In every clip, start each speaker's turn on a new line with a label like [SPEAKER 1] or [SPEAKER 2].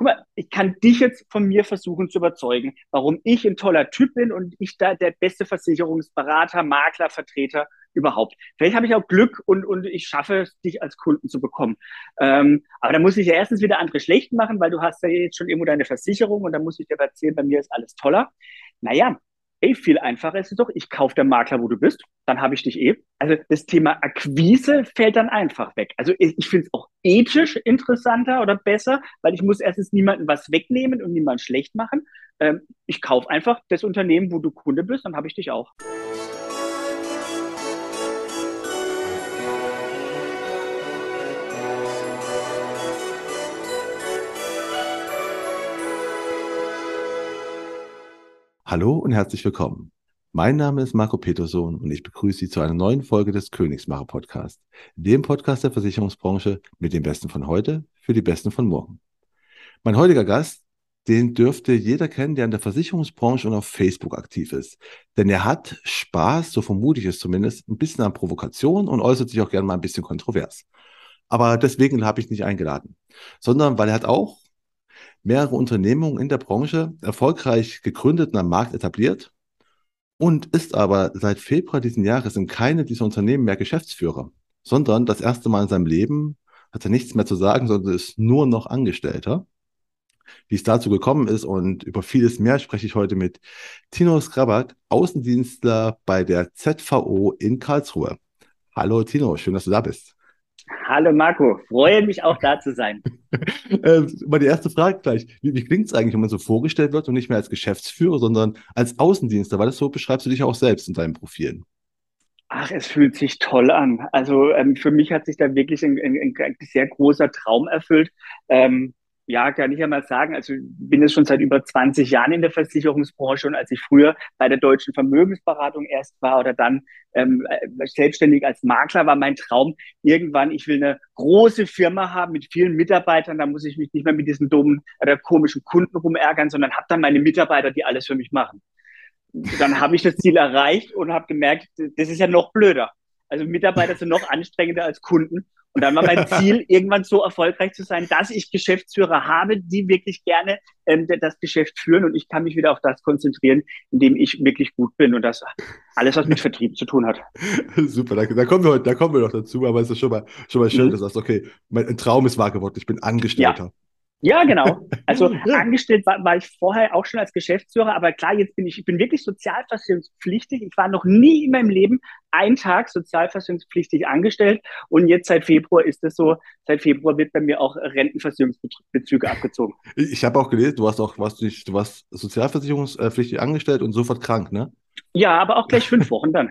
[SPEAKER 1] guck mal, ich kann dich jetzt von mir versuchen zu überzeugen, warum ich ein toller Typ bin und ich da der beste Versicherungsberater, Makler, Vertreter überhaupt. Vielleicht habe ich auch Glück und, und ich schaffe es, dich als Kunden zu bekommen. Ähm, aber da muss ich ja erstens wieder andere schlecht machen, weil du hast ja jetzt schon irgendwo deine Versicherung und da muss ich dir erzählen, bei mir ist alles toller. Naja, ey, viel einfacher ist es doch, ich kaufe der Makler, wo du bist, dann habe ich dich eh. Also das Thema Akquise fällt dann einfach weg. Also ich, ich finde es auch ethisch interessanter oder besser, weil ich muss erstens niemanden was wegnehmen und niemanden schlecht machen. Ähm, ich kaufe einfach das Unternehmen, wo du Kunde bist, dann habe ich dich auch.
[SPEAKER 2] Hallo und herzlich willkommen. Mein Name ist Marco Petersohn und ich begrüße Sie zu einer neuen Folge des Königsmacher Podcast, dem Podcast der Versicherungsbranche mit den Besten von heute für die Besten von morgen. Mein heutiger Gast, den dürfte jeder kennen, der in der Versicherungsbranche und auf Facebook aktiv ist. Denn er hat Spaß, so vermute ich es zumindest, ein bisschen an Provokation und äußert sich auch gerne mal ein bisschen kontrovers. Aber deswegen habe ich nicht eingeladen, sondern weil er hat auch mehrere Unternehmungen in der Branche erfolgreich gegründet und am Markt etabliert und ist aber seit Februar diesen Jahres in keinem dieser Unternehmen mehr Geschäftsführer, sondern das erste Mal in seinem Leben hat er nichts mehr zu sagen, sondern ist nur noch Angestellter. Wie es dazu gekommen ist und über vieles mehr spreche ich heute mit Tino Skrabat, Außendienstler bei der ZVO in Karlsruhe. Hallo Tino, schön, dass du da bist.
[SPEAKER 1] Hallo Marco, freue mich auch da zu sein.
[SPEAKER 2] äh, mal die erste Frage gleich. Wie, wie klingt es eigentlich, wenn man so vorgestellt wird und nicht mehr als Geschäftsführer, sondern als Außendienstler? Weil das so beschreibst du dich auch selbst in deinen Profilen.
[SPEAKER 1] Ach, es fühlt sich toll an. Also ähm, für mich hat sich da wirklich ein, ein, ein sehr großer Traum erfüllt. Ähm, ja, kann ich ja mal sagen. Also bin jetzt schon seit über 20 Jahren in der Versicherungsbranche und als ich früher bei der deutschen Vermögensberatung erst war oder dann ähm, äh, selbstständig als Makler war mein Traum irgendwann, ich will eine große Firma haben mit vielen Mitarbeitern, da muss ich mich nicht mehr mit diesen dummen oder komischen Kunden rumärgern, sondern habe dann meine Mitarbeiter, die alles für mich machen. Dann habe ich das Ziel erreicht und habe gemerkt, das ist ja noch blöder. Also Mitarbeiter sind noch anstrengender als Kunden. Und dann war mein Ziel, irgendwann so erfolgreich zu sein, dass ich Geschäftsführer habe, die wirklich gerne ähm, das Geschäft führen und ich kann mich wieder auf das konzentrieren, in dem ich wirklich gut bin und das alles, was mit Vertrieb zu tun hat.
[SPEAKER 2] Super, danke. Da kommen wir heute, da kommen wir noch dazu, aber es ist schon mal, schon mal schön, mhm. dass du sagst, okay, mein Traum ist wahr geworden, ich bin Angestellter.
[SPEAKER 1] Ja. Ja, genau. Also angestellt war, war ich vorher auch schon als Geschäftsführer, aber klar, jetzt bin ich, ich bin wirklich sozialversicherungspflichtig. Ich war noch nie in meinem Leben einen Tag sozialversicherungspflichtig angestellt und jetzt seit Februar ist es so, seit Februar wird bei mir auch Rentenversicherungsbezüge abgezogen.
[SPEAKER 2] Ich, habe auch gelesen, du warst auch, warst du, du warst sozialversicherungspflichtig angestellt und sofort krank, ne?
[SPEAKER 1] Ja, aber auch gleich fünf Wochen dann.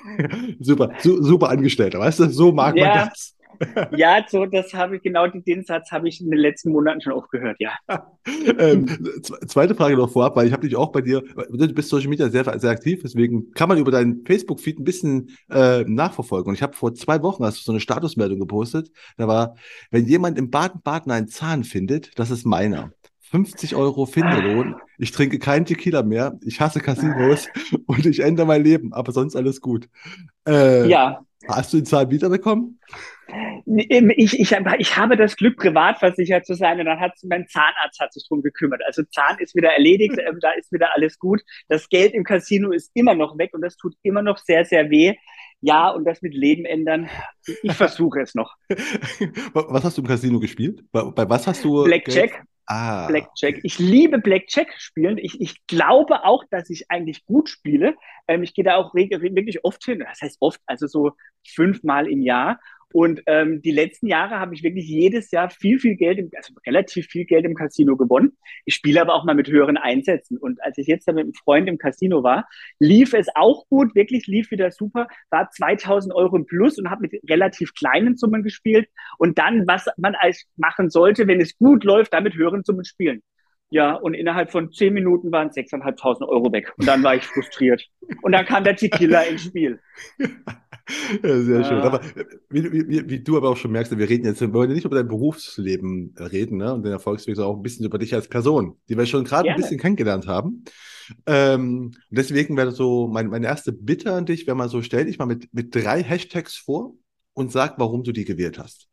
[SPEAKER 2] super, su super Angestellter, weißt du? So mag ja. man das.
[SPEAKER 1] ja, so, das habe ich, genau den Satz habe ich in den letzten Monaten schon oft gehört, ja.
[SPEAKER 2] ähm, zweite Frage noch vorab, weil ich habe dich auch bei dir, du bist Social Media sehr, sehr aktiv, deswegen kann man über deinen Facebook-Feed ein bisschen äh, nachverfolgen. Und ich habe vor zwei Wochen hast du so eine Statusmeldung gepostet, da war, wenn jemand im Baden-Baden einen Zahn findet, das ist meiner. 50 Euro Finderlohn. Ich trinke keinen Tequila mehr. Ich hasse Casinos und ich ändere mein Leben, aber sonst alles gut. Äh, ja. Hast du die Zahl wiederbekommen?
[SPEAKER 1] Ich, ich, ich habe das Glück, privat versichert zu sein und dann hat mein Zahnarzt hat sich drum gekümmert. Also Zahn ist wieder erledigt, ähm, da ist wieder alles gut. Das Geld im Casino ist immer noch weg und das tut immer noch sehr, sehr weh. Ja, und das mit Leben ändern, ich versuche es noch.
[SPEAKER 2] Was hast du im Casino gespielt? Bei, bei was hast du?
[SPEAKER 1] Blackjack. Geld? Ah. Blackjack. Ich liebe Blackjack spielen. Ich, ich glaube auch, dass ich eigentlich gut spiele. Ähm, ich gehe da auch wirklich oft hin. Das heißt oft, also so fünfmal im Jahr. Und ähm, die letzten Jahre habe ich wirklich jedes Jahr viel, viel Geld, im, also relativ viel Geld im Casino gewonnen. Ich spiele aber auch mal mit höheren Einsätzen. Und als ich jetzt da mit einem Freund im Casino war, lief es auch gut, wirklich lief wieder super, war 2000 Euro im Plus und habe mit relativ kleinen Summen gespielt. Und dann, was man als machen sollte, wenn es gut läuft, damit höheren Summen spielen. Ja, und innerhalb von zehn Minuten waren 6.500 Euro weg. Und dann war ich frustriert. Und dann kam der Tequila ins Spiel.
[SPEAKER 2] Ja, sehr ja. schön. Aber wie, wie, wie, du aber auch schon merkst, wir reden jetzt, wir wollen nicht über dein Berufsleben reden ne, und den Erfolgsweg, sondern auch ein bisschen über dich als Person, die wir schon gerade ein bisschen kennengelernt haben. Ähm, deswegen wäre so mein, meine erste Bitte an dich, wäre mal so, stell dich mal mit, mit drei Hashtags vor und sag, warum du die gewählt hast.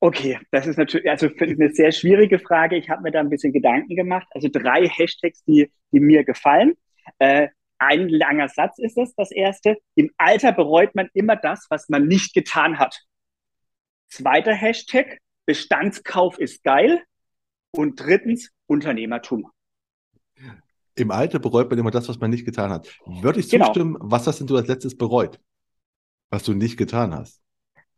[SPEAKER 1] Okay, das ist natürlich also eine sehr schwierige Frage. Ich habe mir da ein bisschen Gedanken gemacht. Also drei Hashtags, die, die mir gefallen. Äh, ein langer Satz ist es, das erste. Im Alter bereut man immer das, was man nicht getan hat. Zweiter Hashtag, Bestandskauf ist geil. Und drittens, Unternehmertum.
[SPEAKER 2] Im Alter bereut man immer das, was man nicht getan hat. Würde ich genau. zustimmen, genau. was hast denn du als letztes bereut? Was du nicht getan hast?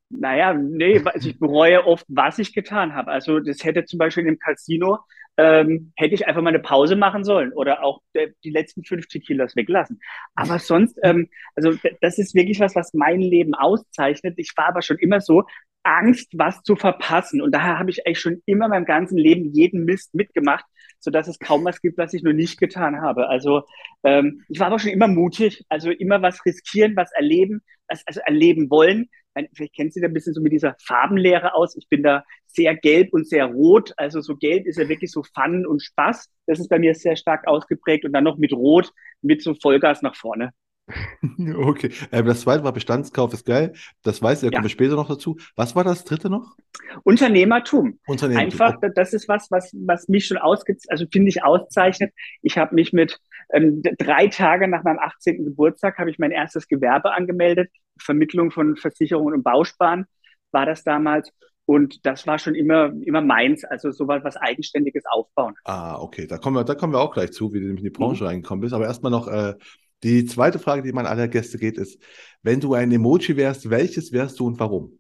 [SPEAKER 1] Naja, nee, also ich bereue oft, was ich getan habe. Also das hätte zum Beispiel im Casino, ähm, hätte ich einfach mal eine Pause machen sollen oder auch der, die letzten 50 Kilos weglassen. Aber sonst, ähm, also das ist wirklich was, was mein Leben auszeichnet. Ich war aber schon immer so, Angst, was zu verpassen. Und daher habe ich eigentlich schon immer meinem ganzen Leben jeden Mist mitgemacht, so dass es kaum was gibt, was ich noch nicht getan habe. Also ähm, ich war aber schon immer mutig, also immer was riskieren, was erleben, was, also erleben wollen. Vielleicht kennt Sie da ein bisschen so mit dieser Farbenlehre aus. Ich bin da sehr gelb und sehr rot. Also so gelb ist ja wirklich so Fun und Spaß. Das ist bei mir sehr stark ausgeprägt. Und dann noch mit Rot, mit so Vollgas nach vorne.
[SPEAKER 2] Okay, ähm, das zweite war Bestandskauf ist geil. Das weiß ich, da kommen wir später noch dazu. Was war das dritte noch?
[SPEAKER 1] Unternehmertum. Unternehmertum. Einfach, das ist was, was, was mich schon ausgezeichnet, also finde ich auszeichnet. Ich habe mich mit ähm, drei Tage nach meinem 18. Geburtstag habe ich mein erstes Gewerbe angemeldet. Vermittlung von Versicherungen und Bausparen war das damals. Und das war schon immer, immer meins, also so was Eigenständiges aufbauen.
[SPEAKER 2] Ah, okay, da kommen wir, da kommen wir auch gleich zu, wie du nämlich in die Branche mhm. reingekommen bist. Aber erstmal noch, äh, die zweite Frage, die man aller Gäste geht, ist, wenn du ein Emoji wärst, welches wärst du und warum?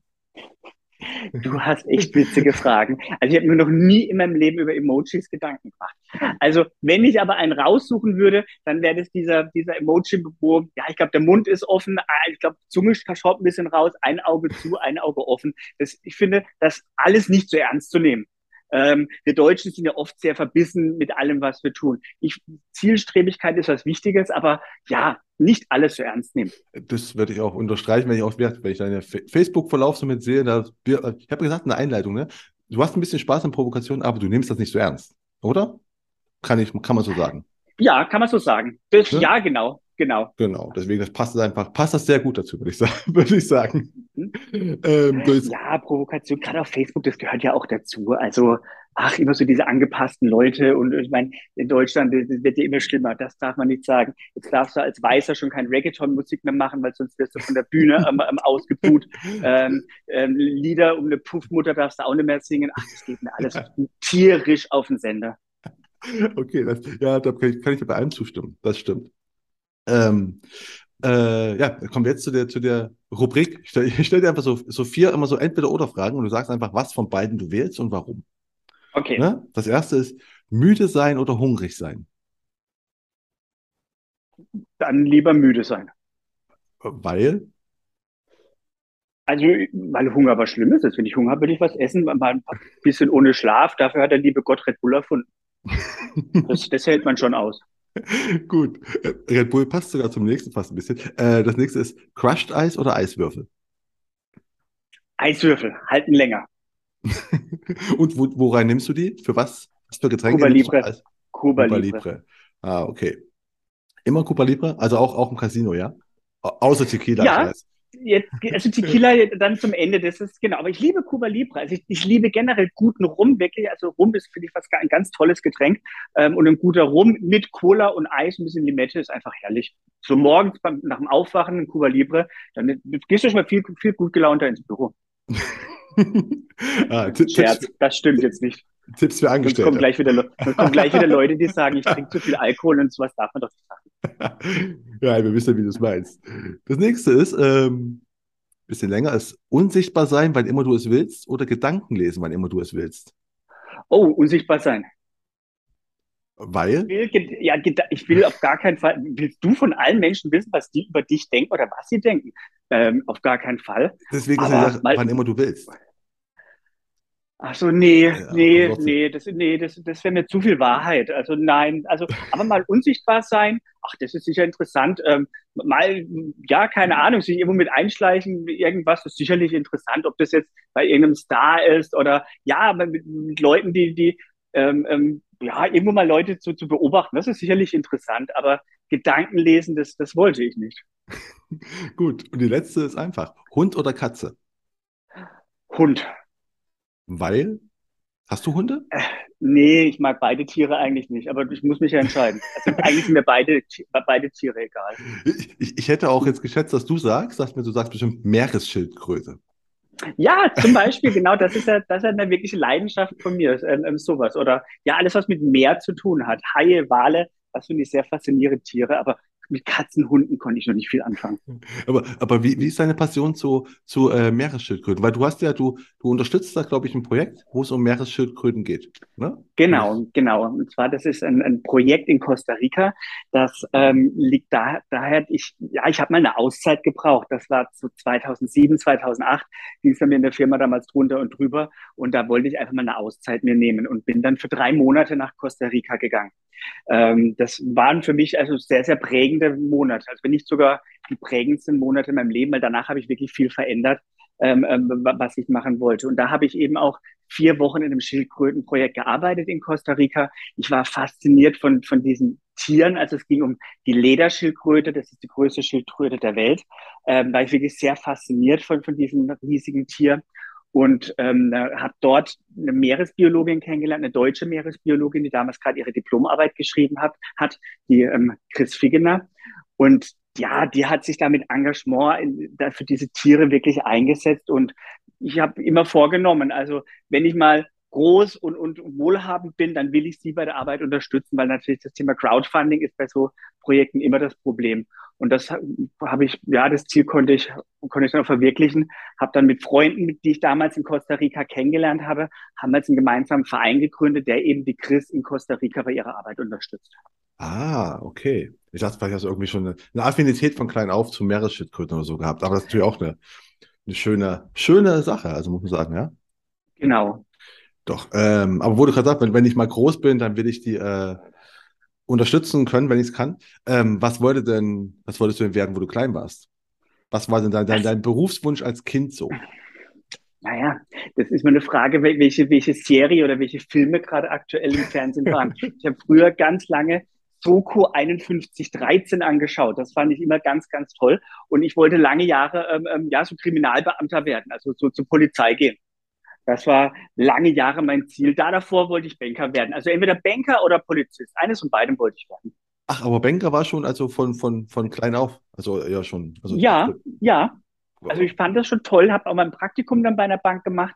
[SPEAKER 1] Du hast echt witzige Fragen. Also ich habe mir noch nie in meinem Leben über Emojis Gedanken gemacht. Also wenn ich aber einen raussuchen würde, dann wäre das dieser, dieser Emoji, wo, ja, ich glaube, der Mund ist offen, ah, ich glaube, Zunge schaut ein bisschen raus, ein Auge zu, ein Auge offen. Das, ich finde, das alles nicht so ernst zu nehmen. Ähm, wir Deutschen sind ja oft sehr verbissen mit allem, was wir tun. Ich, Zielstrebigkeit ist was Wichtiges, aber ja, nicht alles so ernst nehmen.
[SPEAKER 2] Das würde ich auch unterstreichen, wenn ich auch, wenn ich deine Facebook-Verlauf so mit sehe. Da, ich habe gesagt, eine Einleitung, ne? Du hast ein bisschen Spaß an Provokationen, aber du nimmst das nicht so ernst, oder? Kann ich, kann man so sagen.
[SPEAKER 1] Ja, kann man so sagen. Das, ja? ja, genau. Genau.
[SPEAKER 2] Genau, deswegen das passt einfach, passt das sehr gut dazu, würde ich sagen. Würde ich sagen.
[SPEAKER 1] Mhm. Ähm, ja, Provokation, gerade auf Facebook, das gehört ja auch dazu. Also, ach, immer so diese angepassten Leute und ich meine, in Deutschland das wird ja immer schlimmer, das darf man nicht sagen. Jetzt darfst du als Weißer schon kein Reggaeton-Musik mehr machen, weil sonst wirst du von der Bühne ähm, ähm, ausgebuht. Ähm, ähm, Lieder um eine Puffmutter darfst du auch nicht mehr singen. Ach, das geht mir alles tierisch auf den Sender.
[SPEAKER 2] Okay, das, ja, da kann ich, kann ich bei allem zustimmen. Das stimmt. Ähm, äh, ja, kommen wir jetzt zu der, zu der Rubrik. Ich stelle stell dir einfach so, so vier immer so Entweder-Oder-Fragen und du sagst einfach, was von beiden du wählst und warum.
[SPEAKER 1] Okay.
[SPEAKER 2] Ne? Das erste ist müde sein oder hungrig sein.
[SPEAKER 1] Dann lieber müde sein.
[SPEAKER 2] Weil?
[SPEAKER 1] Also, weil Hunger was Schlimmes ist. Wenn ich Hunger habe, will ich was essen, mal ein bisschen ohne Schlaf. Dafür hat der liebe Gott Red Bull erfunden. Das, das hält man schon aus.
[SPEAKER 2] Gut. Red Bull passt sogar zum nächsten fast ein bisschen. Äh, das nächste ist Crushed Eis oder Eiswürfel?
[SPEAKER 1] Eiswürfel, halten länger.
[SPEAKER 2] Und wo, wo rein nimmst du die? Für was? Was für Getränke
[SPEAKER 1] Cuba Libre.
[SPEAKER 2] Cuba, Cuba Libre. Libre. Ah, okay. Immer Cuba Libre? Also auch, auch im Casino, ja? Außer Tequila.
[SPEAKER 1] Ja, jetzt, also Tequila dann zum Ende, das ist genau. Aber ich liebe Cuba Libre. Also ich, ich liebe generell guten Rum, wirklich. Also Rum ist, finde ich, fast ein ganz tolles Getränk. Ähm, und ein guter Rum mit Cola und Eis, ein bisschen Limette ist einfach herrlich. So morgens beim, nach dem Aufwachen in Cuba Libre, dann gehst du schon mal viel, viel gut gelaunter ins Büro. ah, Scherz, das stimmt jetzt nicht.
[SPEAKER 2] Tipps für Angestellte.
[SPEAKER 1] Sonst kommen gleich wieder, kommen gleich wieder Leute, die sagen, ich trinke zu viel Alkohol und sowas darf man doch nicht sagen.
[SPEAKER 2] ja, wir wissen, wie du es meinst. Das nächste ist, ähm, bisschen länger, ist unsichtbar sein, wann immer du es willst, oder Gedanken lesen, wann immer du es willst.
[SPEAKER 1] Oh, unsichtbar sein.
[SPEAKER 2] Weil?
[SPEAKER 1] Ich will, ja, ich will auf gar keinen Fall. Willst du von allen Menschen wissen, was die über dich denken oder was sie denken? Ähm, auf gar keinen Fall.
[SPEAKER 2] Deswegen ist es wann immer du willst.
[SPEAKER 1] Ach so, nee, ja, nee, nee, das, nee, das, das wäre mir zu viel Wahrheit. Also nein, also aber mal unsichtbar sein, ach, das ist sicher interessant. Ähm, mal, ja, keine Ahnung, sich irgendwo mit einschleichen, irgendwas ist sicherlich interessant, ob das jetzt bei irgendeinem Star ist oder ja, mit, mit Leuten, die, die ähm, ähm, ja, irgendwo mal Leute zu, zu beobachten, das ist sicherlich interessant, aber Gedanken lesen, das, das wollte ich nicht.
[SPEAKER 2] Gut, und die letzte ist einfach. Hund oder Katze?
[SPEAKER 1] Hund.
[SPEAKER 2] Weil? Hast du Hunde?
[SPEAKER 1] Äh, nee, ich mag beide Tiere eigentlich nicht, aber ich muss mich ja entscheiden. Also eigentlich sind mir beide, beide Tiere egal.
[SPEAKER 2] Ich, ich hätte auch jetzt geschätzt, dass du sagst, dass mir du sagst bestimmt Meeresschildkröte.
[SPEAKER 1] Ja, zum Beispiel, genau, das ist ja, das ist ja eine wirkliche Leidenschaft von mir, ähm, ähm, sowas. Oder ja, alles, was mit Meer zu tun hat. Haie, Wale, das finde ich sehr faszinierende Tiere, aber mit Katzen, Hunden konnte ich noch nicht viel anfangen.
[SPEAKER 2] Aber, aber wie, wie ist deine Passion zu, zu äh, Meeresschildkröten? Weil du hast ja, du, du unterstützt da, glaube ich, ein Projekt, wo es um Meeresschildkröten geht. Ne?
[SPEAKER 1] Genau, genau. Und zwar, das ist ein, ein Projekt in Costa Rica. Das ähm, liegt da, daher, ich, ja, ich habe mal eine Auszeit gebraucht. Das war zu 2007, 2008, ging es bei mir in der Firma damals drunter und drüber. Und da wollte ich einfach mal eine Auszeit mir nehmen und bin dann für drei Monate nach Costa Rica gegangen. Ähm, das waren für mich also sehr, sehr prägende Monate. Also wenn nicht sogar die prägendsten Monate in meinem Leben, weil danach habe ich wirklich viel verändert, ähm, ähm, was ich machen wollte. Und da habe ich eben auch vier Wochen in einem Schildkrötenprojekt gearbeitet in Costa Rica. Ich war fasziniert von, von diesen Tieren. Also es ging um die Lederschildkröte, das ist die größte Schildkröte der Welt. Ähm, war ich wirklich sehr fasziniert von, von diesem riesigen Tier und ähm, habe dort eine Meeresbiologin kennengelernt, eine deutsche Meeresbiologin, die damals gerade ihre Diplomarbeit geschrieben hat, hat die ähm, Chris Figgener. Und ja, die hat sich da mit Engagement in, für diese Tiere wirklich eingesetzt. Und ich habe immer vorgenommen, also wenn ich mal groß und, und wohlhabend bin, dann will ich sie bei der Arbeit unterstützen, weil natürlich das Thema Crowdfunding ist bei so Projekten immer das Problem. Und das habe ich, ja, das Ziel konnte ich, konnte ich dann auch verwirklichen. Habe dann mit Freunden, die ich damals in Costa Rica kennengelernt habe, haben wir jetzt einen gemeinsamen Verein gegründet, der eben die Chris in Costa Rica bei ihrer Arbeit unterstützt.
[SPEAKER 2] Ah, okay. Ich dachte, vielleicht hast du irgendwie schon eine, eine Affinität von klein auf zu Meeresschildkröten oder so gehabt. Aber das ist natürlich auch eine, eine schöne, schöne Sache, also muss man sagen, ja?
[SPEAKER 1] Genau.
[SPEAKER 2] Doch, ähm, aber wo du gerade sagst, wenn, wenn ich mal groß bin, dann will ich die, äh, unterstützen können, wenn ich es kann. Ähm, was wollte denn, was wolltest du denn werden, wo du klein warst? Was war denn dein, dein, dein Berufswunsch als Kind so?
[SPEAKER 1] Naja, das ist mal eine Frage, welche, welche Serie oder welche Filme gerade aktuell im Fernsehen waren. Ich habe früher ganz lange Soko 5113 angeschaut. Das fand ich immer ganz, ganz toll. Und ich wollte lange Jahre ähm, ähm ja so Kriminalbeamter werden, also so zur Polizei gehen. Das war lange Jahre mein Ziel. Da davor wollte ich Banker werden. Also entweder Banker oder Polizist. Eines von beidem wollte ich werden.
[SPEAKER 2] Ach, aber Banker war schon also von, von, von klein auf. Also ja schon. Also,
[SPEAKER 1] ja, ja. Also ich fand das schon toll, habe auch mein Praktikum dann bei einer Bank gemacht.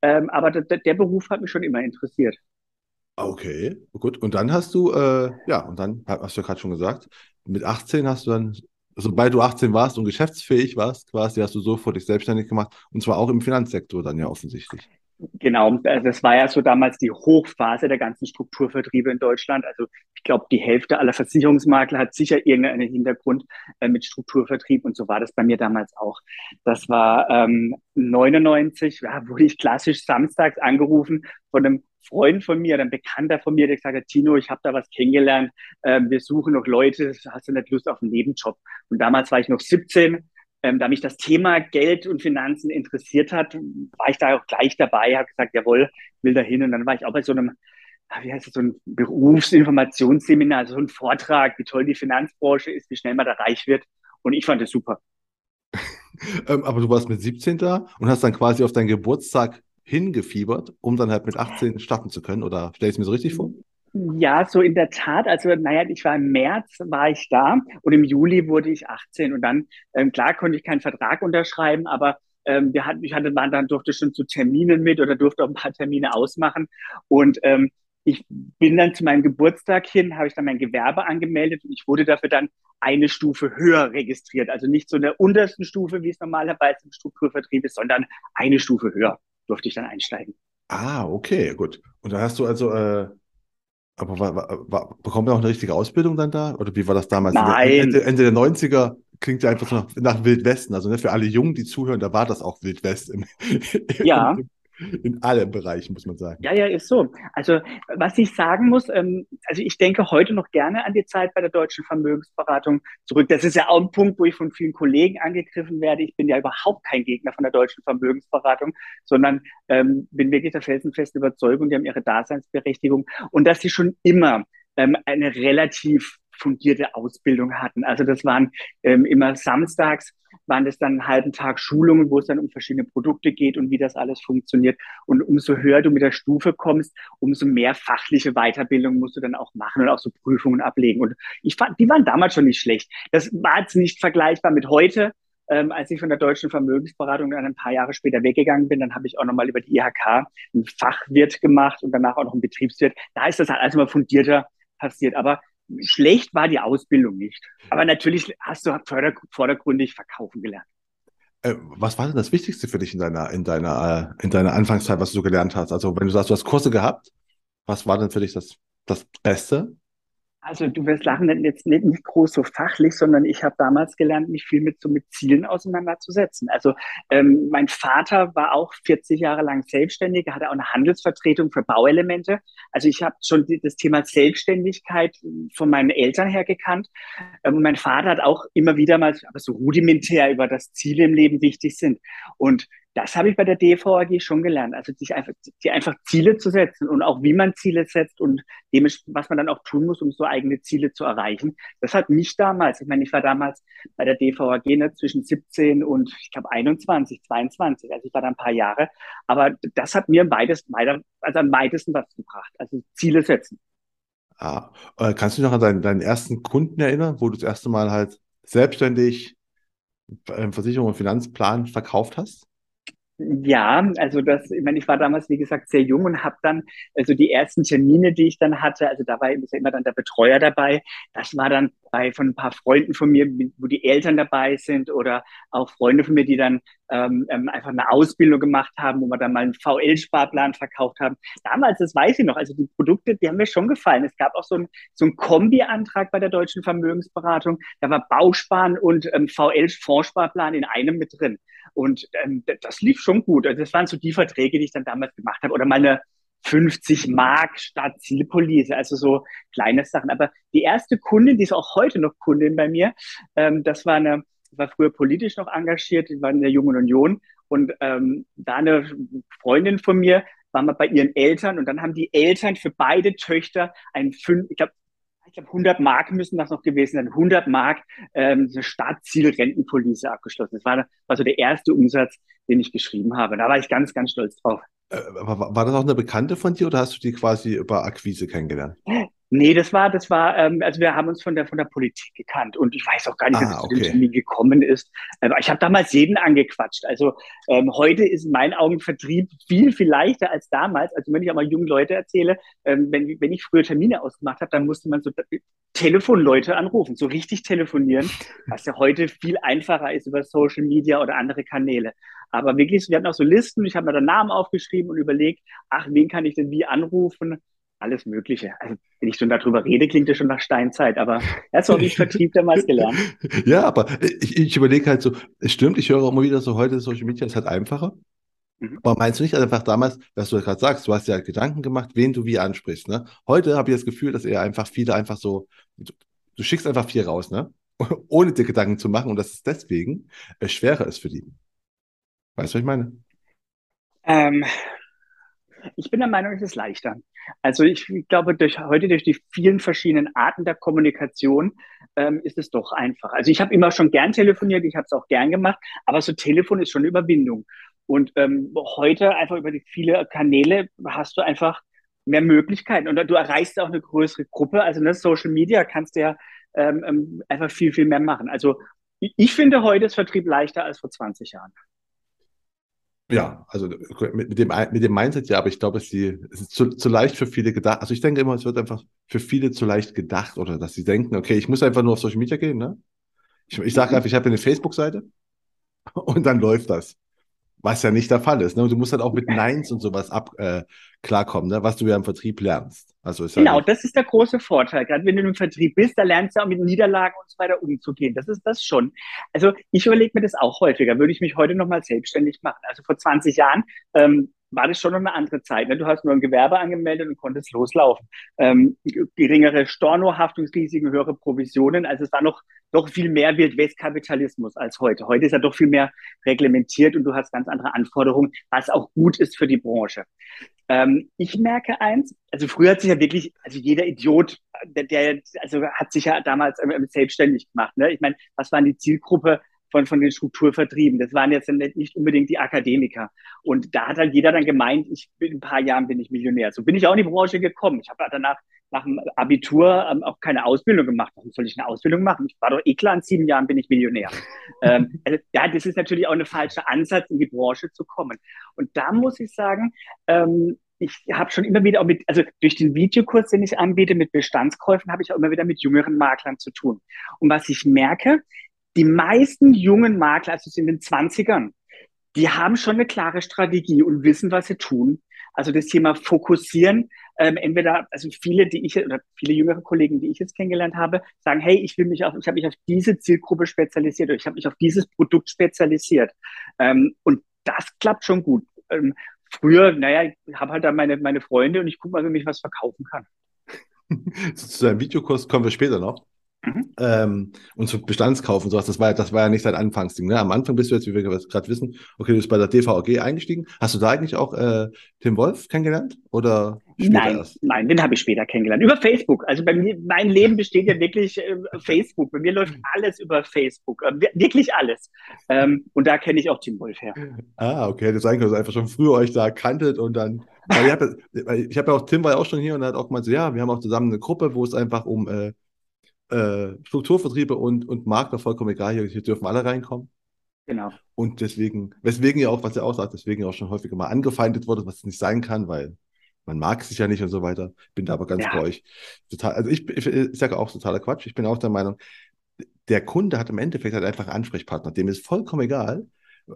[SPEAKER 1] Ähm, aber der, der Beruf hat mich schon immer interessiert.
[SPEAKER 2] Okay, gut. Und dann hast du, äh, ja, und dann hast du ja gerade schon gesagt, mit 18 hast du dann sobald du 18 warst und geschäftsfähig warst, quasi hast du sofort dich selbstständig gemacht und zwar auch im Finanzsektor dann ja offensichtlich.
[SPEAKER 1] Genau, also das war ja so damals die Hochphase der ganzen Strukturvertriebe in Deutschland. Also ich glaube, die Hälfte aller Versicherungsmakler hat sicher irgendeinen Hintergrund äh, mit Strukturvertrieb und so war das bei mir damals auch. Das war ähm, 99, ja, wurde ich klassisch samstags angerufen von einem Freund von mir, ein Bekannter von mir, der gesagt hat, Tino, ich habe da was kennengelernt, ähm, wir suchen noch Leute, hast du nicht Lust auf einen Nebenjob? Und damals war ich noch 17, ähm, da mich das Thema Geld und Finanzen interessiert hat, war ich da auch gleich dabei, habe gesagt, jawohl, will da hin. Und dann war ich auch bei so einem, wie heißt das, so ein Berufsinformationsseminar, also so ein Vortrag, wie toll die Finanzbranche ist, wie schnell man da reich wird. Und ich fand es super.
[SPEAKER 2] ähm, aber du warst mit 17 da und hast dann quasi auf deinen Geburtstag hingefiebert, um dann halt mit 18 starten zu können? Oder stell ich es mir so richtig vor?
[SPEAKER 1] Ja, so in der Tat. Also, naja, ich war im März, war ich da und im Juli wurde ich 18 und dann, ähm, klar, konnte ich keinen Vertrag unterschreiben, aber ähm, wir hatten, ich hatte, man dann durfte schon zu Terminen mit oder durfte auch ein paar Termine ausmachen und ähm, ich bin dann zu meinem Geburtstag hin, habe ich dann mein Gewerbe angemeldet und ich wurde dafür dann eine Stufe höher registriert. Also nicht so in der untersten Stufe, wie es normalerweise im Strukturvertrieb ist, sondern eine Stufe höher durfte ich dann einsteigen.
[SPEAKER 2] Ah, okay, gut. Und da hast du also äh, aber war, war, war, bekommen wir auch eine richtige Ausbildung dann da? Oder wie war das damals?
[SPEAKER 1] Nein.
[SPEAKER 2] Ende, Ende der 90er klingt ja einfach so nach, nach Wildwesten. Also ne, für alle Jungen, die zuhören, da war das auch Wildwest im,
[SPEAKER 1] ja.
[SPEAKER 2] im, in allen Bereichen, muss man sagen.
[SPEAKER 1] Ja, ja, ist so. Also, was ich sagen muss, ähm, also ich denke heute noch gerne an die Zeit bei der deutschen Vermögensberatung zurück. Das ist ja auch ein Punkt, wo ich von vielen Kollegen angegriffen werde. Ich bin ja überhaupt kein Gegner von der deutschen Vermögensberatung, sondern ähm, bin wirklich der felsenfesten Überzeugung, die haben ihre Daseinsberechtigung und dass sie schon immer ähm, eine relativ fundierte Ausbildung hatten. Also das waren ähm, immer samstags, waren das dann einen halben Tag Schulungen, wo es dann um verschiedene Produkte geht und wie das alles funktioniert. Und umso höher du mit der Stufe kommst, umso mehr fachliche Weiterbildung musst du dann auch machen und auch so Prüfungen ablegen. Und ich fand, die waren damals schon nicht schlecht. Das war jetzt nicht vergleichbar mit heute. Ähm, als ich von der deutschen Vermögensberatung dann ein paar Jahre später weggegangen bin, dann habe ich auch nochmal über die IHK einen Fachwirt gemacht und danach auch noch einen Betriebswirt. Da ist das halt alles mal fundierter passiert. Aber schlecht war die Ausbildung nicht. Aber natürlich hast du vordergründig verkaufen gelernt.
[SPEAKER 2] Äh, was war denn das Wichtigste für dich in deiner, in deiner, äh, in deiner Anfangszeit, was du gelernt hast? Also, wenn du sagst, du hast Kurse gehabt, was war denn für dich das, das Beste?
[SPEAKER 1] Also du wirst lachen, jetzt nicht, nicht groß so fachlich, sondern ich habe damals gelernt, mich viel mit so mit Zielen auseinanderzusetzen. Also ähm, mein Vater war auch 40 Jahre lang selbstständig, hatte auch eine Handelsvertretung für Bauelemente. Also ich habe schon die, das Thema Selbstständigkeit von meinen Eltern her gekannt. Ähm, und mein Vater hat auch immer wieder mal, aber so rudimentär über das Ziele im Leben wichtig sind. Und das habe ich bei der DVAG schon gelernt. Also sich einfach, die einfach Ziele zu setzen und auch wie man Ziele setzt und dem, was man dann auch tun muss, um so eigene Ziele zu erreichen. Das hat mich damals, ich meine, ich war damals bei der DVAG ne, zwischen 17 und ich glaube 21, 22, also ich war da ein paar Jahre. Aber das hat mir am weitesten, also am weitesten was gebracht. Also Ziele setzen.
[SPEAKER 2] Ah, äh, kannst du dich noch an deinen, deinen ersten Kunden erinnern, wo du das erste Mal halt selbstständig Versicherung und Finanzplan verkauft hast?
[SPEAKER 1] Ja, also das, ich meine, ich war damals, wie gesagt, sehr jung und habe dann, also die ersten Termine, die ich dann hatte, also da war immer dann der Betreuer dabei. Das war dann bei von ein paar Freunden von mir, wo die Eltern dabei sind oder auch Freunde von mir, die dann ähm, ähm einfach eine Ausbildung gemacht haben, wo wir dann mal einen VL-Sparplan verkauft haben. Damals, das weiß ich noch, also die Produkte, die haben mir schon gefallen. Es gab auch so ein so ein Kombi-Antrag bei der Deutschen Vermögensberatung. Da war Bausparen und ähm, VL-Fondssparplan in einem mit drin. Und ähm, das lief schon gut. Also das waren so die Verträge, die ich dann damals gemacht habe. Oder meine 50 Mark statt Zielpolice, also so kleine Sachen. Aber die erste Kundin, die ist auch heute noch Kundin bei mir, ähm, das war eine, war früher politisch noch engagiert, die war in der Jungen Union und ähm, da eine Freundin von mir, war mal bei ihren Eltern und dann haben die Eltern für beide Töchter ein fünf, ich glaube ich glaube, 100 Mark müssen das noch gewesen sein, 100 Mark ähm, so Staatsziel-Rentenpolice abgeschlossen. Das war, war so der erste Umsatz, den ich geschrieben habe. Da war ich ganz, ganz stolz drauf.
[SPEAKER 2] Äh, war das auch eine Bekannte von dir oder hast du die quasi über Akquise kennengelernt?
[SPEAKER 1] Nee, das war, das war, ähm, also wir haben uns von der von der Politik gekannt und ich weiß auch gar nicht, wie ah, es okay. zu dem Termin gekommen ist. Aber ich habe damals jeden angequatscht. Also ähm, heute ist in meinen Augen Vertrieb viel, viel leichter als damals. Also wenn ich auch mal jungen Leute erzähle, ähm, wenn, wenn ich früher Termine ausgemacht habe, dann musste man so Telefonleute anrufen, so richtig telefonieren, was ja heute viel einfacher ist über Social Media oder andere Kanäle. Aber wirklich, wir hatten auch so Listen, ich habe mir da Namen aufgeschrieben und überlegt, ach, wen kann ich denn wie anrufen? Alles Mögliche. Also, wenn ich schon darüber rede, klingt das schon nach Steinzeit, aber das habe ich Vertrieb damals gelernt.
[SPEAKER 2] Ja, aber ich, ich überlege halt so, es stimmt, ich höre auch immer wieder so, heute Social Media ist halt einfacher. Mhm. Aber meinst du nicht einfach damals, was du gerade sagst, du hast ja Gedanken gemacht, wen du wie ansprichst, ne? Heute habe ich das Gefühl, dass eher einfach viele einfach so, du, du schickst einfach viel raus, ne? Ohne dir Gedanken zu machen und dass es deswegen äh, schwerer ist für die. Weißt du, was ich meine?
[SPEAKER 1] Ähm, ich bin der Meinung, es ist leichter. Also ich glaube, durch heute durch die vielen verschiedenen Arten der Kommunikation ähm, ist es doch einfach. Also ich habe immer schon gern telefoniert, ich habe es auch gern gemacht, aber so Telefon ist schon eine Überwindung. Und ähm, heute einfach über die viele Kanäle hast du einfach mehr Möglichkeiten und du erreichst auch eine größere Gruppe. Also ne, Social Media kannst du ja ähm, ähm einfach viel, viel mehr machen. Also ich finde heute ist Vertrieb leichter als vor 20 Jahren.
[SPEAKER 2] Ja, also mit, dem, mit dem Mindset ja, aber ich glaube, es, die, es ist zu, zu leicht für viele gedacht. Also ich denke immer, es wird einfach für viele zu leicht gedacht oder dass sie denken, okay, ich muss einfach nur auf Social Media gehen, ne? Ich, ich sage einfach, ich habe eine Facebook-Seite und dann läuft das. Was ja nicht der Fall ist. Ne? du musst halt auch mit Neins und sowas ab, äh, klarkommen, ne? was du ja im Vertrieb lernst.
[SPEAKER 1] Also ist genau, ja das ist der große Vorteil. Gerade wenn du im Vertrieb bist, da lernst du auch mit Niederlagen und so weiter umzugehen. Das ist das schon. Also ich überlege mir das auch häufiger. Würde ich mich heute nochmal selbstständig machen? Also vor 20 Jahren ähm, war das schon noch eine andere Zeit. Ne? Du hast nur ein Gewerbe angemeldet und konntest loslaufen. Ähm, geringere Stornohaftungsrisiken, höhere Provisionen. Also es war noch doch viel mehr Wildwestkapitalismus als heute. Heute ist ja doch viel mehr reglementiert und du hast ganz andere Anforderungen, was auch gut ist für die Branche. Ähm, ich merke eins, also früher hat sich ja wirklich, also jeder Idiot der, der also hat sich ja damals selbstständig gemacht. Ne? Ich meine, was waren die Zielgruppe von, von den Strukturvertrieben? Das waren jetzt nicht unbedingt die Akademiker. Und da hat halt jeder dann gemeint, ich bin in ein paar Jahren bin ich Millionär. So bin ich auch in die Branche gekommen. Ich habe danach nach dem Abitur ähm, auch keine Ausbildung gemacht. Warum soll ich eine Ausbildung machen? Ich war doch eh klar, in sieben Jahren bin ich Millionär. ähm, also, ja, das ist natürlich auch eine falsche Ansatz, in die Branche zu kommen. Und da muss ich sagen, ähm, ich habe schon immer wieder auch mit, also durch den Videokurs, den ich anbiete mit Bestandskäufen, habe ich auch immer wieder mit jüngeren Maklern zu tun. Und was ich merke, die meisten jungen Makler, also in den 20ern, die haben schon eine klare Strategie und wissen, was sie tun. Also das Thema Fokussieren, ähm, entweder, also viele, die ich oder viele jüngere Kollegen, die ich jetzt kennengelernt habe, sagen, hey, ich will mich auf, ich habe mich auf diese Zielgruppe spezialisiert oder ich habe mich auf dieses Produkt spezialisiert. Ähm, und das klappt schon gut. Ähm, früher, naja, ich habe halt da meine, meine Freunde und ich gucke mal, wie ich was verkaufen kann.
[SPEAKER 2] Zu deinem Videokurs kommen wir später noch. Mhm. Ähm, und zu Bestandskaufen und sowas, das war, ja, das war ja nicht dein Anfangsding. Ne? Am Anfang bist du jetzt, wie wir gerade wissen, okay, du bist bei der DVG eingestiegen. Hast du da eigentlich auch äh, Tim Wolf kennengelernt? Oder
[SPEAKER 1] nein, erst? nein, den habe ich später kennengelernt. Über Facebook. Also bei mir, mein Leben besteht ja wirklich äh, Facebook. Bei mir läuft alles über Facebook. Äh, wirklich alles. Ähm, und da kenne ich auch Tim Wolf her.
[SPEAKER 2] Ah, okay. Das ist eigentlich einfach schon früher euch da kanntet und dann. Ich habe ja, hab ja auch, Tim war ja auch schon hier und hat auch gemeint, so, ja, wir haben auch zusammen eine Gruppe, wo es einfach um äh, äh, Strukturvertriebe und, und Makler vollkommen egal. Hier, hier dürfen alle reinkommen.
[SPEAKER 1] Genau.
[SPEAKER 2] Und deswegen, weswegen ja auch, was er auch sagt, deswegen auch schon häufiger mal angefeindet wurde, was nicht sein kann, weil man mag sich ja nicht und so weiter. Bin da aber ganz ja. bei euch. Total, also ich, ich, ich sage auch totaler Quatsch. Ich bin auch der Meinung, der Kunde hat im Endeffekt halt einfach einen Ansprechpartner. Dem ist vollkommen egal,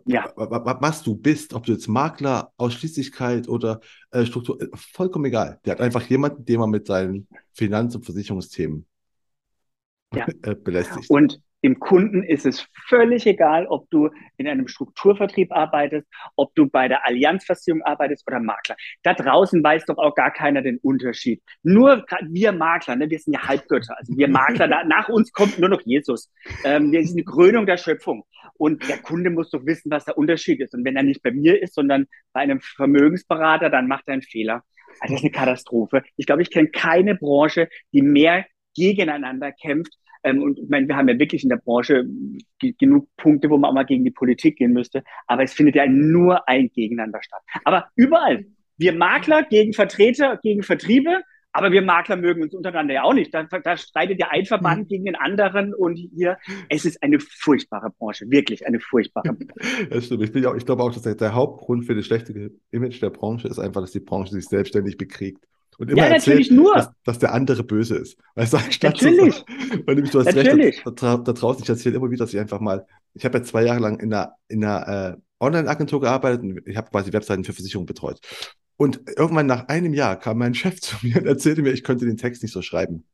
[SPEAKER 2] ja. was du bist, ob du jetzt Makler, Ausschließlichkeit oder äh, Struktur, äh, vollkommen egal. Der hat einfach jemanden, den man mit seinen Finanz- und Versicherungsthemen
[SPEAKER 1] ja. Äh, belästigt. Und dem Kunden ist es völlig egal, ob du in einem Strukturvertrieb arbeitest, ob du bei der Allianzversicherung arbeitest oder Makler. Da draußen weiß doch auch gar keiner den Unterschied. Nur wir Makler, ne, wir sind ja Halbgötter. Also wir Makler, da, nach uns kommt nur noch Jesus. Ähm, wir sind die Krönung der Schöpfung. Und der Kunde muss doch wissen, was der Unterschied ist. Und wenn er nicht bei mir ist, sondern bei einem Vermögensberater, dann macht er einen Fehler. Also das ist eine Katastrophe. Ich glaube, ich kenne keine Branche, die mehr gegeneinander kämpft. Ähm, und ich meine, wir haben ja wirklich in der Branche genug Punkte, wo man auch mal gegen die Politik gehen müsste. Aber es findet ja nur ein Gegeneinander statt. Aber überall. Wir Makler gegen Vertreter, gegen Vertriebe, aber wir Makler mögen uns untereinander ja auch nicht. Da, da streitet ja ein Verband mhm. gegen den anderen und hier, es ist eine furchtbare Branche, wirklich eine furchtbare Branche.
[SPEAKER 2] Das stimmt. Ich, auch, ich glaube auch, dass der, der Hauptgrund für das schlechte Image der Branche ist einfach, dass die Branche sich selbstständig bekriegt. Und immer ja, erzählt, nur. Dass, dass, der andere böse ist. Weißt du, anstatt natürlich. Zu, nämlich du hast natürlich. recht, da, da, draußen, ich erzähle immer wieder, dass ich einfach mal, ich habe ja zwei Jahre lang in einer, in einer äh, Online-Agentur gearbeitet und ich habe quasi Webseiten für Versicherungen betreut. Und irgendwann nach einem Jahr kam mein Chef zu mir und erzählte mir, ich könnte den Text nicht so schreiben.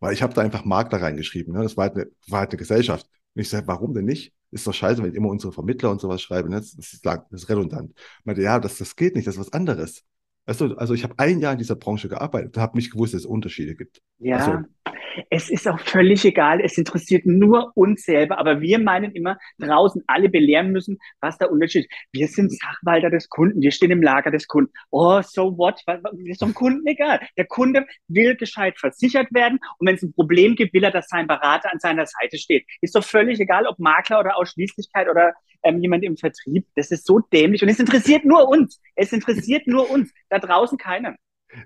[SPEAKER 2] Weil ich habe da einfach Makler reingeschrieben. Ne? Das war halt, eine, war halt eine Gesellschaft. Und ich sage, warum denn nicht? Ist doch scheiße, wenn ich immer unsere Vermittler und sowas schreibe. Ne? Das, ist, das ist redundant. Ich meinte, ja, das, das geht nicht, das ist was anderes. Weißt du, also ich habe ein Jahr in dieser Branche gearbeitet und habe nicht gewusst, dass es Unterschiede gibt.
[SPEAKER 1] Ja, also, es ist auch völlig egal. Es interessiert nur uns selber. Aber wir meinen immer, draußen alle belehren müssen, was der Unterschied ist. Wir sind Sachwalter des Kunden. Wir stehen im Lager des Kunden. Oh, so what? Ist dem Kunden egal. Der Kunde will gescheit versichert werden. Und wenn es ein Problem gibt, will er, dass sein Berater an seiner Seite steht. Ist doch völlig egal, ob Makler oder Ausschließlichkeit oder ähm, jemand im Vertrieb. Das ist so dämlich. Und es interessiert nur uns. Es interessiert nur uns. Da draußen keinen.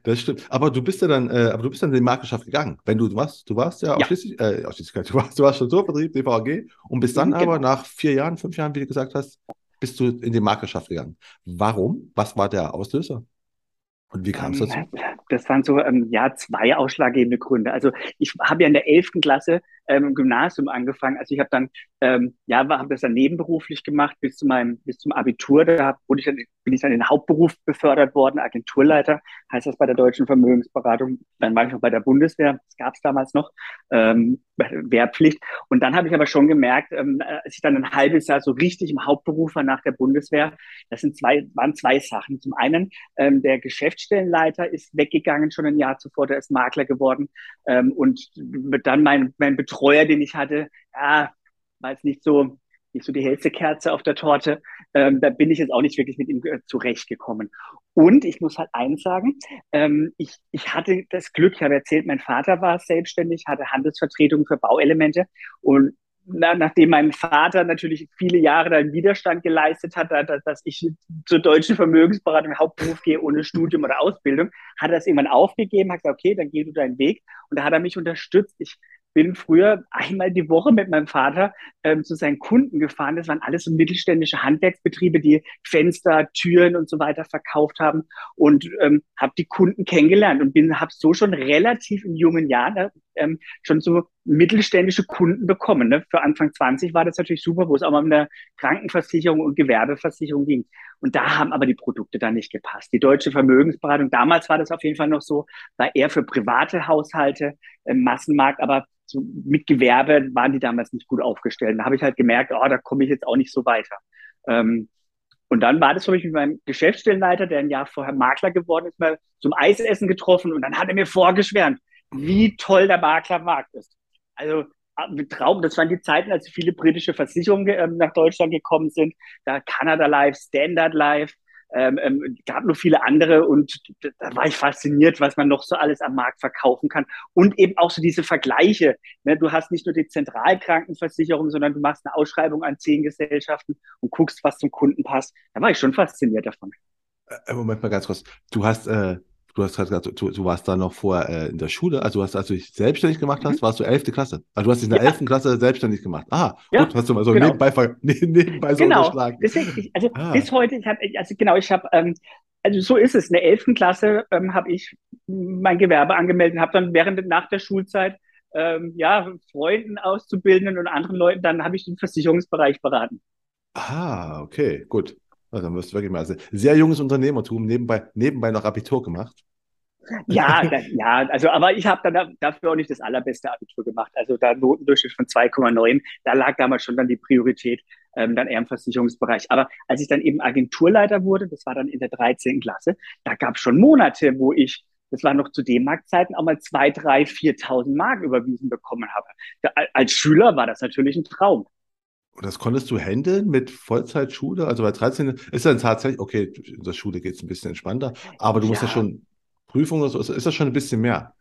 [SPEAKER 2] Das stimmt. Aber du bist ja dann, äh, aber du bist dann in die Marktwirtschaft gegangen. Wenn du, du warst, du warst ja, ja. ausschließlich, äh, du warst, du warst Strukturvertrieb, DVAG und bist dann genau. aber nach vier Jahren, fünf Jahren, wie du gesagt hast, bist du in die Marktwirtschaft gegangen. Warum? Was war der Auslöser? Und wie kam es dazu?
[SPEAKER 1] Das waren so ähm, ja zwei ausschlaggebende Gründe. Also ich habe ja in der elften Klasse ähm, im Gymnasium angefangen. Also ich habe dann ähm, ja habe das dann nebenberuflich gemacht bis zu meinem bis zum Abitur. Da wurde ich dann, bin ich dann in den Hauptberuf befördert worden, Agenturleiter heißt das bei der deutschen Vermögensberatung. Dann war ich noch bei der Bundeswehr. Das gab es damals noch ähm, Wehrpflicht. Und dann habe ich aber schon gemerkt, ähm, als ich dann ein halbes Jahr so richtig im Hauptberuf war nach der Bundeswehr, das sind zwei waren zwei Sachen. Zum einen ähm, der Geschäft Geschäftsstellenleiter ist weggegangen schon ein Jahr zuvor, der ist Makler geworden. Ähm, und dann mein, mein Betreuer, den ich hatte, ja, war jetzt nicht so nicht so die hellste Kerze auf der Torte. Ähm, da bin ich jetzt auch nicht wirklich mit ihm äh, zurechtgekommen. Und ich muss halt eins sagen, ähm, ich, ich hatte das Glück, ich habe erzählt, mein Vater war selbstständig, hatte Handelsvertretung für Bauelemente und na, nachdem mein Vater natürlich viele Jahre dann Widerstand geleistet hat, dass, dass ich zur deutschen Vermögensberatung Hauptberuf gehe ohne Studium oder Ausbildung, hat er es irgendwann aufgegeben, hat gesagt, okay, dann geh du deinen Weg. Und da hat er mich unterstützt. Ich bin früher einmal die Woche mit meinem Vater ähm, zu seinen Kunden gefahren. Das waren alles so mittelständische Handwerksbetriebe, die Fenster, Türen und so weiter verkauft haben und ähm, habe die Kunden kennengelernt und bin habe so schon relativ in jungen Jahren ne, ähm, schon so mittelständische Kunden bekommen. Ne? Für Anfang 20 war das natürlich super, wo es auch mal um eine Krankenversicherung und Gewerbeversicherung ging. Und da haben aber die Produkte dann nicht gepasst. Die deutsche Vermögensberatung, damals war das auf jeden Fall noch so, war eher für private Haushalte, äh, Massenmarkt, aber so mit Gewerbe waren die damals nicht gut aufgestellt. Da habe ich halt gemerkt, oh, da komme ich jetzt auch nicht so weiter. Ähm, und dann war das für mich mit meinem Geschäftsstellenleiter, der ein Jahr vorher Makler geworden ist, mal zum Eisessen getroffen und dann hat er mir vorgeschwärmt, wie toll der Maklermarkt ist. Also mit Traum, das waren die Zeiten, als viele britische Versicherungen äh, nach Deutschland gekommen sind. Da Canada Life, Standard Life, ähm, ähm, gab noch viele andere und da war ich fasziniert, was man noch so alles am Markt verkaufen kann. Und eben auch so diese Vergleiche. Ne? Du hast nicht nur die Zentralkrankenversicherung, sondern du machst eine Ausschreibung an zehn Gesellschaften und guckst, was zum Kunden passt. Da war ich schon fasziniert davon.
[SPEAKER 2] Äh, Moment mal ganz kurz. Du hast äh, Du hast gerade gesagt, du, du, warst da noch vor äh, in der Schule, also hast, als du dich selbstständig gemacht hast, mhm. warst du 11. Klasse. Also du hast dich in der ja. 11. Klasse selbstständig gemacht. Ah, ja. gut, hast du mal so genau. nebenbei, nebenbei so
[SPEAKER 1] genau. unterschlagen. Deswegen, ich, also ah. bis heute, ich habe, also genau, ich habe, ähm, also so ist es. In der 11. Klasse ähm, habe ich mein Gewerbe angemeldet und habe dann während nach der Schulzeit ähm, ja, Freunden, Auszubildenden und anderen Leuten, dann habe ich den Versicherungsbereich beraten.
[SPEAKER 2] Ah, okay, gut. Also dann wirst du wirklich mal also sehr junges Unternehmertum nebenbei, nebenbei noch Abitur gemacht.
[SPEAKER 1] Ja, da, ja, also aber ich habe dann dafür auch nicht das allerbeste Abitur gemacht. Also da Notendurchschnitt von 2,9, da lag damals schon dann die Priorität ähm, dann eher im Versicherungsbereich. Aber als ich dann eben Agenturleiter wurde, das war dann in der 13. Klasse, da gab es schon Monate, wo ich das war noch zu D-Mark-Zeiten, auch mal 2.000, 3.000, 4.000 Mark überwiesen bekommen habe. Da, als Schüler war das natürlich ein Traum.
[SPEAKER 2] Und das konntest du handeln mit Vollzeitschule? Also bei 13 ist dann tatsächlich, okay, in der Schule geht es ein bisschen entspannter, aber du musst ja schon Prüfungen oder so, ist das schon ein bisschen mehr?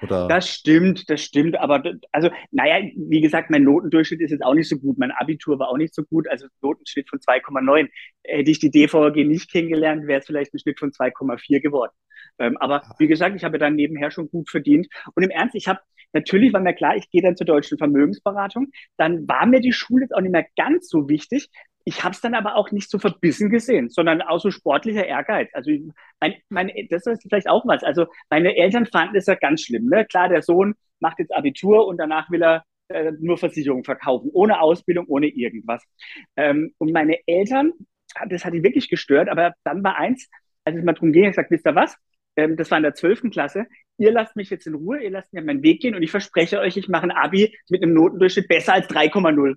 [SPEAKER 1] Oder? Das stimmt, das stimmt. Aber also, naja, wie gesagt, mein Notendurchschnitt ist jetzt auch nicht so gut. Mein Abitur war auch nicht so gut. Also Notenschnitt von 2,9. Hätte ich die DVG nicht kennengelernt, wäre es vielleicht ein Schnitt von 2,4 geworden. Ähm, aber wie gesagt, ich habe dann nebenher schon gut verdient. Und im Ernst, ich habe natürlich war mir klar, ich gehe dann zur deutschen Vermögensberatung. Dann war mir die Schule jetzt auch nicht mehr ganz so wichtig. Ich habe es dann aber auch nicht so verbissen gesehen, sondern auch so sportlicher Ehrgeiz. Also mein, mein, das ist vielleicht auch was. Also meine Eltern fanden es ja ganz schlimm. Ne? Klar, der Sohn macht jetzt Abitur und danach will er äh, nur Versicherungen verkaufen, ohne Ausbildung, ohne irgendwas. Ähm, und meine Eltern, das hat die wirklich gestört. Aber dann war eins, als es mal darum ging, ich gesagt, wisst ihr was? Ähm, das war in der zwölften Klasse. Ihr lasst mich jetzt in Ruhe, ihr lasst mir meinen Weg gehen und ich verspreche euch, ich mache ein Abi mit einem Notendurchschnitt besser als 3,0.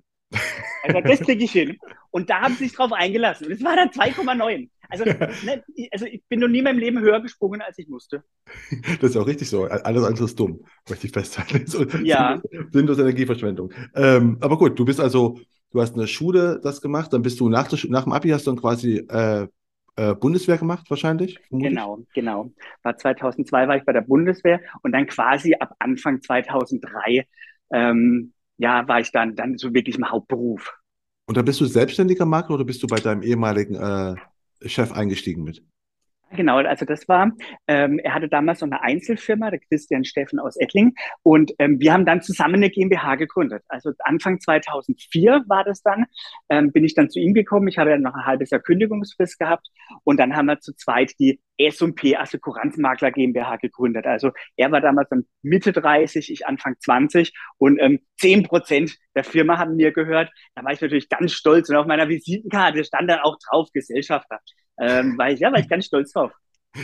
[SPEAKER 1] Also das kriege ich hin. Und da haben sie sich drauf eingelassen. Und es war dann 2,9. Also, ne, also ich bin noch nie in meinem Leben höher gesprungen, als ich musste.
[SPEAKER 2] Das ist auch richtig so. Alles andere ist dumm, möchte ich festhalten. So,
[SPEAKER 1] ja.
[SPEAKER 2] Sinnlose Energieverschwendung. Ähm, aber gut, du bist also, du hast in der Schule das gemacht, dann bist du nach, der, nach dem Abi hast du dann quasi äh, äh, Bundeswehr gemacht, wahrscheinlich?
[SPEAKER 1] Vermutlich. Genau, genau. War 2002 war ich bei der Bundeswehr und dann quasi ab Anfang 2003 ähm, ja, war ich dann, dann so wirklich im Hauptberuf.
[SPEAKER 2] Und da bist du selbstständiger Makler oder bist du bei deinem ehemaligen äh, Chef eingestiegen mit?
[SPEAKER 1] Genau, also das war, ähm, er hatte damals so eine Einzelfirma, der Christian Steffen aus Ettling, und ähm, wir haben dann zusammen eine GmbH gegründet. Also Anfang 2004 war das dann, ähm, bin ich dann zu ihm gekommen. Ich habe ja noch ein halbes Jahr Kündigungsfrist gehabt und dann haben wir zu zweit die S&P Assekuranzmakler GmbH gegründet. Also er war damals dann Mitte 30, ich Anfang 20 und ähm, 10 Prozent der Firma haben mir gehört. Da war ich natürlich ganz stolz und auf meiner Visitenkarte stand dann auch drauf Gesellschafter. Ähm, war ich, ja, war ich ganz stolz drauf.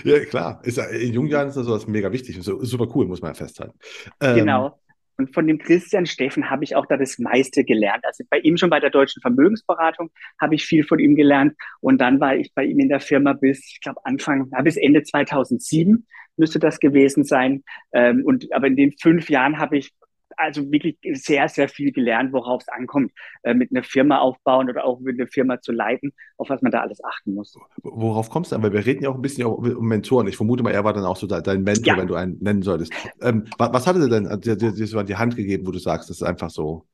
[SPEAKER 2] Ja, klar. Ist, in jungen Jahren ist das sowas mega wichtig und so, super cool, muss man ja festhalten.
[SPEAKER 1] Ähm, genau. Und von dem Christian Steffen habe ich auch da das meiste gelernt. Also bei ihm schon bei der deutschen Vermögensberatung habe ich viel von ihm gelernt. Und dann war ich bei ihm in der Firma bis, ich glaube, Anfang, ja, bis Ende 2007 müsste das gewesen sein. Ähm, und aber in den fünf Jahren habe ich also wirklich sehr, sehr viel gelernt, worauf es ankommt, äh, mit einer Firma aufbauen oder auch mit einer Firma zu leiten, auf was man da alles achten muss.
[SPEAKER 2] Worauf kommst du an? Weil wir reden ja auch ein bisschen auch um Mentoren. Ich vermute mal, er war dann auch so dein Mentor, ja. wenn du einen nennen solltest. Ähm, was, was hatte er denn dir, dir, dir die Hand gegeben, wo du sagst, das ist einfach so,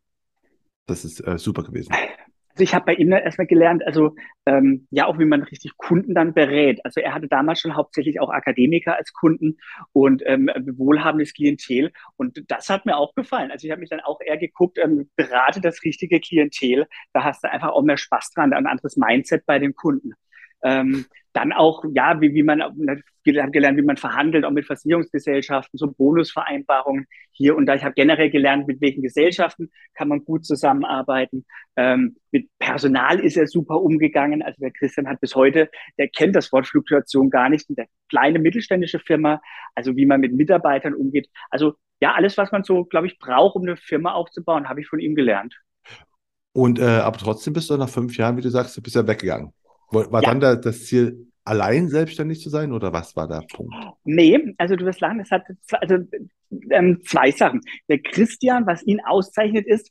[SPEAKER 2] das ist äh, super gewesen?
[SPEAKER 1] Also ich habe bei ihm erstmal gelernt, also ähm, ja auch wie man richtig Kunden dann berät. Also er hatte damals schon hauptsächlich auch Akademiker als Kunden und ähm, wohlhabendes Klientel und das hat mir auch gefallen. Also ich habe mich dann auch eher geguckt, ähm, berate das richtige Klientel, da hast du einfach auch mehr Spaß dran, ein anderes Mindset bei den Kunden. Ähm, dann auch, ja, wie, wie man gelernt, wie man verhandelt, auch mit Versicherungsgesellschaften, so Bonusvereinbarungen hier und da. Ich habe generell gelernt, mit welchen Gesellschaften kann man gut zusammenarbeiten. Ähm, mit Personal ist er super umgegangen. Also der Christian hat bis heute, der kennt das Wort Fluktuation gar nicht in der kleine mittelständische Firma, also wie man mit Mitarbeitern umgeht. Also ja, alles, was man so, glaube ich, braucht, um eine Firma aufzubauen, habe ich von ihm gelernt.
[SPEAKER 2] Und äh, aber trotzdem bist du nach fünf Jahren, wie du sagst, bist ja weggegangen. War ja. dann da das Ziel, allein selbstständig zu sein oder was war der Punkt?
[SPEAKER 1] Nee, also du wirst lachen, es hat also, ähm, zwei Sachen. Der Christian, was ihn auszeichnet, ist,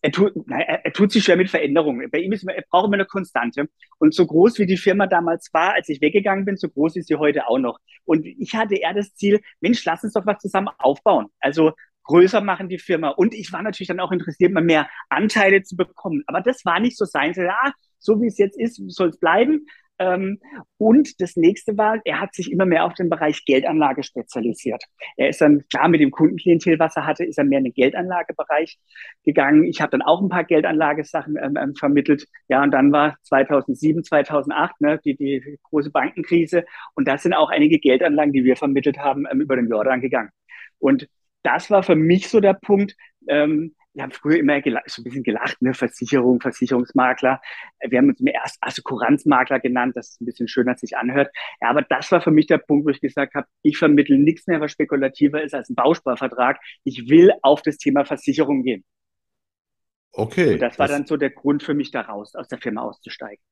[SPEAKER 1] er tut, er, er, tut sich schwer mit Veränderungen. Bei ihm ist er braucht immer eine Konstante. Und so groß wie die Firma damals war, als ich weggegangen bin, so groß ist sie heute auch noch. Und ich hatte eher das Ziel, Mensch, lass uns doch was zusammen aufbauen. Also größer machen die Firma. Und ich war natürlich dann auch interessiert, mal mehr Anteile zu bekommen. Aber das war nicht so sein. Ja, so wie es jetzt ist, soll es bleiben. Ähm, und das nächste war, er hat sich immer mehr auf den Bereich Geldanlage spezialisiert. Er ist dann, klar, mit dem Kundenklientel, was er hatte, ist er mehr in den Geldanlagebereich gegangen. Ich habe dann auch ein paar Geldanlagesachen ähm, ähm, vermittelt. Ja, und dann war 2007, 2008 ne, die, die große Bankenkrise. Und das sind auch einige Geldanlagen, die wir vermittelt haben, ähm, über den Jordan gegangen. Und das war für mich so der Punkt, ähm, wir haben früher immer so ein bisschen gelacht, ne? Versicherung, Versicherungsmakler. Wir haben uns immer erst Assekuranzmakler genannt, das ist ein bisschen schöner sich anhört. Ja, aber das war für mich der Punkt, wo ich gesagt habe, ich vermittle nichts mehr, was spekulativer ist als ein Bausparvertrag. Ich will auf das Thema Versicherung gehen. Okay. Und das war das dann so der Grund für mich, da raus, aus der Firma auszusteigen.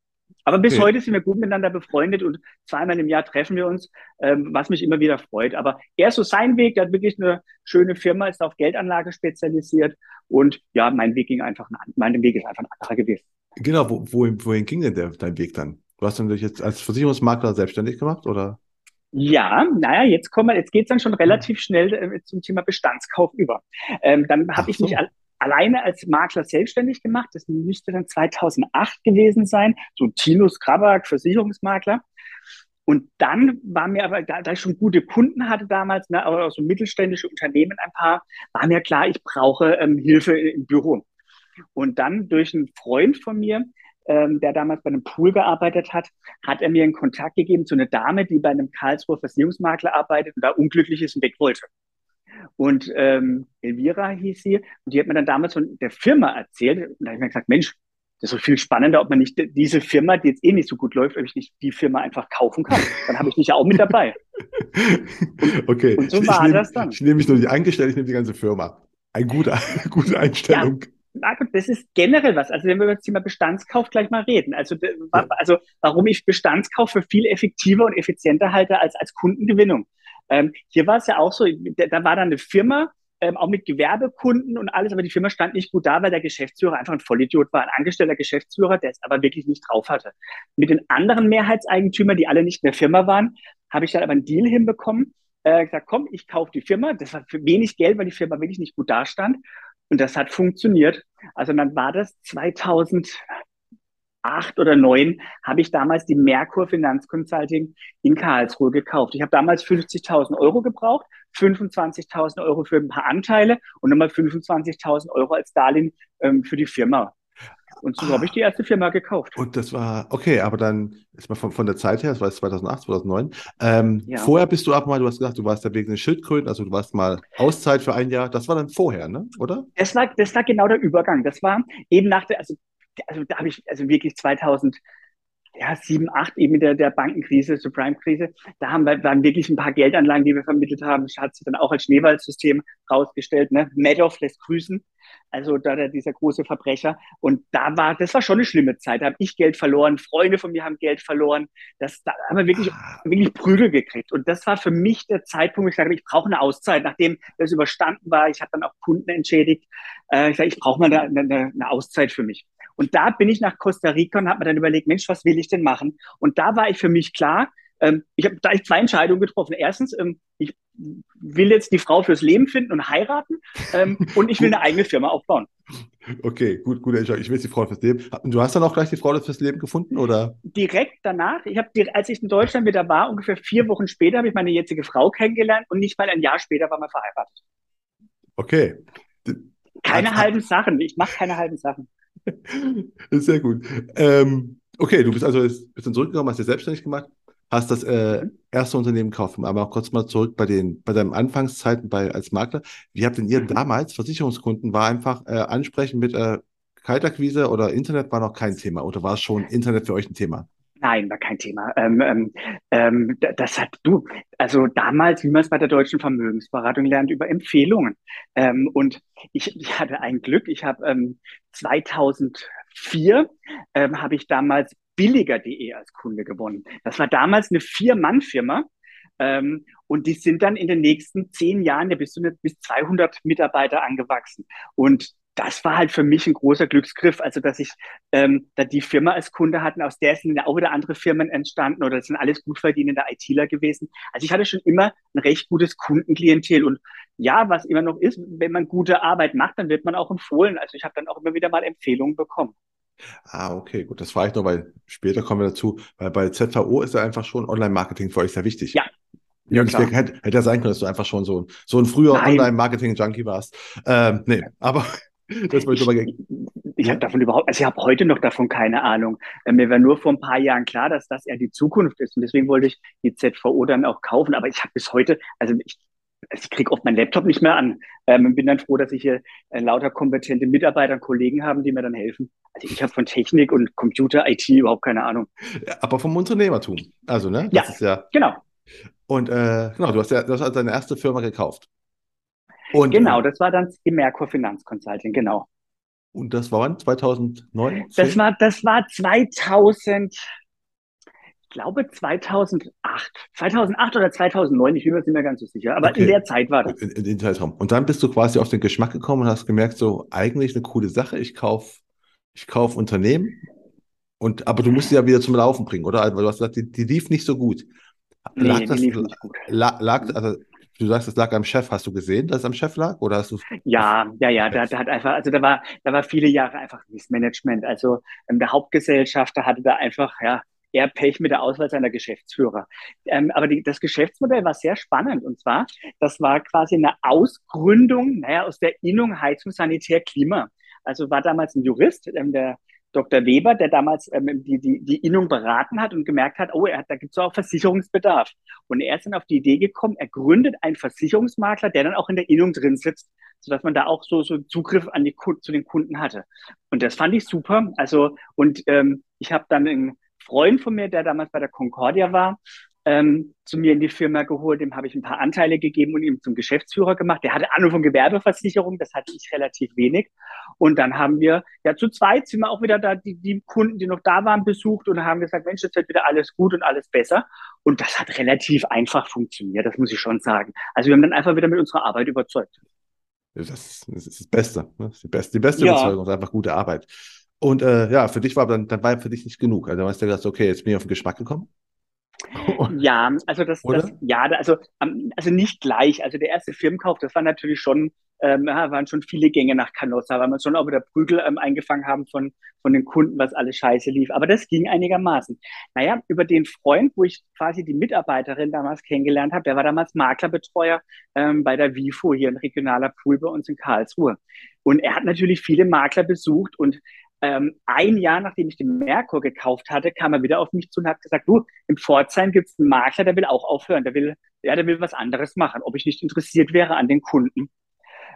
[SPEAKER 1] Aber bis okay. heute sind wir gut miteinander befreundet und zweimal im Jahr treffen wir uns, ähm, was mich immer wieder freut. Aber er ist so sein Weg, der hat wirklich eine schöne Firma, ist auf Geldanlage spezialisiert und ja, mein Weg ging einfach, mein Weg ist einfach ein anderer gewesen.
[SPEAKER 2] Genau, wo, wohin, wohin ging denn der, dein Weg dann? Du hast dich jetzt als Versicherungsmakler selbstständig gemacht oder?
[SPEAKER 1] Ja, naja, jetzt kommen wir, jetzt geht's dann schon relativ schnell äh, zum Thema Bestandskauf über. Ähm, dann habe ich so. mich alleine als Makler selbstständig gemacht. Das müsste dann 2008 gewesen sein. So Tinus Krabak, Versicherungsmakler. Und dann war mir aber, da, da ich schon gute Kunden hatte damals, ne, aber auch so mittelständische Unternehmen ein paar, war mir klar, ich brauche ähm, Hilfe im Büro. Und dann durch einen Freund von mir, ähm, der damals bei einem Pool gearbeitet hat, hat er mir einen Kontakt gegeben zu einer Dame, die bei einem Karlsruher Versicherungsmakler arbeitet und da unglücklich ist und weg wollte. Und ähm, Elvira hieß sie. Und die hat mir dann damals von der Firma erzählt. Und da habe ich mir gesagt, Mensch, das ist doch viel spannender, ob man nicht diese Firma, die jetzt eh nicht so gut läuft, ob ich nicht die Firma einfach kaufen kann. Dann habe ich mich ja auch mit dabei.
[SPEAKER 2] Und, okay. Und so ich, war ich nehm, das dann. Ich nehme mich nur nicht eingestellt, ich nehme die ganze Firma. Eine gute, gute Einstellung. Ja.
[SPEAKER 1] Das ist generell was. Also wenn wir über das Thema Bestandskauf gleich mal reden. Also, also warum ich Bestandskauf für viel effektiver und effizienter halte als, als Kundengewinnung. Ähm, hier war es ja auch so, da war dann eine Firma, ähm, auch mit Gewerbekunden und alles, aber die Firma stand nicht gut da, weil der Geschäftsführer einfach ein Vollidiot war, ein angestellter Geschäftsführer, der es aber wirklich nicht drauf hatte. Mit den anderen Mehrheitseigentümern, die alle nicht in der Firma waren, habe ich dann aber einen Deal hinbekommen, äh, gesagt, komm, ich kaufe die Firma. Das war für wenig Geld, weil die Firma wirklich nicht gut dastand. Und das hat funktioniert. Also dann war das 2000, acht oder neun habe ich damals die Merkur Finanzconsulting in Karlsruhe gekauft. Ich habe damals 50.000 Euro gebraucht, 25.000 Euro für ein paar Anteile und nochmal 25.000 Euro als Darlehen ähm, für die Firma. Und so ah, habe ich die erste Firma gekauft.
[SPEAKER 2] Und das war, okay, aber dann ist mal von, von der Zeit her, das war 2008, 2009. Ähm, ja. Vorher bist du auch mal, du hast gesagt, du warst da wegen den Schildkröten, also du warst mal Auszeit für ein Jahr. Das war dann vorher, ne? oder?
[SPEAKER 1] Das war, das war genau der Übergang. Das war eben nach der, also also da habe ich also wirklich 2008 ja, sieben, acht eben der, der Bankenkrise, Subprime-Krise, da haben wir dann wirklich ein paar Geldanlagen, die wir vermittelt haben. Das hat sich dann auch als Schneeballsystem rausgestellt. Ne? Madoff lässt grüßen. Also da der, dieser große Verbrecher. Und da war, das war schon eine schlimme Zeit. Da habe ich Geld verloren, Freunde von mir haben Geld verloren. Das, da haben wir wirklich, ah. wirklich Prügel gekriegt. Und das war für mich der Zeitpunkt, wo ich sage, ich brauche eine Auszeit, nachdem das überstanden war. Ich habe dann auch Kunden entschädigt. Äh, ich sage, ich brauche mal eine, eine, eine Auszeit für mich. Und da bin ich nach Costa Rica und habe mir dann überlegt, Mensch, was will ich denn machen? Und da war ich für mich klar, ähm, ich habe da zwei Entscheidungen getroffen. Erstens, ähm, ich will jetzt die Frau fürs Leben finden und heiraten ähm, und ich will eine eigene Firma aufbauen.
[SPEAKER 2] Okay, gut, gute Entscheidung. Ich will jetzt die Frau fürs Leben. Du hast dann auch gleich die Frau fürs Leben gefunden, oder?
[SPEAKER 1] Direkt danach. Ich habe, als ich in Deutschland wieder war, ungefähr vier Wochen später, habe ich meine jetzige Frau kennengelernt und nicht mal ein Jahr später waren wir verheiratet.
[SPEAKER 2] Okay.
[SPEAKER 1] Keine halben Sachen. Ich mache keine halben Sachen.
[SPEAKER 2] Sehr gut. Ähm, okay, du bist also bist dann zurückgekommen, hast dich selbstständig gemacht, hast das äh, erste Unternehmen gekauft. Aber auch kurz mal zurück bei den bei deinen Anfangszeiten bei als Makler. Wie habt denn ihr mhm. damals Versicherungskunden war einfach äh, ansprechen mit äh, Kaltakquise oder Internet war noch kein Thema oder war es schon Internet für euch ein Thema?
[SPEAKER 1] Nein, war kein Thema. Ähm, ähm, ähm das hat du, also damals, wie man es bei der deutschen Vermögensberatung lernt, über Empfehlungen. Ähm, und ich, ich hatte ein Glück. Ich habe ähm, 2004 ähm, habe ich damals billiger.de als Kunde gewonnen. Das war damals eine Vier-Mann-Firma. Ähm, und die sind dann in den nächsten zehn Jahren ja bis zu bis 200 Mitarbeiter angewachsen. Und das war halt für mich ein großer Glücksgriff, also dass ich ähm, da die Firma als Kunde hatten, aus der sind ja auch wieder andere Firmen entstanden oder das sind alles gut verdienende ITler gewesen. Also ich hatte schon immer ein recht gutes Kundenklientel und ja, was immer noch ist, wenn man gute Arbeit macht, dann wird man auch empfohlen. Also ich habe dann auch immer wieder mal Empfehlungen bekommen.
[SPEAKER 2] Ah, okay, gut, das frage ich noch, weil später kommen wir dazu, weil bei ZVO ist ja einfach schon Online-Marketing für euch sehr wichtig.
[SPEAKER 1] Ja,
[SPEAKER 2] ja, ja hätte, hätte ja sein können, dass du einfach schon so, so ein früher Online-Marketing-Junkie warst. Ähm, nee, aber
[SPEAKER 1] das wollte ich aber Ich, ich habe davon überhaupt, also ich habe heute noch davon keine Ahnung. Äh, mir war nur vor ein paar Jahren klar, dass das ja die Zukunft ist. Und deswegen wollte ich die ZVO dann auch kaufen. Aber ich habe bis heute, also ich, also ich kriege oft meinen Laptop nicht mehr an. Ähm, bin dann froh, dass ich hier äh, lauter kompetente Mitarbeiter und Kollegen habe, die mir dann helfen. Also ich habe von Technik und Computer, IT überhaupt keine Ahnung.
[SPEAKER 2] Ja, aber vom Unternehmertum. Also, ne?
[SPEAKER 1] Das ja, ja. Genau.
[SPEAKER 2] Und äh, genau, du hast ja du hast also deine erste Firma gekauft.
[SPEAKER 1] Und, genau, das war dann die Merkur Finanzconsulting, genau.
[SPEAKER 2] Und das war wann? 2009?
[SPEAKER 1] Das war, das war 2000, ich glaube 2008. 2008 oder 2009, ich bin mir nicht mehr ganz so sicher, aber okay. in der Zeit war das.
[SPEAKER 2] In, in, in Zeitraum. Und dann bist du quasi auf den Geschmack gekommen und hast gemerkt, so eigentlich eine coole Sache, ich kaufe ich kauf Unternehmen, und, aber du musst sie ja wieder zum Laufen bringen, oder? Weil du hast gesagt, die, die lief nicht so gut. Lag nee, das, die lief nicht gut. Lag, also Du sagst, es lag am Chef. Hast du gesehen, dass es am Chef lag? Oder hast du
[SPEAKER 1] ja, ja, ja. Da, da hat einfach, also da war, da war viele Jahre einfach Missmanagement. Also ähm, der Hauptgesellschafter hatte da einfach, ja, eher Pech mit der Auswahl seiner Geschäftsführer. Ähm, aber die, das Geschäftsmodell war sehr spannend. Und zwar, das war quasi eine Ausgründung, naja, aus der Innung Heizung Sanitär Klima. Also war damals ein Jurist, ähm, der Dr. Weber, der damals ähm, die, die, die Innung beraten hat und gemerkt hat, oh, er hat, da gibt es auch Versicherungsbedarf. Und er ist dann auf die Idee gekommen, er gründet einen Versicherungsmakler, der dann auch in der Innung drin sitzt, sodass man da auch so, so Zugriff an die, zu den Kunden hatte. Und das fand ich super. Also, und ähm, ich habe dann einen Freund von mir, der damals bei der Concordia war, ähm, zu mir in die Firma geholt, dem habe ich ein paar Anteile gegeben und ihm zum Geschäftsführer gemacht. Der hatte Ahnung von Gewerbeversicherung, das hatte ich relativ wenig. Und dann haben wir, ja, zu zweit sind wir auch wieder da, die, die Kunden, die noch da waren, besucht und haben gesagt, Mensch, jetzt wird wieder alles gut und alles besser. Und das hat relativ einfach funktioniert, das muss ich schon sagen. Also wir haben dann einfach wieder mit unserer Arbeit überzeugt.
[SPEAKER 2] Das, das ist das Beste, ne? das ist die beste, die beste ja. Überzeugung, ist einfach gute Arbeit. Und äh, ja, für dich war dann, dann war für dich nicht genug. Also dann hast du gesagt, okay, jetzt bin ich auf den Geschmack gekommen.
[SPEAKER 1] Ja, also das, das ja, also, also nicht gleich. Also der erste Firmenkauf, das war natürlich schon, ähm, waren schon viele Gänge nach Canossa, weil wir schon auch wieder Prügel ähm, eingefangen haben von, von den Kunden, was alles scheiße lief. Aber das ging einigermaßen. Naja, über den Freund, wo ich quasi die Mitarbeiterin damals kennengelernt habe, der war damals Maklerbetreuer ähm, bei der WIFO, hier ein regionaler Pool bei uns in Karlsruhe. Und er hat natürlich viele Makler besucht und ähm, ein Jahr nachdem ich den Merkur gekauft hatte, kam er wieder auf mich zu und hat gesagt, du, im Pforzheim gibt es einen Makler, der will auch aufhören, der will, ja, der will was anderes machen, ob ich nicht interessiert wäre an den Kunden.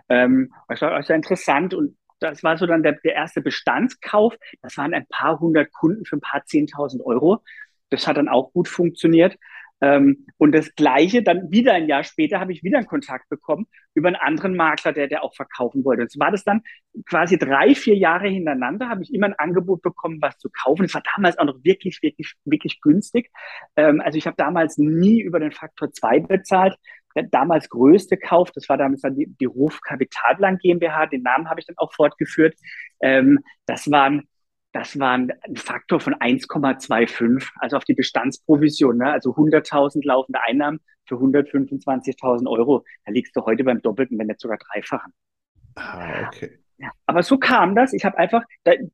[SPEAKER 1] Ähm, das war, war interessant und Das war so dann der, der erste Bestandskauf. Das waren ein paar hundert Kunden für ein paar zehntausend Euro. Das hat dann auch gut funktioniert. Ähm, und das Gleiche, dann wieder ein Jahr später, habe ich wieder einen Kontakt bekommen über einen anderen Makler, der, der auch verkaufen wollte. Und so war das dann quasi drei, vier Jahre hintereinander, habe ich immer ein Angebot bekommen, was zu kaufen. Es war damals auch noch wirklich, wirklich, wirklich günstig. Ähm, also ich habe damals nie über den Faktor 2 bezahlt. Der damals größte Kauf, das war damals dann die, die Ruf Kapitalplan GmbH, den Namen habe ich dann auch fortgeführt. Ähm, das waren das war ein Faktor von 1,25, also auf die Bestandsprovision, ne? also 100.000 laufende Einnahmen für 125.000 Euro. Da liegst du heute beim Doppelten, wenn nicht sogar Dreifachen.
[SPEAKER 2] Ah, okay.
[SPEAKER 1] Ja, aber so kam das. Ich habe einfach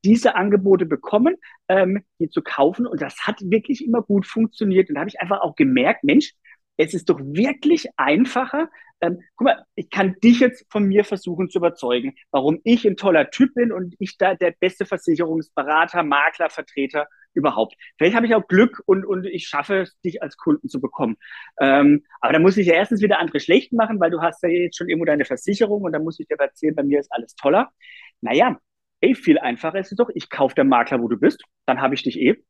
[SPEAKER 1] diese Angebote bekommen, ähm, die zu kaufen und das hat wirklich immer gut funktioniert. Und da habe ich einfach auch gemerkt, Mensch, es ist doch wirklich einfacher. Ähm, guck mal, ich kann dich jetzt von mir versuchen zu überzeugen, warum ich ein toller Typ bin und ich da der beste Versicherungsberater, Makler, Vertreter überhaupt. Vielleicht habe ich auch Glück und, und ich schaffe es, dich als Kunden zu bekommen. Ähm, aber da muss ich ja erstens wieder andere schlecht machen, weil du hast ja jetzt schon irgendwo deine Versicherung und dann muss ich dir erzählen, bei mir ist alles toller. Naja, ey, viel einfacher ist es doch, ich kaufe den Makler, wo du bist, dann habe ich dich eh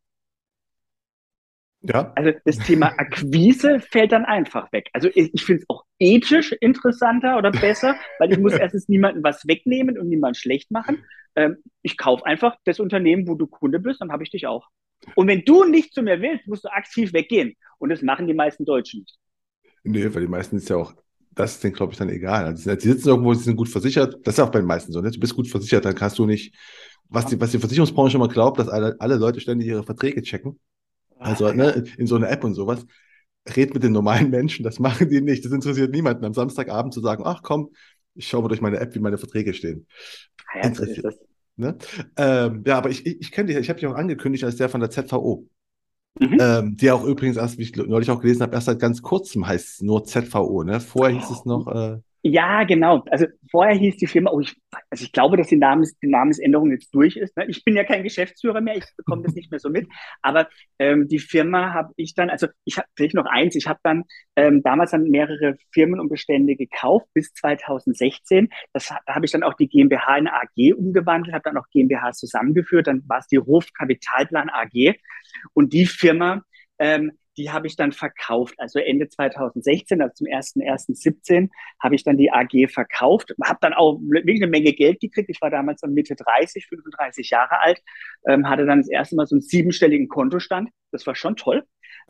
[SPEAKER 1] ja. Also das Thema Akquise fällt dann einfach weg. Also ich, ich finde es auch ethisch interessanter oder besser, weil ich muss erstens niemanden was wegnehmen und niemanden schlecht machen. Ähm, ich kaufe einfach das Unternehmen, wo du Kunde bist, dann habe ich dich auch. Und wenn du nicht zu mir willst, musst du aktiv weggehen. Und das machen die meisten Deutschen nicht.
[SPEAKER 2] Nee, weil die meisten ist ja auch, das ist denen, glaube ich, dann egal. Also, die sitzen irgendwo, sie sind gut versichert. Das ist auch bei den meisten so. Ne? Du bist gut versichert, dann kannst du nicht, was die, was die Versicherungsbranche immer glaubt, dass alle, alle Leute ständig ihre Verträge checken. Also ne, in so einer App und sowas. Red mit den normalen Menschen, das machen die nicht. Das interessiert niemanden, am Samstagabend zu sagen, ach komm, ich schaue mal durch meine App, wie meine Verträge stehen.
[SPEAKER 1] Ja, interessiert.
[SPEAKER 2] Ne? Ähm, ja, aber ich, ich, ich kenne dich, ich habe dich auch angekündigt als der von der ZVO. Mhm. Ähm, die auch übrigens erst, wie ich neulich auch gelesen habe, erst seit ganz kurzem heißt es nur ZVO. Ne? Vorher hieß es noch äh,
[SPEAKER 1] ja, genau. Also vorher hieß die Firma, oh, ich, also ich glaube, dass die, Namens, die Namensänderung jetzt durch ist. Ne? Ich bin ja kein Geschäftsführer mehr, ich bekomme das nicht mehr so mit. Aber ähm, die Firma habe ich dann, also ich habe vielleicht noch eins, ich habe dann ähm, damals dann mehrere Firmen und Bestände gekauft bis 2016. Das, da habe ich dann auch die GmbH in AG umgewandelt, habe dann auch GmbH zusammengeführt. Dann war es die Ruf Kapitalplan AG. Und die Firma ähm, die habe ich dann verkauft. Also Ende 2016, also zum 1.1.17, habe ich dann die AG verkauft, habe dann auch wirklich eine Menge Geld gekriegt. Ich war damals dann Mitte 30, 35 Jahre alt, ähm, hatte dann das erste Mal so einen siebenstelligen Kontostand. Das war schon toll.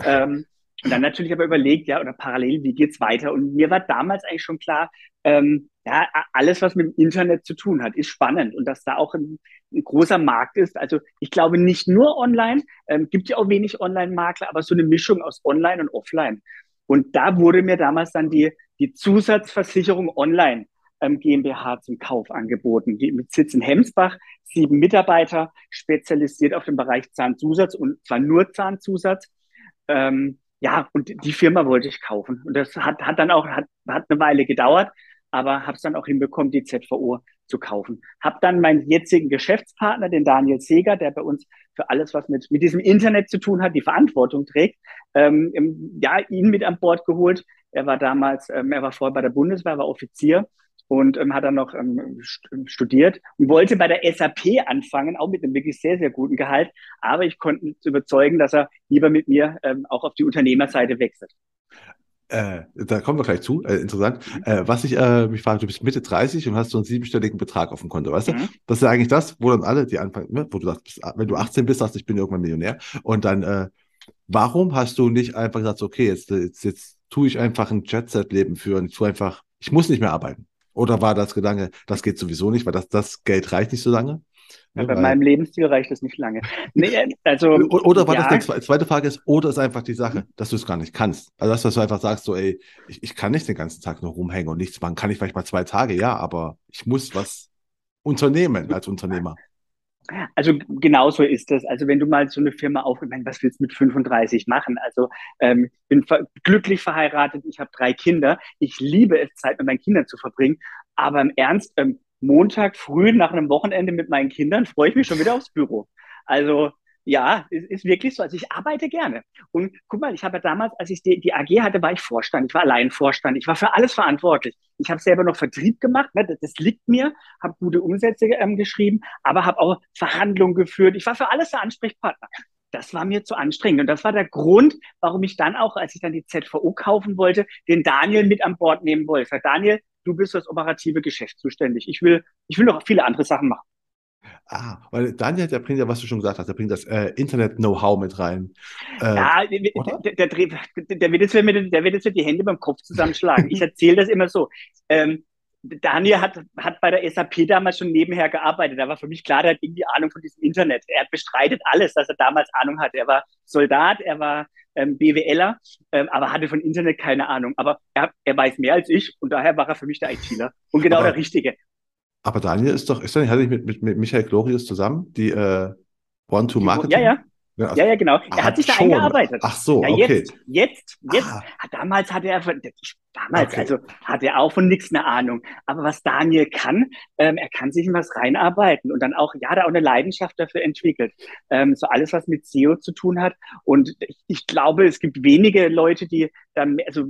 [SPEAKER 1] Ähm, und dann natürlich aber überlegt, ja, oder parallel, wie geht's weiter? Und mir war damals eigentlich schon klar, ähm, ja, alles, was mit dem Internet zu tun hat, ist spannend und dass da auch ein, ein großer Markt ist. Also ich glaube nicht nur online, ähm, gibt ja auch wenig Online-Makler, aber so eine Mischung aus Online und Offline. Und da wurde mir damals dann die, die Zusatzversicherung Online ähm, GmbH zum Kauf angeboten, die mit Sitz in Hemsbach, sieben Mitarbeiter, spezialisiert auf den Bereich Zahnzusatz und zwar nur Zahnzusatz. Ähm, ja, und die Firma wollte ich kaufen. Und das hat, hat dann auch, hat, hat eine Weile gedauert, aber habe es dann auch hinbekommen, die ZVO zu kaufen. Habe dann meinen jetzigen Geschäftspartner, den Daniel Seger, der bei uns für alles, was mit, mit diesem Internet zu tun hat, die Verantwortung trägt, ähm, ja, ihn mit an Bord geholt. Er war damals, ähm, er war vorher bei der Bundeswehr, war Offizier und ähm, hat dann noch ähm, studiert und wollte bei der SAP anfangen, auch mit einem wirklich sehr, sehr guten Gehalt. Aber ich konnte ihn überzeugen, dass er lieber mit mir ähm, auch auf die Unternehmerseite wechselt.
[SPEAKER 2] Äh, da kommen wir gleich zu, äh, interessant. Mhm. Äh, was ich äh, mich frage, du bist Mitte 30 und hast so einen siebenstelligen Betrag auf dem Konto, weißt du? Mhm. Das ist ja eigentlich das, wo dann alle, die anfangen, ne? wo du sagst, wenn du 18 bist, sagst, ich bin irgendwann Millionär. Und dann, äh, warum hast du nicht einfach gesagt, okay, jetzt, jetzt, jetzt tue ich einfach ein Jet-Set-Leben führen, ich tue einfach, ich muss nicht mehr arbeiten. Oder war das Gedanke, das geht sowieso nicht, weil das, das Geld reicht nicht so lange?
[SPEAKER 1] Ja, bei weil, meinem Lebensstil reicht das nicht lange. Nee, also,
[SPEAKER 2] oder war ja. das die zweite Frage ist, oder ist einfach die Sache, dass du es gar nicht kannst. Also dass du einfach sagst, so, ey, ich, ich kann nicht den ganzen Tag nur rumhängen und nichts machen. Kann ich vielleicht mal zwei Tage, ja, aber ich muss was unternehmen als Unternehmer.
[SPEAKER 1] Also genauso ist das. Also wenn du mal so eine Firma aufmachst, was willst du mit 35 machen? Also ähm, bin ver glücklich verheiratet, ich habe drei Kinder. Ich liebe es, Zeit mit meinen Kindern zu verbringen. Aber im Ernst, ähm, Montag früh nach einem Wochenende mit meinen Kindern freue ich mich schon wieder aufs Büro. Also Ja, es ist wirklich so. Also ich arbeite gerne. Und guck mal, ich habe ja damals, als ich die, die AG hatte, war ich Vorstand. Ich war allein Vorstand. Ich war für alles verantwortlich. Ich habe selber noch Vertrieb gemacht. Ne? Das, liegt mir. Habe gute Umsätze ähm, geschrieben, aber habe auch Verhandlungen geführt. Ich war für alles der Ansprechpartner. Das war mir zu anstrengend. Und das war der Grund, warum ich dann auch, als ich dann die ZVO kaufen wollte, den Daniel mit an Bord nehmen wollte. Daniel, du bist für das operative Geschäft zuständig. Ich will, ich will noch viele andere Sachen machen.
[SPEAKER 2] Ah, weil Daniel, der bringt ja, was du schon gesagt hast, der bringt das äh, Internet-Know-how mit rein.
[SPEAKER 1] Äh, ja, der, der, der, der, wird jetzt mit, der wird jetzt mit die Hände beim Kopf zusammenschlagen. ich erzähle das immer so. Ähm, Daniel hat, hat bei der SAP damals schon nebenher gearbeitet. Da war für mich klar, der hat irgendwie Ahnung von diesem Internet. Er bestreitet alles, dass er damals Ahnung hatte. Er war Soldat, er war ähm, BWLer, ähm, aber hatte von Internet keine Ahnung. Aber er, er weiß mehr als ich und daher war er für mich der ITler und genau aber, der Richtige.
[SPEAKER 2] Aber Daniel ist doch, ist er nicht, hatte ich mit, mit, mit Michael Glorius zusammen, die äh, One-to-Marketing?
[SPEAKER 1] Ja, ja. Ja, also, ja, ja, genau. Er hat sich da eingearbeitet.
[SPEAKER 2] Ach so,
[SPEAKER 1] ja,
[SPEAKER 2] okay.
[SPEAKER 1] Jetzt, jetzt, jetzt. Ah. Damals hatte er, damals, okay. also hat er auch von nichts eine Ahnung. Aber was Daniel kann, ähm, er kann sich in was reinarbeiten und dann auch, ja, er auch eine Leidenschaft dafür entwickelt. Ähm, so alles, was mit SEO zu tun hat. Und ich, ich glaube, es gibt wenige Leute, die dann, also,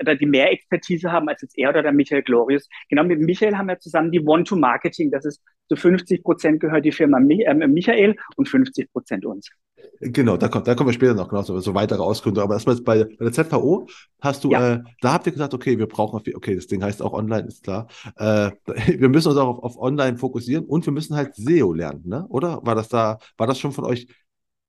[SPEAKER 1] oder die mehr Expertise haben als jetzt er oder der Michael Glorius. Genau mit Michael haben wir zusammen die One-to-Marketing. Das ist zu 50 Prozent gehört die Firma äh, Michael und 50 Prozent uns.
[SPEAKER 2] Genau, da, kommt, da kommen wir später noch genau so, so weitere Auskünfte. Aber erstmal bei, bei der ZVO hast du, ja. äh, da habt ihr gesagt, okay, wir brauchen, okay, das Ding heißt auch online, ist klar. Äh, wir müssen uns auch auf, auf online fokussieren und wir müssen halt SEO lernen, ne? Oder war das da, war das schon von euch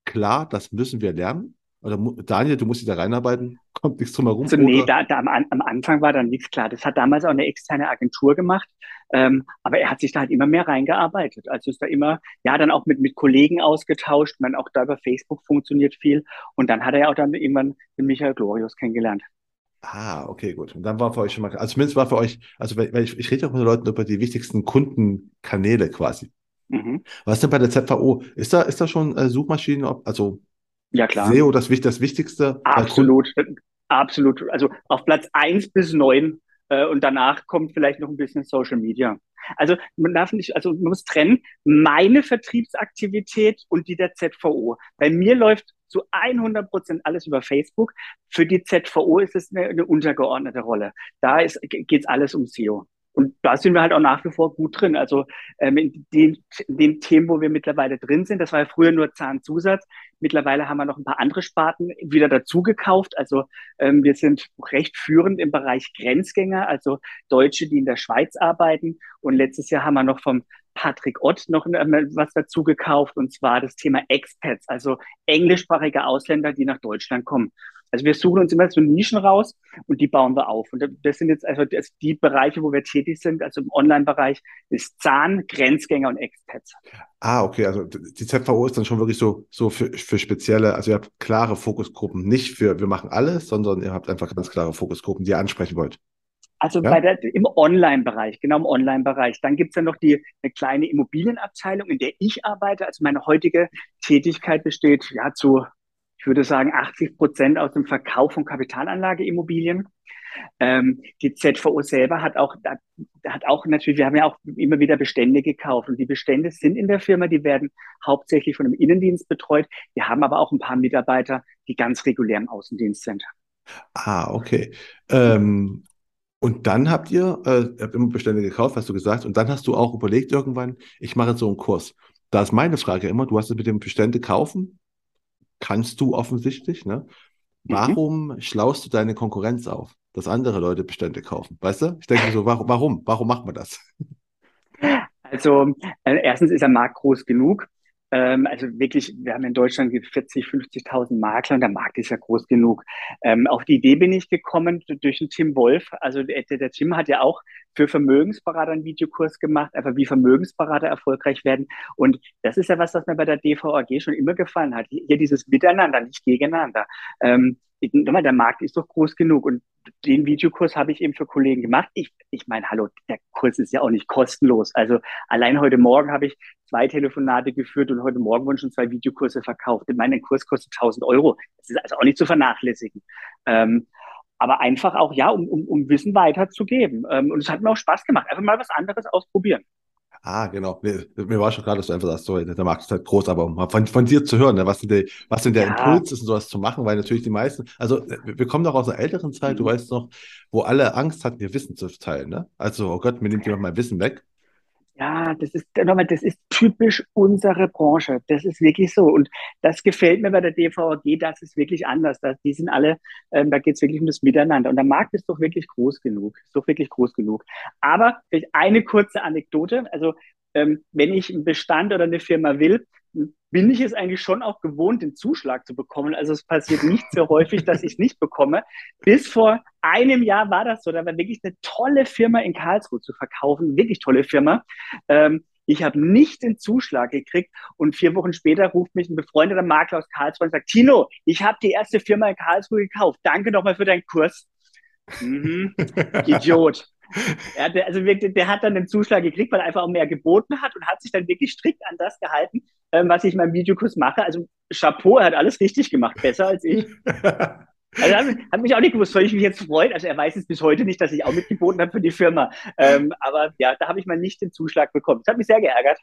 [SPEAKER 2] klar, das müssen wir lernen? Oder Daniel, du musst dich da reinarbeiten, kommt nichts drum herum.
[SPEAKER 1] Also, nee, da, da am, am, Anfang war dann nichts klar. Das hat damals auch eine externe Agentur gemacht. Ähm, aber er hat sich da halt immer mehr reingearbeitet. Also ist da immer, ja, dann auch mit, mit Kollegen ausgetauscht. Man auch da über Facebook funktioniert viel. Und dann hat er ja auch dann irgendwann den Michael Glorius kennengelernt.
[SPEAKER 2] Ah, okay, gut. Und dann war für euch schon mal, also zumindest war für euch, also weil ich, ich rede auch mit den Leuten über die wichtigsten Kundenkanäle quasi. Mhm. Was denn bei der ZVO? Ist da, ist da schon äh, Suchmaschinen, also
[SPEAKER 1] ja, klar.
[SPEAKER 2] SEO das, das Wichtigste?
[SPEAKER 1] Absolut, absolut. Also auf Platz eins bis neun äh, und danach kommt vielleicht noch ein bisschen Social Media. Also man darf nicht, also man muss trennen, meine Vertriebsaktivität und die der ZVO. Bei mir läuft zu 100 Prozent alles über Facebook. Für die ZVO ist es eine, eine untergeordnete Rolle. Da geht es alles um SEO. Und da sind wir halt auch nach wie vor gut drin. Also ähm, in, den, in den Themen, wo wir mittlerweile drin sind, das war ja früher nur Zahnzusatz. Mittlerweile haben wir noch ein paar andere Sparten wieder dazu gekauft. Also ähm, wir sind recht führend im Bereich Grenzgänger, also Deutsche, die in der Schweiz arbeiten. Und letztes Jahr haben wir noch vom Patrick Ott noch ähm, was dazu gekauft, und zwar das Thema Expats, also englischsprachige Ausländer, die nach Deutschland kommen. Also wir suchen uns immer so Nischen raus und die bauen wir auf. Und das sind jetzt also die Bereiche, wo wir tätig sind, also im Online-Bereich ist Zahn, Grenzgänger und Expats.
[SPEAKER 2] Ah, okay. Also die ZVO ist dann schon wirklich so, so für, für spezielle, also ihr habt klare Fokusgruppen, nicht für wir machen alles, sondern ihr habt einfach ganz klare Fokusgruppen, die ihr ansprechen wollt.
[SPEAKER 1] Also ja? bei der, im Online-Bereich, genau im Online-Bereich. Dann gibt's ja noch die eine kleine Immobilienabteilung, in der ich arbeite. Also meine heutige Tätigkeit besteht ja zu ich würde sagen, 80 Prozent aus dem Verkauf von Kapitalanlageimmobilien. Ähm, die ZVO selber hat auch, hat auch natürlich, wir haben ja auch immer wieder Bestände gekauft und die Bestände sind in der Firma, die werden hauptsächlich von einem Innendienst betreut. Wir haben aber auch ein paar Mitarbeiter, die ganz regulär im Außendienst sind.
[SPEAKER 2] Ah, okay. Ähm, und dann habt ihr, äh, habt immer Bestände gekauft, hast du gesagt, und dann hast du auch überlegt irgendwann, ich mache so einen Kurs. Da ist meine Frage immer, du hast es mit dem Bestände kaufen, kannst du offensichtlich, ne? Mhm. Warum mhm. schlaust du deine Konkurrenz auf, dass andere Leute Bestände kaufen? Weißt du? Ich denke so, warum, warum, warum macht man das?
[SPEAKER 1] Also, äh, erstens ist der Markt groß genug. Ähm, also wirklich, wir haben in Deutschland 40, 50.000 Makler und der Markt ist ja groß genug. Ähm, auf die Idee bin ich gekommen durch den Tim Wolf. Also der, der Tim hat ja auch für Vermögensberater einen Videokurs gemacht, einfach wie Vermögensberater erfolgreich werden. Und das ist ja was, was mir bei der DVAG schon immer gefallen hat. Hier dieses Miteinander, nicht gegeneinander. Ähm, der Markt ist doch groß genug und den Videokurs habe ich eben für Kollegen gemacht. Ich, ich meine, hallo, der Kurs ist ja auch nicht kostenlos. Also allein heute Morgen habe ich zwei Telefonate geführt und heute Morgen wurden schon zwei Videokurse verkauft. Mein Kurs kostet 1000 Euro. Das ist also auch nicht zu vernachlässigen. Ähm, aber einfach auch, ja, um, um, um Wissen weiterzugeben. Ähm, und es hat mir auch Spaß gemacht. Einfach mal was anderes ausprobieren.
[SPEAKER 2] Ah, genau. Nee, mir war schon gerade, dass du einfach sagst, so, der Markt ist halt groß, aber um von, von dir zu hören, ne, was, denn der, was denn der ja. Impuls ist, sowas zu machen, weil natürlich die meisten, also wir kommen doch aus einer älteren Zeit, mhm. du weißt noch, wo alle Angst hatten, ihr Wissen zu teilen. Ne? Also, oh Gott, mir nimmt jemand mein Wissen weg.
[SPEAKER 1] Ja, das ist nochmal, das ist typisch unsere Branche. Das ist wirklich so. Und das gefällt mir bei der DVG, das ist wirklich anders. Das, die sind alle, ähm, da geht es wirklich um das Miteinander. Und der Markt ist doch wirklich groß genug. Ist doch wirklich groß genug. Aber vielleicht eine kurze Anekdote. Also ähm, wenn ich einen Bestand oder eine Firma will, bin ich es eigentlich schon auch gewohnt, den Zuschlag zu bekommen. Also es passiert nicht so häufig, dass ich es nicht bekomme. Bis vor einem Jahr war das so. Da war wirklich eine tolle Firma in Karlsruhe zu verkaufen, wirklich tolle Firma. Ähm, ich habe nicht den Zuschlag gekriegt und vier Wochen später ruft mich ein befreundeter Makler aus Karlsruhe und sagt, Tino, ich habe die erste Firma in Karlsruhe gekauft. Danke nochmal für deinen Kurs. Mhm. Idiot. Ja, der, also wirklich, der hat dann den Zuschlag gekriegt, weil er einfach auch mehr geboten hat und hat sich dann wirklich strikt an das gehalten, ähm, was ich in meinem Videokurs mache. Also Chapeau, er hat alles richtig gemacht, besser als ich. Also hat, hat mich auch nicht gewusst, soll ich mich jetzt freuen? Also er weiß es bis heute nicht, dass ich auch mitgeboten habe für die Firma. Ähm, aber ja, da habe ich mal nicht den Zuschlag bekommen. Das hat mich sehr geärgert.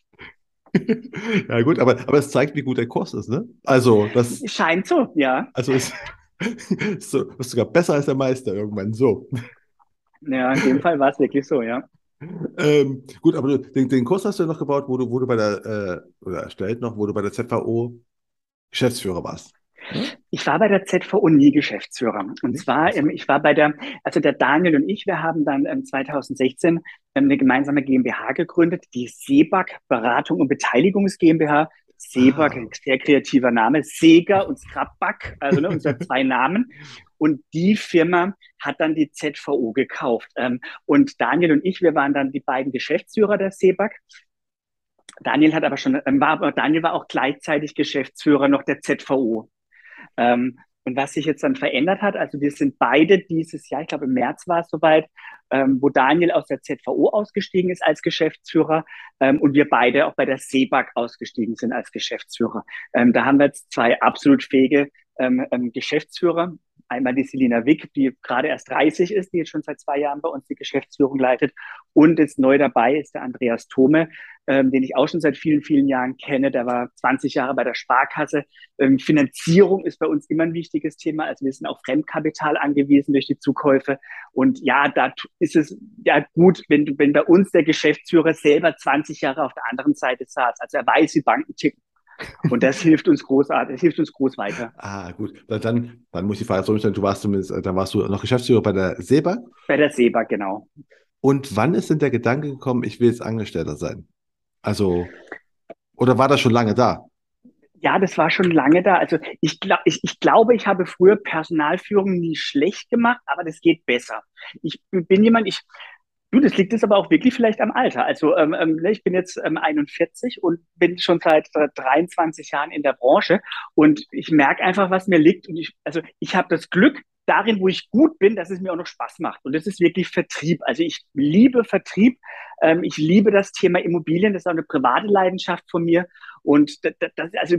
[SPEAKER 2] ja gut, aber, aber es zeigt, wie gut der Kurs ist, ne? Also das
[SPEAKER 1] scheint so, ja.
[SPEAKER 2] Also ist, so, ist sogar besser als der Meister irgendwann so.
[SPEAKER 1] Ja, in dem Fall war es wirklich so, ja.
[SPEAKER 2] Ähm, gut, aber den, den, Kurs hast du ja noch gebaut, wo du, wo du bei der, äh, oder erstellt noch, wo du bei der ZVO Geschäftsführer warst.
[SPEAKER 1] Ich war bei der ZVO nie Geschäftsführer. Und zwar, ähm, ich war bei der, also der Daniel und ich, wir haben dann ähm, 2016 ähm, eine gemeinsame GmbH gegründet, die Seeback Beratung und Beteiligungs GmbH. Seeback, ah. sehr kreativer Name, Seger und Scrapback, also ne, unsere zwei Namen. Und die Firma hat dann die ZVO gekauft. Ähm, und Daniel und ich, wir waren dann die beiden Geschäftsführer der Seeback. Daniel hat aber schon, ähm, war Daniel war auch gleichzeitig Geschäftsführer noch der ZVO. Ähm, und was sich jetzt dann verändert hat, also wir sind beide dieses Jahr, ich glaube im März war es soweit, wo Daniel aus der ZVO ausgestiegen ist als Geschäftsführer und wir beide auch bei der SEBAG ausgestiegen sind als Geschäftsführer. Da haben wir jetzt zwei absolut fähige Geschäftsführer, Einmal die Selina Wick, die gerade erst 30 ist, die jetzt schon seit zwei Jahren bei uns die Geschäftsführung leitet. Und jetzt neu dabei ist der Andreas Thome, ähm, den ich auch schon seit vielen, vielen Jahren kenne. Der war 20 Jahre bei der Sparkasse. Ähm, Finanzierung ist bei uns immer ein wichtiges Thema. Also wir sind auf Fremdkapital angewiesen durch die Zukäufe. Und ja, da ist es ja gut, wenn, wenn bei uns der Geschäftsführer selber 20 Jahre auf der anderen Seite saß. Also er weiß, wie Banken ticken. Und das hilft uns großartig, das hilft uns groß weiter.
[SPEAKER 2] Ah, gut. Dann, dann muss ich die Frage so stellen, du warst zumindest, dann warst du noch Geschäftsführer bei der SEBA?
[SPEAKER 1] Bei der SEBA, genau.
[SPEAKER 2] Und wann ist denn der Gedanke gekommen, ich will jetzt Angestellter sein? Also, oder war das schon lange da?
[SPEAKER 1] Ja, das war schon lange da. Also ich, glaub, ich, ich glaube, ich habe früher Personalführung nie schlecht gemacht, aber das geht besser. Ich bin jemand, ich, Du, das liegt jetzt aber auch wirklich vielleicht am Alter. Also ähm, ähm ne, ich bin jetzt ähm, 41 und bin schon seit äh, 23 Jahren in der Branche und ich merke einfach, was mir liegt. Und ich, also ich habe das Glück, darin, wo ich gut bin, dass es mir auch noch Spaß macht. Und das ist wirklich Vertrieb. Also ich liebe Vertrieb. Ähm, ich liebe das Thema Immobilien. Das ist auch eine private Leidenschaft von mir. Und das, also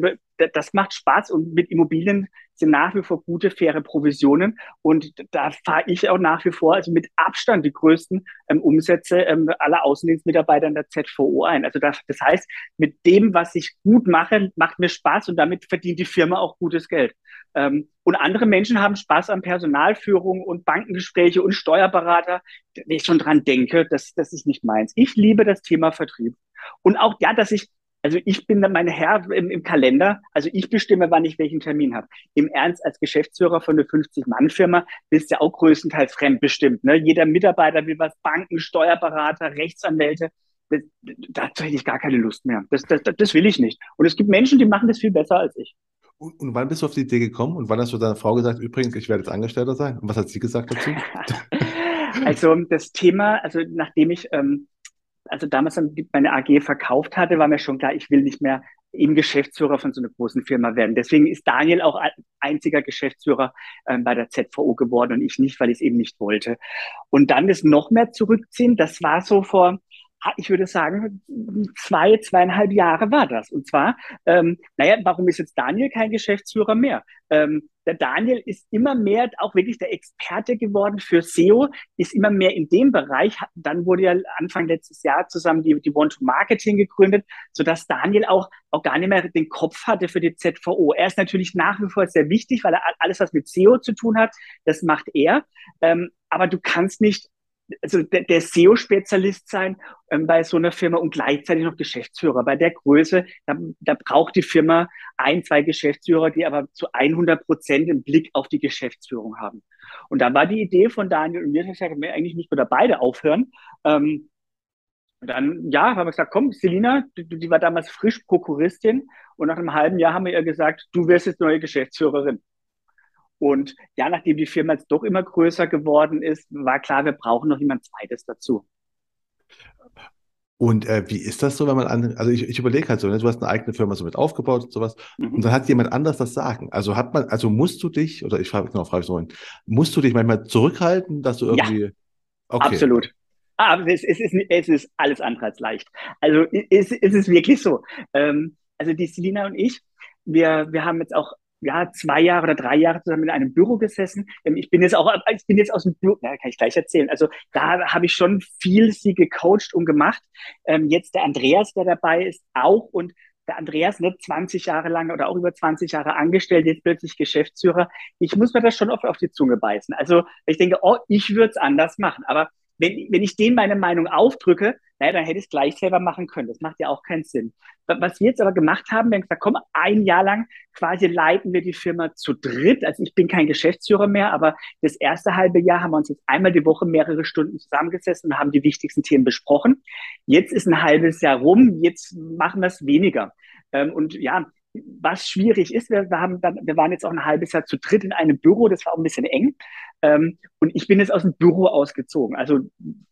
[SPEAKER 1] das macht Spaß. Und mit Immobilien sind nach wie vor gute, faire Provisionen. Und da fahre ich auch nach wie vor, also mit Abstand die größten ähm, Umsätze ähm, aller Außendienstmitarbeiter in der ZVO ein. Also das, das heißt, mit dem, was ich gut mache, macht mir Spaß und damit verdient die Firma auch gutes Geld. Ähm, und andere Menschen haben Spaß an Personalführung und Bankengespräche und Steuerberater. Wenn ich schon dran denke, das, das ist nicht meins. Ich liebe das Thema Vertrieb. Und auch ja, dass ich also ich bin dann mein Herr im, im, Kalender. Also ich bestimme, wann ich welchen Termin habe. Im Ernst, als Geschäftsführer von einer 50-Mann-Firma bist du ja auch größtenteils fremdbestimmt. Ne? Jeder Mitarbeiter will was, Banken, Steuerberater, Rechtsanwälte. Das, dazu hätte ich gar keine Lust mehr. Das, das, das will ich nicht. Und es gibt Menschen, die machen das viel besser als ich.
[SPEAKER 2] Und, und wann bist du auf die Idee gekommen? Und wann hast du deiner Frau gesagt, übrigens, ich werde jetzt Angestellter sein? Und was hat sie gesagt dazu?
[SPEAKER 1] also das Thema, also nachdem ich ähm, also damals meine AG verkauft hatte, war mir schon klar, ich will nicht mehr eben Geschäftsführer von so einer großen Firma werden. Deswegen ist Daniel auch einziger Geschäftsführer ähm, bei der ZVO geworden und ich nicht, weil ich es eben nicht wollte. Und dann das noch mehr zurückziehen, das war so vor, ich würde sagen, zwei, zweieinhalb Jahre war das. Und zwar, ähm, naja, warum ist jetzt Daniel kein Geschäftsführer mehr? Ähm, der Daniel ist immer mehr auch wirklich der Experte geworden für SEO, ist immer mehr in dem Bereich. Dann wurde ja Anfang letztes Jahr zusammen die, die One-to-Marketing gegründet, sodass Daniel auch, auch gar nicht mehr den Kopf hatte für die ZVO. Er ist natürlich nach wie vor sehr wichtig, weil er alles, was mit SEO zu tun hat, das macht er. Ähm, aber du kannst nicht also der, der SEO-Spezialist sein ähm, bei so einer Firma und gleichzeitig noch Geschäftsführer. Bei der Größe, da, da braucht die Firma ein, zwei Geschäftsführer, die aber zu 100 Prozent den Blick auf die Geschäftsführung haben. Und da war die Idee von Daniel und mir, dass wir eigentlich nicht nur beide aufhören. Ähm, und dann, ja, haben wir gesagt, komm, Selina, die, die war damals frisch Prokuristin und nach einem halben Jahr haben wir ihr gesagt, du wirst jetzt neue Geschäftsführerin. Und ja, nachdem die Firma jetzt doch immer größer geworden ist, war klar, wir brauchen noch jemand Zweites dazu.
[SPEAKER 2] Und äh, wie ist das so, wenn man an, also ich, ich überlege halt so, ne, du hast eine eigene Firma so mit aufgebaut und sowas, mhm. und dann hat jemand anders das Sagen. Also hat man, also musst du dich, oder ich frage genau, frage ich so, musst du dich manchmal zurückhalten, dass du irgendwie. Ja,
[SPEAKER 1] okay. absolut. Aber es, es, ist, es ist alles andere als leicht. Also es, es ist wirklich so. Ähm, also die Selina und ich, wir, wir haben jetzt auch ja, zwei Jahre oder drei Jahre zusammen in einem Büro gesessen. Ähm, ich bin jetzt auch, ich bin jetzt aus dem Büro, ja, kann ich gleich erzählen. Also da habe ich schon viel sie gecoacht und gemacht. Ähm, jetzt der Andreas, der dabei ist, auch und der Andreas, ne, 20 Jahre lang oder auch über 20 Jahre angestellt, jetzt plötzlich Geschäftsführer. Ich muss mir das schon oft auf die Zunge beißen. Also ich denke, oh, ich würde es anders machen. Aber wenn, wenn ich denen meine Meinung aufdrücke, naja, dann hätte ich es gleich selber machen können. Das macht ja auch keinen Sinn. Was wir jetzt aber gemacht haben, wir haben gesagt, komm, ein Jahr lang quasi leiten wir die Firma zu dritt. Also ich bin kein Geschäftsführer mehr, aber das erste halbe Jahr haben wir uns jetzt einmal die Woche mehrere Stunden zusammengesessen und haben die wichtigsten Themen besprochen. Jetzt ist ein halbes Jahr rum, jetzt machen wir es weniger. Ähm, und ja, was schwierig ist, wir, haben dann, wir waren jetzt auch ein halbes Jahr zu dritt in einem Büro, das war auch ein bisschen eng. Ähm, und ich bin jetzt aus dem Büro ausgezogen. Also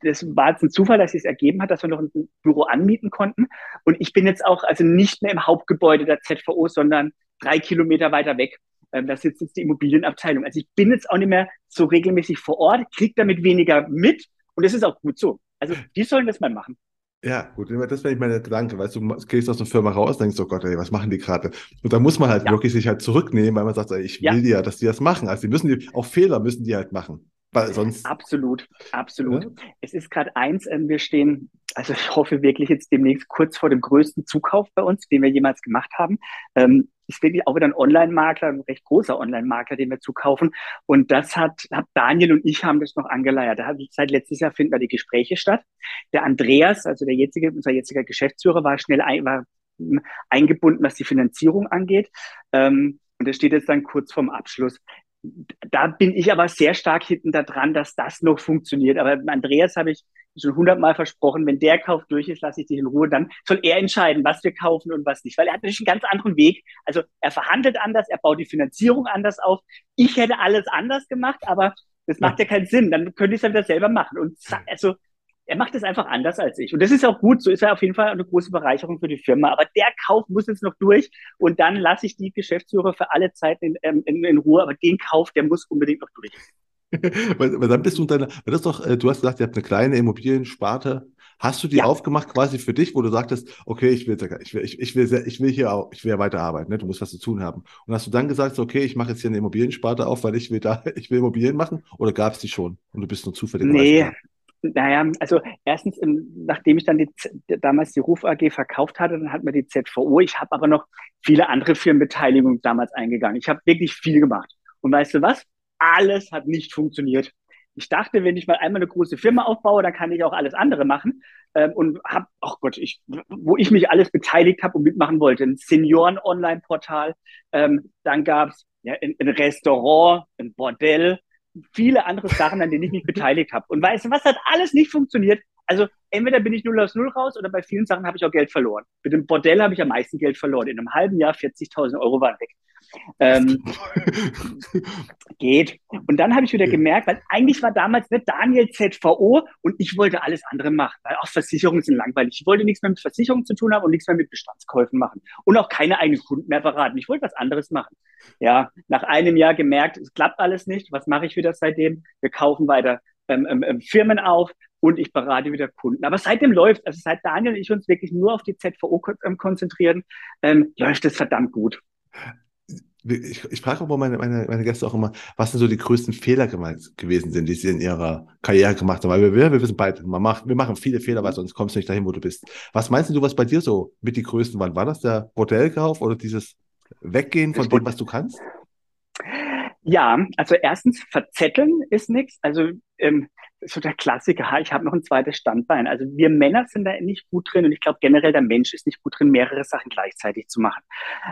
[SPEAKER 1] das war jetzt ein Zufall, dass es ergeben hat, dass wir noch ein Büro anmieten konnten. Und ich bin jetzt auch also nicht mehr im Hauptgebäude der ZVO, sondern drei Kilometer weiter weg. Ähm, da sitzt jetzt die Immobilienabteilung. Also ich bin jetzt auch nicht mehr so regelmäßig vor Ort, kriege damit weniger mit. Und das ist auch gut so. Also die sollen das mal machen.
[SPEAKER 2] Ja, gut, das wäre meine Gedanke, weißt du, du gehst aus einer Firma raus, denkst, oh Gott, ey, was machen die gerade? Und da muss man halt ja. wirklich sich halt zurücknehmen, weil man sagt, ey, ich will ja. dass die das machen. Also die müssen die, auch Fehler müssen die halt machen. Weil sonst.
[SPEAKER 1] Absolut, absolut. Ja? Es ist gerade eins, äh, wir stehen, also ich hoffe wirklich jetzt demnächst kurz vor dem größten Zukauf bei uns, den wir jemals gemacht haben. Ähm, ist wirklich auch wieder ein Online-Makler, ein recht großer Online-Makler, den wir zukaufen. Und das hat, hat Daniel und ich haben das noch angeleiert. Da hat seit letztes Jahr finden da die Gespräche statt. Der Andreas, also der jetzige, unser jetziger Geschäftsführer, war schnell ein, war eingebunden, was die Finanzierung angeht. Ähm, und er steht jetzt dann kurz vorm Abschluss da bin ich aber sehr stark hinten da dran, dass das noch funktioniert. Aber Andreas habe ich schon hundertmal versprochen, wenn der Kauf durch ist, lasse ich dich in Ruhe. Dann soll er entscheiden, was wir kaufen und was nicht. Weil er hat natürlich einen ganz anderen Weg. Also er verhandelt anders, er baut die Finanzierung anders auf. Ich hätte alles anders gemacht, aber das macht ja, keinen Sinn. Dann könnte ich es dann wieder selber machen. Und also er macht es einfach anders als ich. Und das ist auch gut. So ist er auf jeden Fall eine große Bereicherung für die Firma. Aber der Kauf muss jetzt noch durch. Und dann lasse ich die Geschäftsführer für alle Zeit in, ähm, in, in Ruhe. Aber den Kauf, der muss unbedingt noch durch.
[SPEAKER 2] weil, weil dann bist du deiner, das doch, äh, du hast gesagt, ihr habt eine kleine Immobiliensparte. Hast du die ja. aufgemacht quasi für dich, wo du sagtest, okay, ich will, ich will, ich, ich will, ich will hier auch, ich will ja weiterarbeiten, ne? du musst was zu tun haben. Und hast du dann gesagt, okay, ich mache jetzt hier eine Immobiliensparte auf, weil ich will da, ich will Immobilien machen? Oder gab es die schon und du bist nur zufällig?
[SPEAKER 1] Nee, naja, also erstens, nachdem ich dann die, damals die Ruf AG verkauft hatte, dann hat man die ZVO. Ich habe aber noch viele andere Firmenbeteiligungen damals eingegangen. Ich habe wirklich viel gemacht. Und weißt du was? Alles hat nicht funktioniert. Ich dachte, wenn ich mal einmal eine große Firma aufbaue, dann kann ich auch alles andere machen. Ähm, und habe, ach oh Gott, ich, wo ich mich alles beteiligt habe und mitmachen wollte, ein Senioren-Online-Portal. Ähm, dann gab's ja, ein, ein Restaurant, ein Bordell, viele andere Sachen, an denen ich mich beteiligt habe. Und weißt du, was hat alles nicht funktioniert? Also entweder bin ich null aus null raus oder bei vielen Sachen habe ich auch Geld verloren. Mit dem Bordell habe ich am meisten Geld verloren. In einem halben Jahr 40.000 Euro waren weg. Ähm, geht. Und dann habe ich wieder gemerkt, weil eigentlich war damals nicht Daniel ZVO und ich wollte alles andere machen, weil auch Versicherungen sind langweilig. Ich wollte nichts mehr mit Versicherungen zu tun haben und nichts mehr mit Bestandskäufen machen und auch keine eigenen Kunden mehr beraten. Ich wollte was anderes machen. Ja, nach einem Jahr gemerkt, es klappt alles nicht. Was mache ich wieder seitdem? Wir kaufen weiter ähm, ähm, ähm Firmen auf und ich berate wieder Kunden. Aber seitdem läuft, also seit Daniel und ich uns wirklich nur auf die ZVO ähm, konzentrieren, ähm, läuft es verdammt gut
[SPEAKER 2] ich, ich frage auch meine, meine, meine Gäste auch immer, was sind so die größten Fehler gewesen sind, die sie in ihrer Karriere gemacht haben. Weil wir, wir, wir wissen beide, man macht, wir machen viele Fehler, weil sonst kommst du nicht dahin, wo du bist. Was meinst du, was bei dir so mit die größten waren? War das der Bordellkauf oder dieses Weggehen von dem, was du kannst?
[SPEAKER 1] Ja, also erstens, verzetteln ist nichts. Also ähm, so der Klassiker, ich habe noch ein zweites Standbein. Also wir Männer sind da nicht gut drin und ich glaube generell der Mensch ist nicht gut drin, mehrere Sachen gleichzeitig zu machen.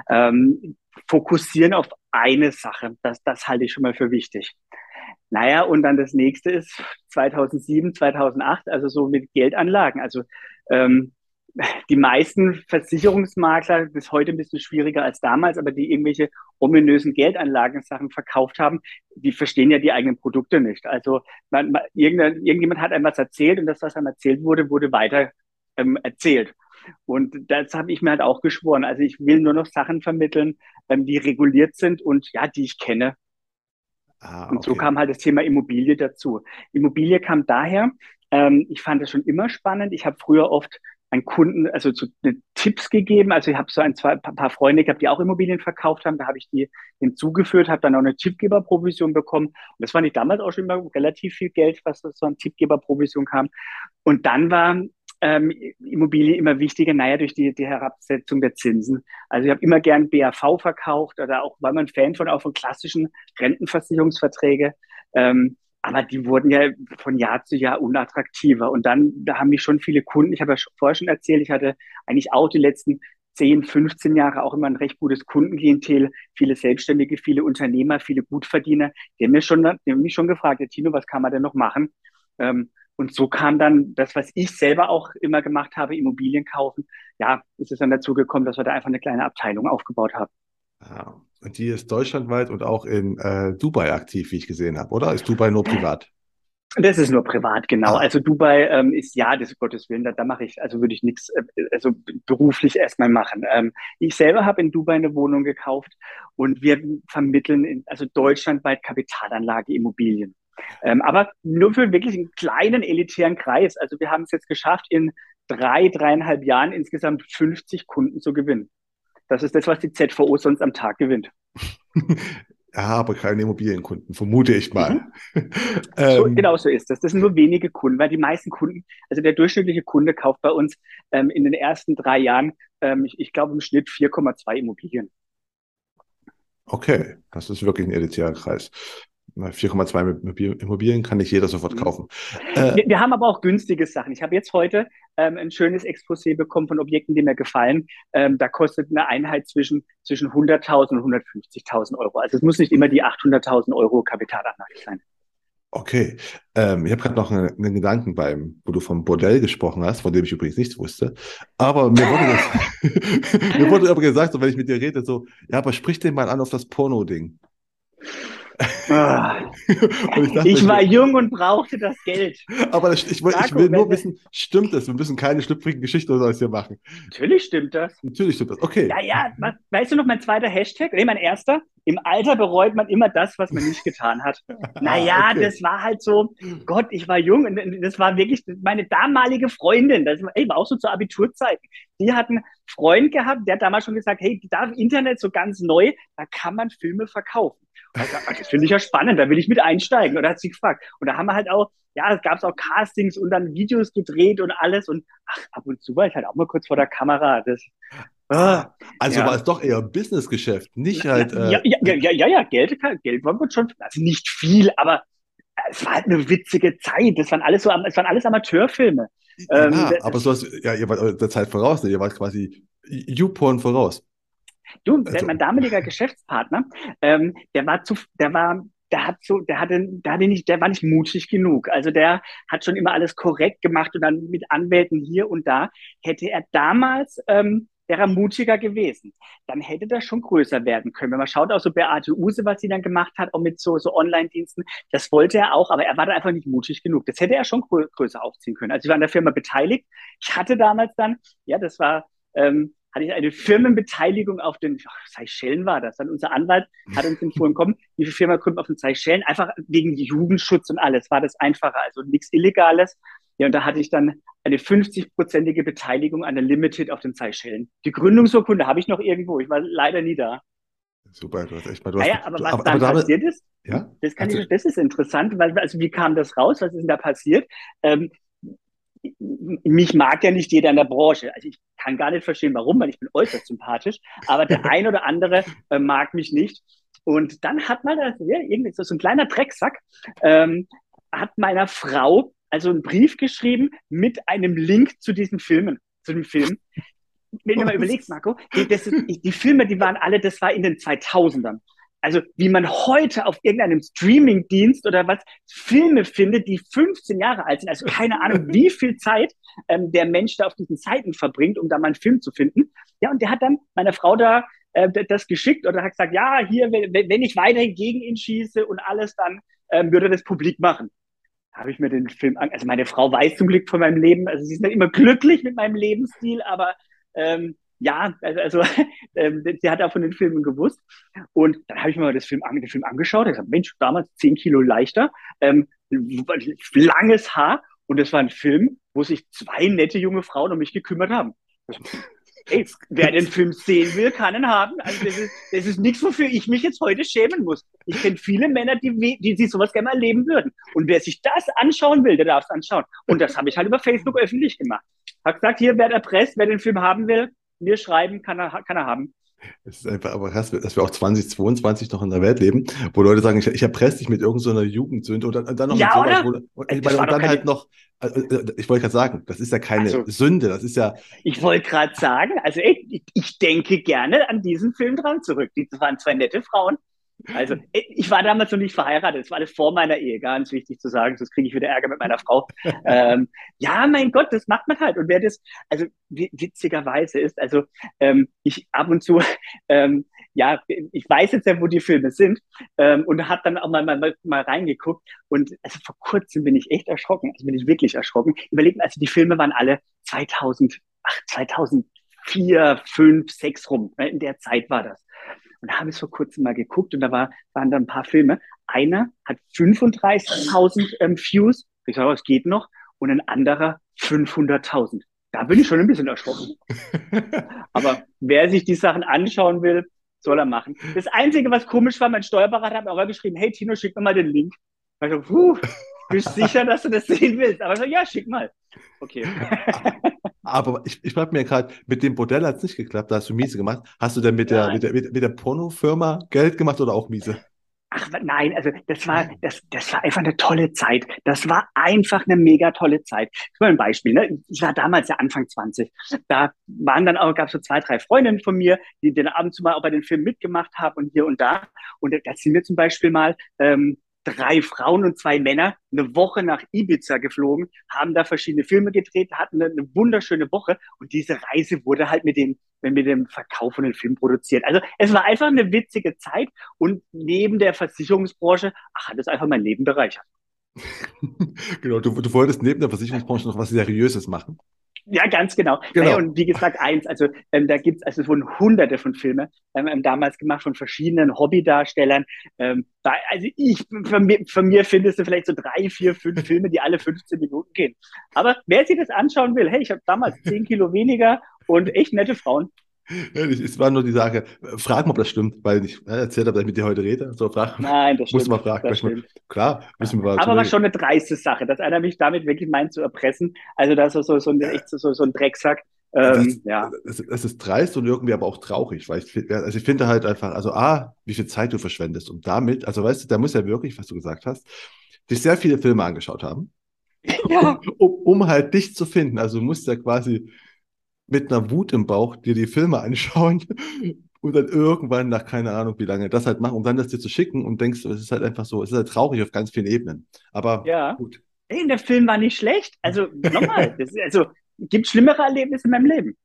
[SPEAKER 1] Ähm, fokussieren auf eine Sache, das, das halte ich schon mal für wichtig. Naja, und dann das nächste ist 2007, 2008, also so mit Geldanlagen. Also ähm, die meisten Versicherungsmakler, das ist heute ein bisschen schwieriger als damals, aber die irgendwelche ominösen Geldanlagensachen verkauft haben, die verstehen ja die eigenen Produkte nicht. Also man, man, irgendjemand hat einem was erzählt und das, was einem erzählt wurde, wurde weiter ähm, erzählt. Und das habe ich mir halt auch geschworen. Also ich will nur noch Sachen vermitteln, ähm, die reguliert sind und ja, die ich kenne. Ah, okay. Und so kam halt das Thema Immobilie dazu. Immobilie kam daher, ähm, ich fand das schon immer spannend. Ich habe früher oft an Kunden, also zu, ne, Tipps gegeben. Also ich habe so ein zwei, paar Freunde gehabt, die auch Immobilien verkauft haben. Da habe ich die hinzugeführt, habe dann auch eine Tippgeberprovision bekommen. Und das fand ich damals auch schon immer relativ viel Geld, was so an Tippgeberprovision kam. Und dann war ähm, Immobilie immer wichtiger, naja, durch die, die Herabsetzung der Zinsen. Also ich habe immer gern BAV verkauft oder auch, weil man Fan von auch von klassischen Rentenversicherungsverträge. Ähm, aber die wurden ja von Jahr zu Jahr unattraktiver. Und dann, da haben mich schon viele Kunden, ich habe ja vorher schon erzählt, ich hatte eigentlich auch die letzten 10, 15 Jahre auch immer ein recht gutes Kundenklientel, viele Selbstständige, viele Unternehmer, viele Gutverdiener, die haben, mir schon, die haben mich schon gefragt, ja, Tino, was kann man denn noch machen? Ähm, und so kam dann das, was ich selber auch immer gemacht habe, Immobilien kaufen. Ja, ist es dann dazu gekommen, dass wir da einfach eine kleine Abteilung aufgebaut haben.
[SPEAKER 2] Ja, und die ist deutschlandweit und auch in äh, Dubai aktiv, wie ich gesehen habe, oder? Ist Dubai nur privat?
[SPEAKER 1] Das ist nur privat, genau. Ah. Also Dubai ähm, ist ja, das Gottes Willen, da, da mache ich, also würde ich nichts, äh, also beruflich erstmal machen. Ähm, ich selber habe in Dubai eine Wohnung gekauft und wir vermitteln in, also deutschlandweit Kapitalanlage Immobilien. Ähm, aber nur für wirklich einen kleinen elitären Kreis. Also wir haben es jetzt geschafft, in drei, dreieinhalb Jahren insgesamt 50 Kunden zu gewinnen. Das ist das, was die ZVO sonst am Tag gewinnt.
[SPEAKER 2] ja, aber keine Immobilienkunden, vermute ich mal.
[SPEAKER 1] Mhm. so, ähm, genau so ist das. Das sind nur wenige Kunden, weil die meisten Kunden, also der durchschnittliche Kunde kauft bei uns ähm, in den ersten drei Jahren, ähm, ich, ich glaube im Schnitt 4,2 Immobilien.
[SPEAKER 2] Okay, das ist wirklich ein elitärer Kreis. 4,2 Immobilien kann nicht jeder sofort mhm. kaufen.
[SPEAKER 1] Äh, wir, wir, haben aber auch günstige Sachen. Ich habe jetzt heute ähm, ein schönes Exposé bekommen von Objekten, die mir gefallen. Ähm, da kostet eine Einheit zwischen, zwischen 100.000 und 150.000 Euro. Also es muss nicht immer die 800.000 Euro Kapitalanlage sein.
[SPEAKER 2] Okay, ähm, ich habe gerade noch einen, einen, Gedanken beim, wo du vom Bordell gesprochen hast, von dem ich übrigens nichts wusste. Aber mir wurde, das, mir wurde aber gesagt, so, wenn ich mit dir rede, so, ja, aber sprich den mal an auf das Porno-Ding.
[SPEAKER 1] Ah. ich, dachte, ich, war jung und brauchte das Geld.
[SPEAKER 2] Aber das, ich, Marco, ich, will nur wissen, stimmt das? Wir müssen keine schlüpfrigen Geschichten oder sowas hier machen.
[SPEAKER 1] Natürlich stimmt das.
[SPEAKER 2] Natürlich stimmt das. Okay.
[SPEAKER 1] Ja, ja. Weißt du noch mein zweiter Hashtag? Nee, mein erster. Im Alter bereut man immer das, was man nicht getan hat. naja, okay. das war halt so, Gott, ich war jung und das war wirklich meine damalige Freundin. Das war, ey, war auch so zur Abiturzeit. Die hat einen Freund gehabt, der hat damals schon gesagt, hey, da Internet so ganz neu, da kann man Filme verkaufen. Also, das finde ich ja spannend, da will ich mit einsteigen. Oder hat sie gefragt. Und da haben wir halt auch, ja, es gab auch Castings und dann Videos gedreht und alles. Und ach, ab und zu war ich halt auch mal kurz vor der Kamera. Das,
[SPEAKER 2] ah, also ja. war es doch eher Businessgeschäft, nicht halt.
[SPEAKER 1] Äh, ja, ja, ja, ja, ja, Geld, Geld war schon, also nicht viel, aber es war halt eine witzige Zeit. Das waren alles so, es waren alles Amateurfilme.
[SPEAKER 2] Ja, ähm, aber so was, ja, ihr wart der Zeit voraus, ne? ihr wart quasi YouPorn voraus.
[SPEAKER 1] Du, also, mein damaliger Geschäftspartner, ähm, der war zu, der war, der hat so, der hatte, der hatte nicht, der war nicht mutig genug. Also der hat schon immer alles korrekt gemacht und dann mit Anwälten hier und da. Hätte er damals, ähm, wäre er mutiger gewesen. Dann hätte das schon größer werden können. Wenn man schaut auch so Beate Use, was sie dann gemacht hat, auch mit so, so Online-Diensten, das wollte er auch, aber er war da einfach nicht mutig genug. Das hätte er schon grö größer aufziehen können. Also ich war an der Firma beteiligt. Ich hatte damals dann, ja, das war, ähm, hatte ich eine Firmenbeteiligung auf den ach, Seychellen war das. Dann unser Anwalt hat uns empfohlen, komm, die Firma gründen auf den Seychellen, einfach wegen Jugendschutz und alles war das einfacher, also nichts Illegales. Ja, und da hatte ich dann eine 50-prozentige Beteiligung an der Limited auf den Seychellen. Die Gründungsurkunde habe ich noch irgendwo. Ich war leider nie da.
[SPEAKER 2] Super, du hast echt mal.
[SPEAKER 1] Du hast, naja, aber was aber, dann aber passiert ist, ja? das, kann also, ich, das ist interessant, weil, also wie kam das raus? Was ist denn da passiert? Ähm, mich mag ja nicht jeder in der Branche. Also ich kann gar nicht verstehen, warum, weil ich bin äußerst sympathisch, aber der ein oder andere äh, mag mich nicht. Und dann hat man, das, ja, irgendwie so ein kleiner Drecksack, ähm, hat meiner Frau also einen Brief geschrieben mit einem Link zu diesen Filmen, zu dem Film. Wenn du mal überlegst, Marco, die, ist, die Filme, die waren alle, das war in den 2000ern. Also wie man heute auf irgendeinem Streamingdienst oder was Filme findet, die 15 Jahre alt sind. Also keine Ahnung, wie viel Zeit ähm, der Mensch da auf diesen Seiten verbringt, um da mal einen Film zu finden. Ja, und der hat dann meiner Frau da äh, das geschickt oder hat gesagt, ja, hier, wenn, wenn ich weiterhin gegen ihn schieße und alles, dann ähm, würde er das publik machen. Habe ich mir den Film an, also meine Frau weiß zum Glück von meinem Leben, also sie ist nicht immer glücklich mit meinem Lebensstil, aber ähm, ja, also, also ähm, sie hat auch von den Filmen gewusst. Und dann habe ich mir mal das Film, den Film angeschaut. Ich gesagt, Mensch, damals zehn Kilo leichter, ähm, langes Haar. Und das war ein Film, wo sich zwei nette junge Frauen um mich gekümmert haben. Ey, wer den Film sehen will, kann ihn haben. Also das ist, das ist nichts, wofür ich mich jetzt heute schämen muss. Ich kenne viele Männer, die, die, die sowas gerne mal erleben würden. Und wer sich das anschauen will, der darf es anschauen. Und das habe ich halt über Facebook öffentlich gemacht. Hab gesagt, hier, wer erpresst, wer den Film haben will, mir schreiben, kann er, kann er haben.
[SPEAKER 2] Es ist einfach aber krass, dass wir auch 2022 noch in der Welt leben, wo Leute sagen, ich, ich erpresse dich mit irgendeiner so Jugendsünde und dann, dann noch
[SPEAKER 1] ja,
[SPEAKER 2] mit sowas. Wo, und, ich meine, und dann halt noch, also, ich wollte gerade sagen, das ist ja keine also, Sünde, das ist ja.
[SPEAKER 1] Ich wollte gerade sagen, also ich, ich denke gerne an diesen Film dran zurück. Die waren zwei nette Frauen. Also, ich war damals noch nicht verheiratet. Das war alles vor meiner Ehe, ganz wichtig zu sagen. Sonst kriege ich wieder Ärger mit meiner Frau. ähm, ja, mein Gott, das macht man halt. Und wer das, also witzigerweise ist, also ähm, ich ab und zu, ähm, ja, ich weiß jetzt ja, wo die Filme sind ähm, und habe dann auch mal, mal, mal reingeguckt. Und also vor kurzem bin ich echt erschrocken. Also bin ich wirklich erschrocken. Überlegt, also die Filme waren alle 2000, ach, 2004, 5, 6 rum. Ne? In der Zeit war das. Und da habe ich vor kurzem mal geguckt und da war, waren da ein paar Filme. Einer hat 35.000 ähm, Views. Ich sage, es geht noch. Und ein anderer 500.000. Da bin ich schon ein bisschen erschrocken. Aber wer sich die Sachen anschauen will, soll er machen. Das Einzige, was komisch war, mein Steuerberater hat mir auch geschrieben, hey Tino, schick mir mal den Link. Ich so, bist du sicher, dass du das sehen willst? Aber ich so, ja, schick mal. Okay.
[SPEAKER 2] Aber ich, ich frage mir gerade, mit dem Bordell hat es nicht geklappt, da hast du miese gemacht. Hast du denn mit der, mit der, mit, mit der Pornofirma Geld gemacht oder auch miese?
[SPEAKER 1] Ach nein, also das war, das, das war einfach eine tolle Zeit. Das war einfach eine mega tolle Zeit. Ich mal ein Beispiel, ne? Ich war damals ja Anfang 20. Da waren dann auch, gab es so zwei, drei Freundinnen von mir, die den abends mal auch bei den Filmen mitgemacht haben und hier und da. Und da sind wir zum Beispiel mal ähm, drei Frauen und zwei Männer eine Woche nach Ibiza geflogen, haben da verschiedene Filme gedreht, hatten eine, wunderschöne Woche und diese Reise wurde halt mit dem, mit dem Verkauf von den Filmen produziert. Also es war einfach eine witzige Zeit und neben der Versicherungsbranche ach, hat es einfach mein Leben bereichert.
[SPEAKER 2] genau, du, du wolltest neben der Versicherungsbranche noch was Seriöses machen.
[SPEAKER 1] Ja, ganz genau. genau. Naja, und wie gesagt, eins, also ähm, da gibt's also von hunderte von Filmen ähm, ähm, damals gemacht von verschiedenen Hobbydarstellern. Ähm, da, also ich, von mir, von mir findest du vielleicht so drei, vier, fünf Filme, die alle 15 Minuten gehen. Aber wer sich das anschauen will, hey, ich habe damals zehn Kilo weniger und echt nette Frauen.
[SPEAKER 2] Es war nur die Sache, frag mal, ob das stimmt, weil ich erzählt habe, dass ich mit dir heute rede. So, frag,
[SPEAKER 1] Nein, das
[SPEAKER 2] stimmt.
[SPEAKER 1] Muss
[SPEAKER 2] man fragen. Mal, klar, müssen wir
[SPEAKER 1] Aber war schon eine dreiste Sache, dass einer mich damit wirklich meint zu erpressen. Also, das ist so, so, ein, echt so, so ein Drecksack. Ähm,
[SPEAKER 2] das, ja. Es, es, ist dreist und irgendwie aber auch traurig, weil ich, also ich finde halt einfach, also A, wie viel Zeit du verschwendest und damit, also weißt du, da muss ja wirklich, was du gesagt hast, dich sehr viele Filme angeschaut haben, ja. um, um halt dich zu finden. Also du musst ja quasi mit einer Wut im Bauch dir die Filme anschauen und dann irgendwann nach keine Ahnung wie lange das halt machen, um dann das dir zu schicken und denkst, es ist halt einfach so, es ist halt traurig auf ganz vielen Ebenen. Aber
[SPEAKER 1] ja. gut. Ey, der Film war nicht schlecht. Also nochmal, das, also gibt schlimmere Erlebnisse in meinem Leben.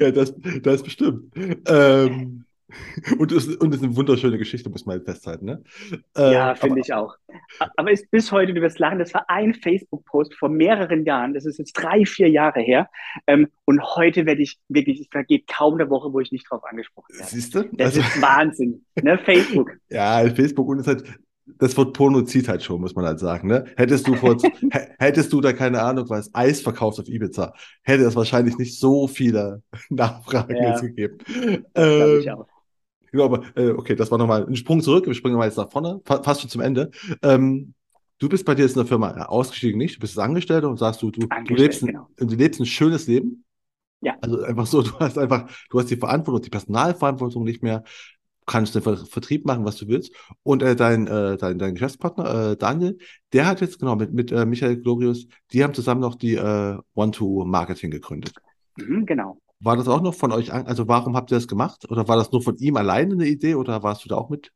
[SPEAKER 2] Ja, das, das bestimmt. Ähm, und es, und es ist eine wunderschöne Geschichte, muss man halt festhalten. Ne?
[SPEAKER 1] Äh, ja, finde ich auch. Aber ist bis heute, du wirst lachen, das war ein Facebook-Post vor mehreren Jahren, das ist jetzt drei, vier Jahre her. Ähm, und heute werde ich wirklich, es vergeht kaum eine Woche, wo ich nicht drauf angesprochen werde.
[SPEAKER 2] Siehst du?
[SPEAKER 1] Das also, ist Wahnsinn. Ne? Facebook.
[SPEAKER 2] Ja, Facebook und es halt, das Wort Porno zieht halt schon, muss man halt sagen. Ne? Hättest du vor, hättest du da keine Ahnung, was Eis verkaufst auf Ibiza, hätte es wahrscheinlich nicht so viele Nachfragen ja, gegeben. Ähm, ich auch. Genau, aber äh, okay, das war nochmal ein Sprung zurück. Wir springen mal jetzt nach vorne, fa fast schon zum Ende. Ähm, du bist bei dir jetzt in der Firma äh, ausgestiegen, nicht? Du bist Angestellter und sagst, du, du, du, lebst ein, genau. du lebst ein schönes Leben. Ja. Also einfach so, du hast einfach, du hast die Verantwortung, die Personalverantwortung nicht mehr, kannst den Vertrieb machen, was du willst. Und äh, dein, äh, dein, dein Geschäftspartner, äh, Daniel, der hat jetzt genau mit, mit äh, Michael Glorius, die haben zusammen noch die äh, One-to-Marketing gegründet.
[SPEAKER 1] Mhm, genau.
[SPEAKER 2] War das auch noch von euch, also warum habt ihr das gemacht? Oder war das nur von ihm alleine eine Idee oder warst du da auch mit?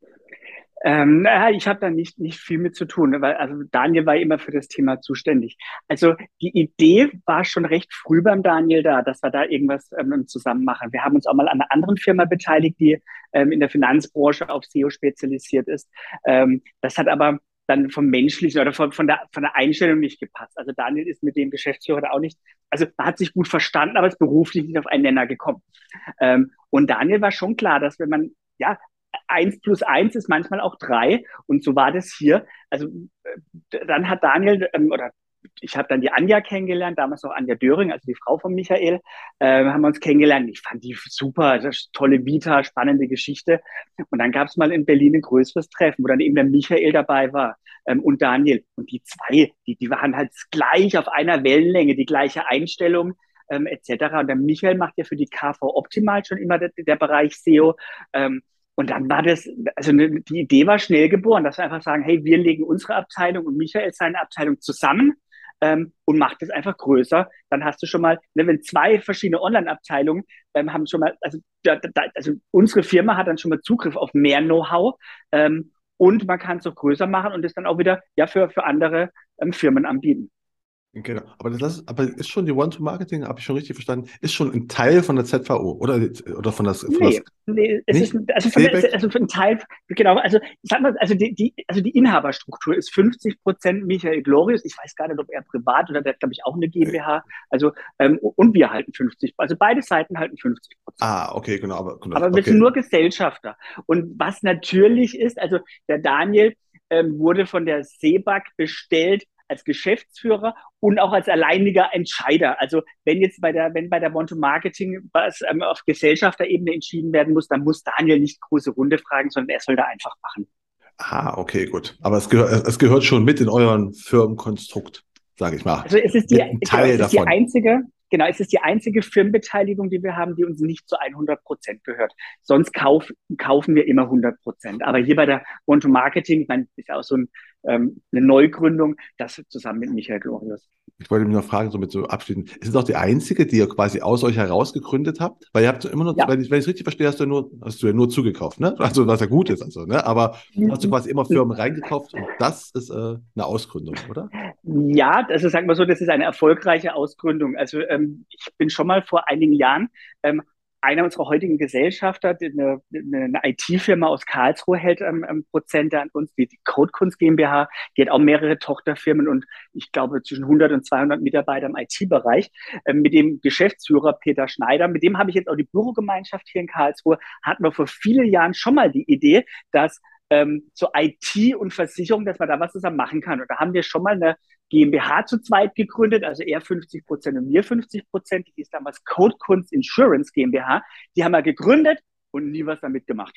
[SPEAKER 1] Ähm, ich habe da nicht, nicht viel mit zu tun, weil also Daniel war immer für das Thema zuständig. Also die Idee war schon recht früh beim Daniel da, dass wir da irgendwas ähm, zusammen machen. Wir haben uns auch mal an einer anderen Firma beteiligt, die ähm, in der Finanzbranche auf SEO spezialisiert ist. Ähm, das hat aber dann vom menschlichen oder von, von, der, von der Einstellung nicht gepasst. Also Daniel ist mit dem Geschäftsführer da auch nicht, also man hat sich gut verstanden, aber es beruflich nicht auf einen Nenner gekommen. Ähm, und Daniel war schon klar, dass wenn man ja eins plus eins ist manchmal auch drei. Und so war das hier. Also äh, dann hat Daniel ähm, oder ich habe dann die Anja kennengelernt, damals noch Anja Döring, also die Frau von Michael, äh, haben wir uns kennengelernt. Ich fand die super, tolle Vita, spannende Geschichte. Und dann gab es mal in Berlin ein größeres Treffen, wo dann eben der Michael dabei war ähm, und Daniel. Und die zwei, die, die waren halt gleich auf einer Wellenlänge, die gleiche Einstellung. Ähm, etc. Und der Michael macht ja für die KV Optimal schon immer der, der Bereich SEO. Ähm, und dann war das, also ne, die Idee war schnell geboren, dass wir einfach sagen, hey, wir legen unsere Abteilung und Michael seine Abteilung zusammen ähm, und macht es einfach größer. Dann hast du schon mal, ne, wenn zwei verschiedene Online-Abteilungen ähm, haben schon mal, also, da, da, also unsere Firma hat dann schon mal Zugriff auf mehr Know-how ähm, und man kann es auch größer machen und es dann auch wieder ja für, für andere ähm, Firmen anbieten.
[SPEAKER 2] Genau, aber das aber ist schon die One-to-Marketing, habe ich schon richtig verstanden, ist schon ein Teil von der ZVO oder, oder von das. Von
[SPEAKER 1] nee, das, nee, es nicht? ist also von, der, also von ein Teil, genau, also sag mal, also die, die, also die Inhaberstruktur ist 50 Prozent Michael Glorius, ich weiß gar nicht, ob er privat oder der hat, glaube ich, auch eine GmbH, also ähm, und wir halten 50, also beide Seiten halten 50 Prozent.
[SPEAKER 2] Ah, okay, genau. Aber,
[SPEAKER 1] genau, aber wir okay. sind nur Gesellschafter. Und was natürlich ist, also der Daniel ähm, wurde von der SEBAG bestellt, als Geschäftsführer und auch als alleiniger Entscheider. Also wenn jetzt bei der, wenn bei der Monto Marketing was ähm, auf Gesellschafterebene entschieden werden muss, dann muss Daniel nicht große Runde fragen, sondern er soll da einfach machen.
[SPEAKER 2] Ah, okay, gut. Aber es gehört, es gehört schon mit in euren Firmenkonstrukt, sage ich mal.
[SPEAKER 1] Also es ist die, Teil es ist die einzige, Genau, es ist die einzige Firmenbeteiligung, die wir haben, die uns nicht zu 100 Prozent gehört. Sonst kauf, kaufen wir immer 100 Prozent. Aber hier bei der One to Marketing, ich meine, ist ja auch so ein, ähm, eine Neugründung, das zusammen mit Michael Glorius.
[SPEAKER 2] Ich wollte mich noch fragen, so mit so abschließen. Ist es auch die einzige, die ihr quasi aus euch heraus gegründet habt? Weil ihr habt immer noch, ja. wenn ich es richtig verstehe, hast du ja nur, hast du ja nur zugekauft, ne? Also, was ja gut ist, also, ne? Aber mhm. hast du quasi immer Firmen reingekauft und das ist äh, eine Ausgründung, oder?
[SPEAKER 1] Ja, also sagen wir so, das ist eine erfolgreiche Ausgründung. Also, ähm, ich bin schon mal vor einigen Jahren ähm, einer unserer heutigen Gesellschafter, eine, eine IT-Firma aus Karlsruhe, hält ähm, Prozente an uns, die, die Codekunst GmbH, die hat auch mehrere Tochterfirmen und ich glaube zwischen 100 und 200 Mitarbeiter im IT-Bereich. Ähm, mit dem Geschäftsführer Peter Schneider, mit dem habe ich jetzt auch die Bürogemeinschaft hier in Karlsruhe, hatten wir vor vielen Jahren schon mal die Idee, dass ähm, so IT und Versicherung, dass man da was zusammen machen kann. Und da haben wir schon mal eine GmbH zu zweit gegründet, also er 50 Prozent und mir 50 Prozent. Die ist damals Codekunst Insurance GmbH. Die haben wir gegründet und nie was damit gemacht.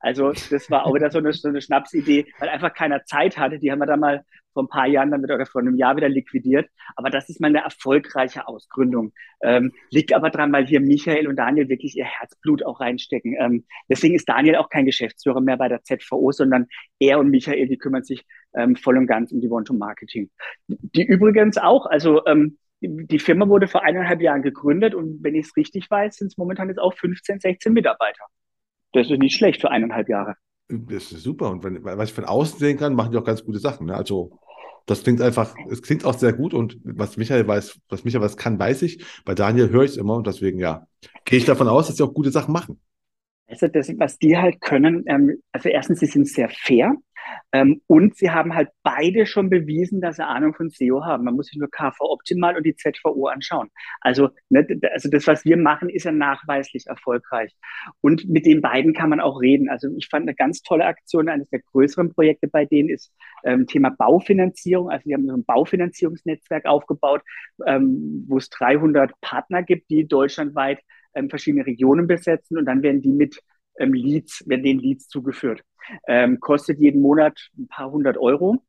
[SPEAKER 1] Also das war auch wieder so eine, so eine Schnapsidee, weil einfach keiner Zeit hatte. Die haben wir dann mal vor ein paar Jahren damit oder vor einem Jahr wieder liquidiert. Aber das ist mal eine erfolgreiche Ausgründung. Ähm, liegt aber dran, weil hier Michael und Daniel wirklich ihr Herzblut auch reinstecken. Ähm, deswegen ist Daniel auch kein Geschäftsführer mehr bei der ZVO, sondern er und Michael, die kümmern sich ähm, voll und ganz um die One-to-Marketing. Die übrigens auch, also ähm, die Firma wurde vor eineinhalb Jahren gegründet und wenn ich es richtig weiß, sind es momentan jetzt auch 15, 16 Mitarbeiter. Das ist nicht schlecht für eineinhalb Jahre.
[SPEAKER 2] Das ist super. Und wenn, was ich von außen sehen kann, machen die auch ganz gute Sachen. Ne? Also das klingt einfach, es klingt auch sehr gut und was Michael weiß, was Michael was kann, weiß ich. Bei Daniel höre ich es immer und deswegen ja, gehe ich davon aus, dass sie auch gute Sachen machen.
[SPEAKER 1] Also das, was die halt können, ähm, also erstens, sie sind sehr fair. Ähm, und sie haben halt beide schon bewiesen, dass sie Ahnung von SEO haben. Man muss sich nur KV Optimal und die ZVO anschauen. Also, ne, also das, was wir machen, ist ja nachweislich erfolgreich. Und mit den beiden kann man auch reden. Also ich fand eine ganz tolle Aktion, eines der größeren Projekte bei denen ist ähm, Thema Baufinanzierung. Also die haben so ein Baufinanzierungsnetzwerk aufgebaut, ähm, wo es 300 Partner gibt, die deutschlandweit ähm, verschiedene Regionen besetzen und dann werden die mit ähm, Leads, werden den Leads zugeführt. Ähm, kostet jeden Monat ein paar hundert Euro.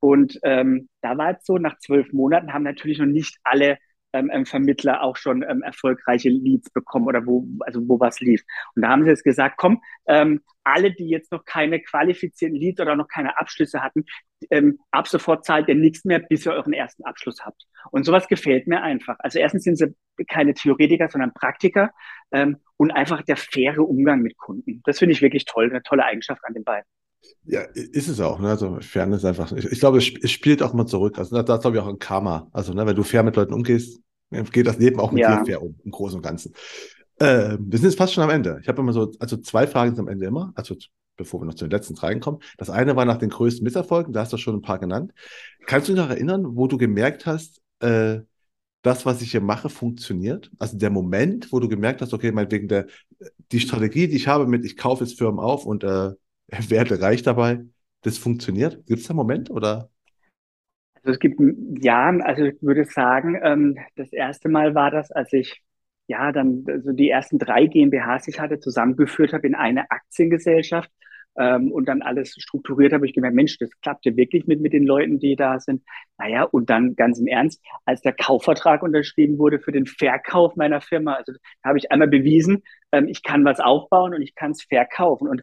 [SPEAKER 1] Und ähm, da war es so, nach zwölf Monaten haben natürlich noch nicht alle ähm, ähm, Vermittler auch schon ähm, erfolgreiche Leads bekommen oder wo, also wo was lief. Und da haben sie jetzt gesagt, komm, ähm, alle, die jetzt noch keine qualifizierten Leads oder noch keine Abschlüsse hatten, ähm, ab sofort zahlt ihr nichts mehr, bis ihr euren ersten Abschluss habt. Und sowas gefällt mir einfach. Also erstens sind sie keine Theoretiker, sondern Praktiker ähm, und einfach der faire Umgang mit Kunden. Das finde ich wirklich toll, eine tolle Eigenschaft an den beiden.
[SPEAKER 2] Ja, ist es auch. Ne? Also Fairness einfach. Ich, ich glaube, es, es, spielt auch mal zurück. Also da glaube ich auch ein Karma. Also ne, wenn du fair mit Leuten umgehst, geht das Leben auch mit ja. dir fair um, im Großen und Ganzen. Äh, wir sind jetzt fast schon am Ende. Ich habe immer so, also zwei Fragen am Ende immer, also bevor wir noch zu den letzten drei kommen. Das eine war nach den größten Misserfolgen, da hast du schon ein paar genannt. Kannst du dich noch erinnern, wo du gemerkt hast, äh, das, was ich hier mache, funktioniert? Also der Moment, wo du gemerkt hast, okay, meinetwegen der, die Strategie, die ich habe mit, ich kaufe jetzt Firmen auf und äh, werde reich dabei, das funktioniert? Gibt es da einen Moment oder?
[SPEAKER 1] Also es gibt ja, also ich würde sagen, ähm, das erste Mal war das, als ich ja dann also die ersten drei GmbHs, die ich hatte, zusammengeführt habe in eine Aktiengesellschaft ähm, und dann alles strukturiert habe, ich gemerkt, Mensch, das klappt ja wirklich mit, mit den Leuten, die da sind. Naja, und dann ganz im Ernst, als der Kaufvertrag unterschrieben wurde für den Verkauf meiner Firma, also da habe ich einmal bewiesen, ähm, ich kann was aufbauen und ich kann es verkaufen. Und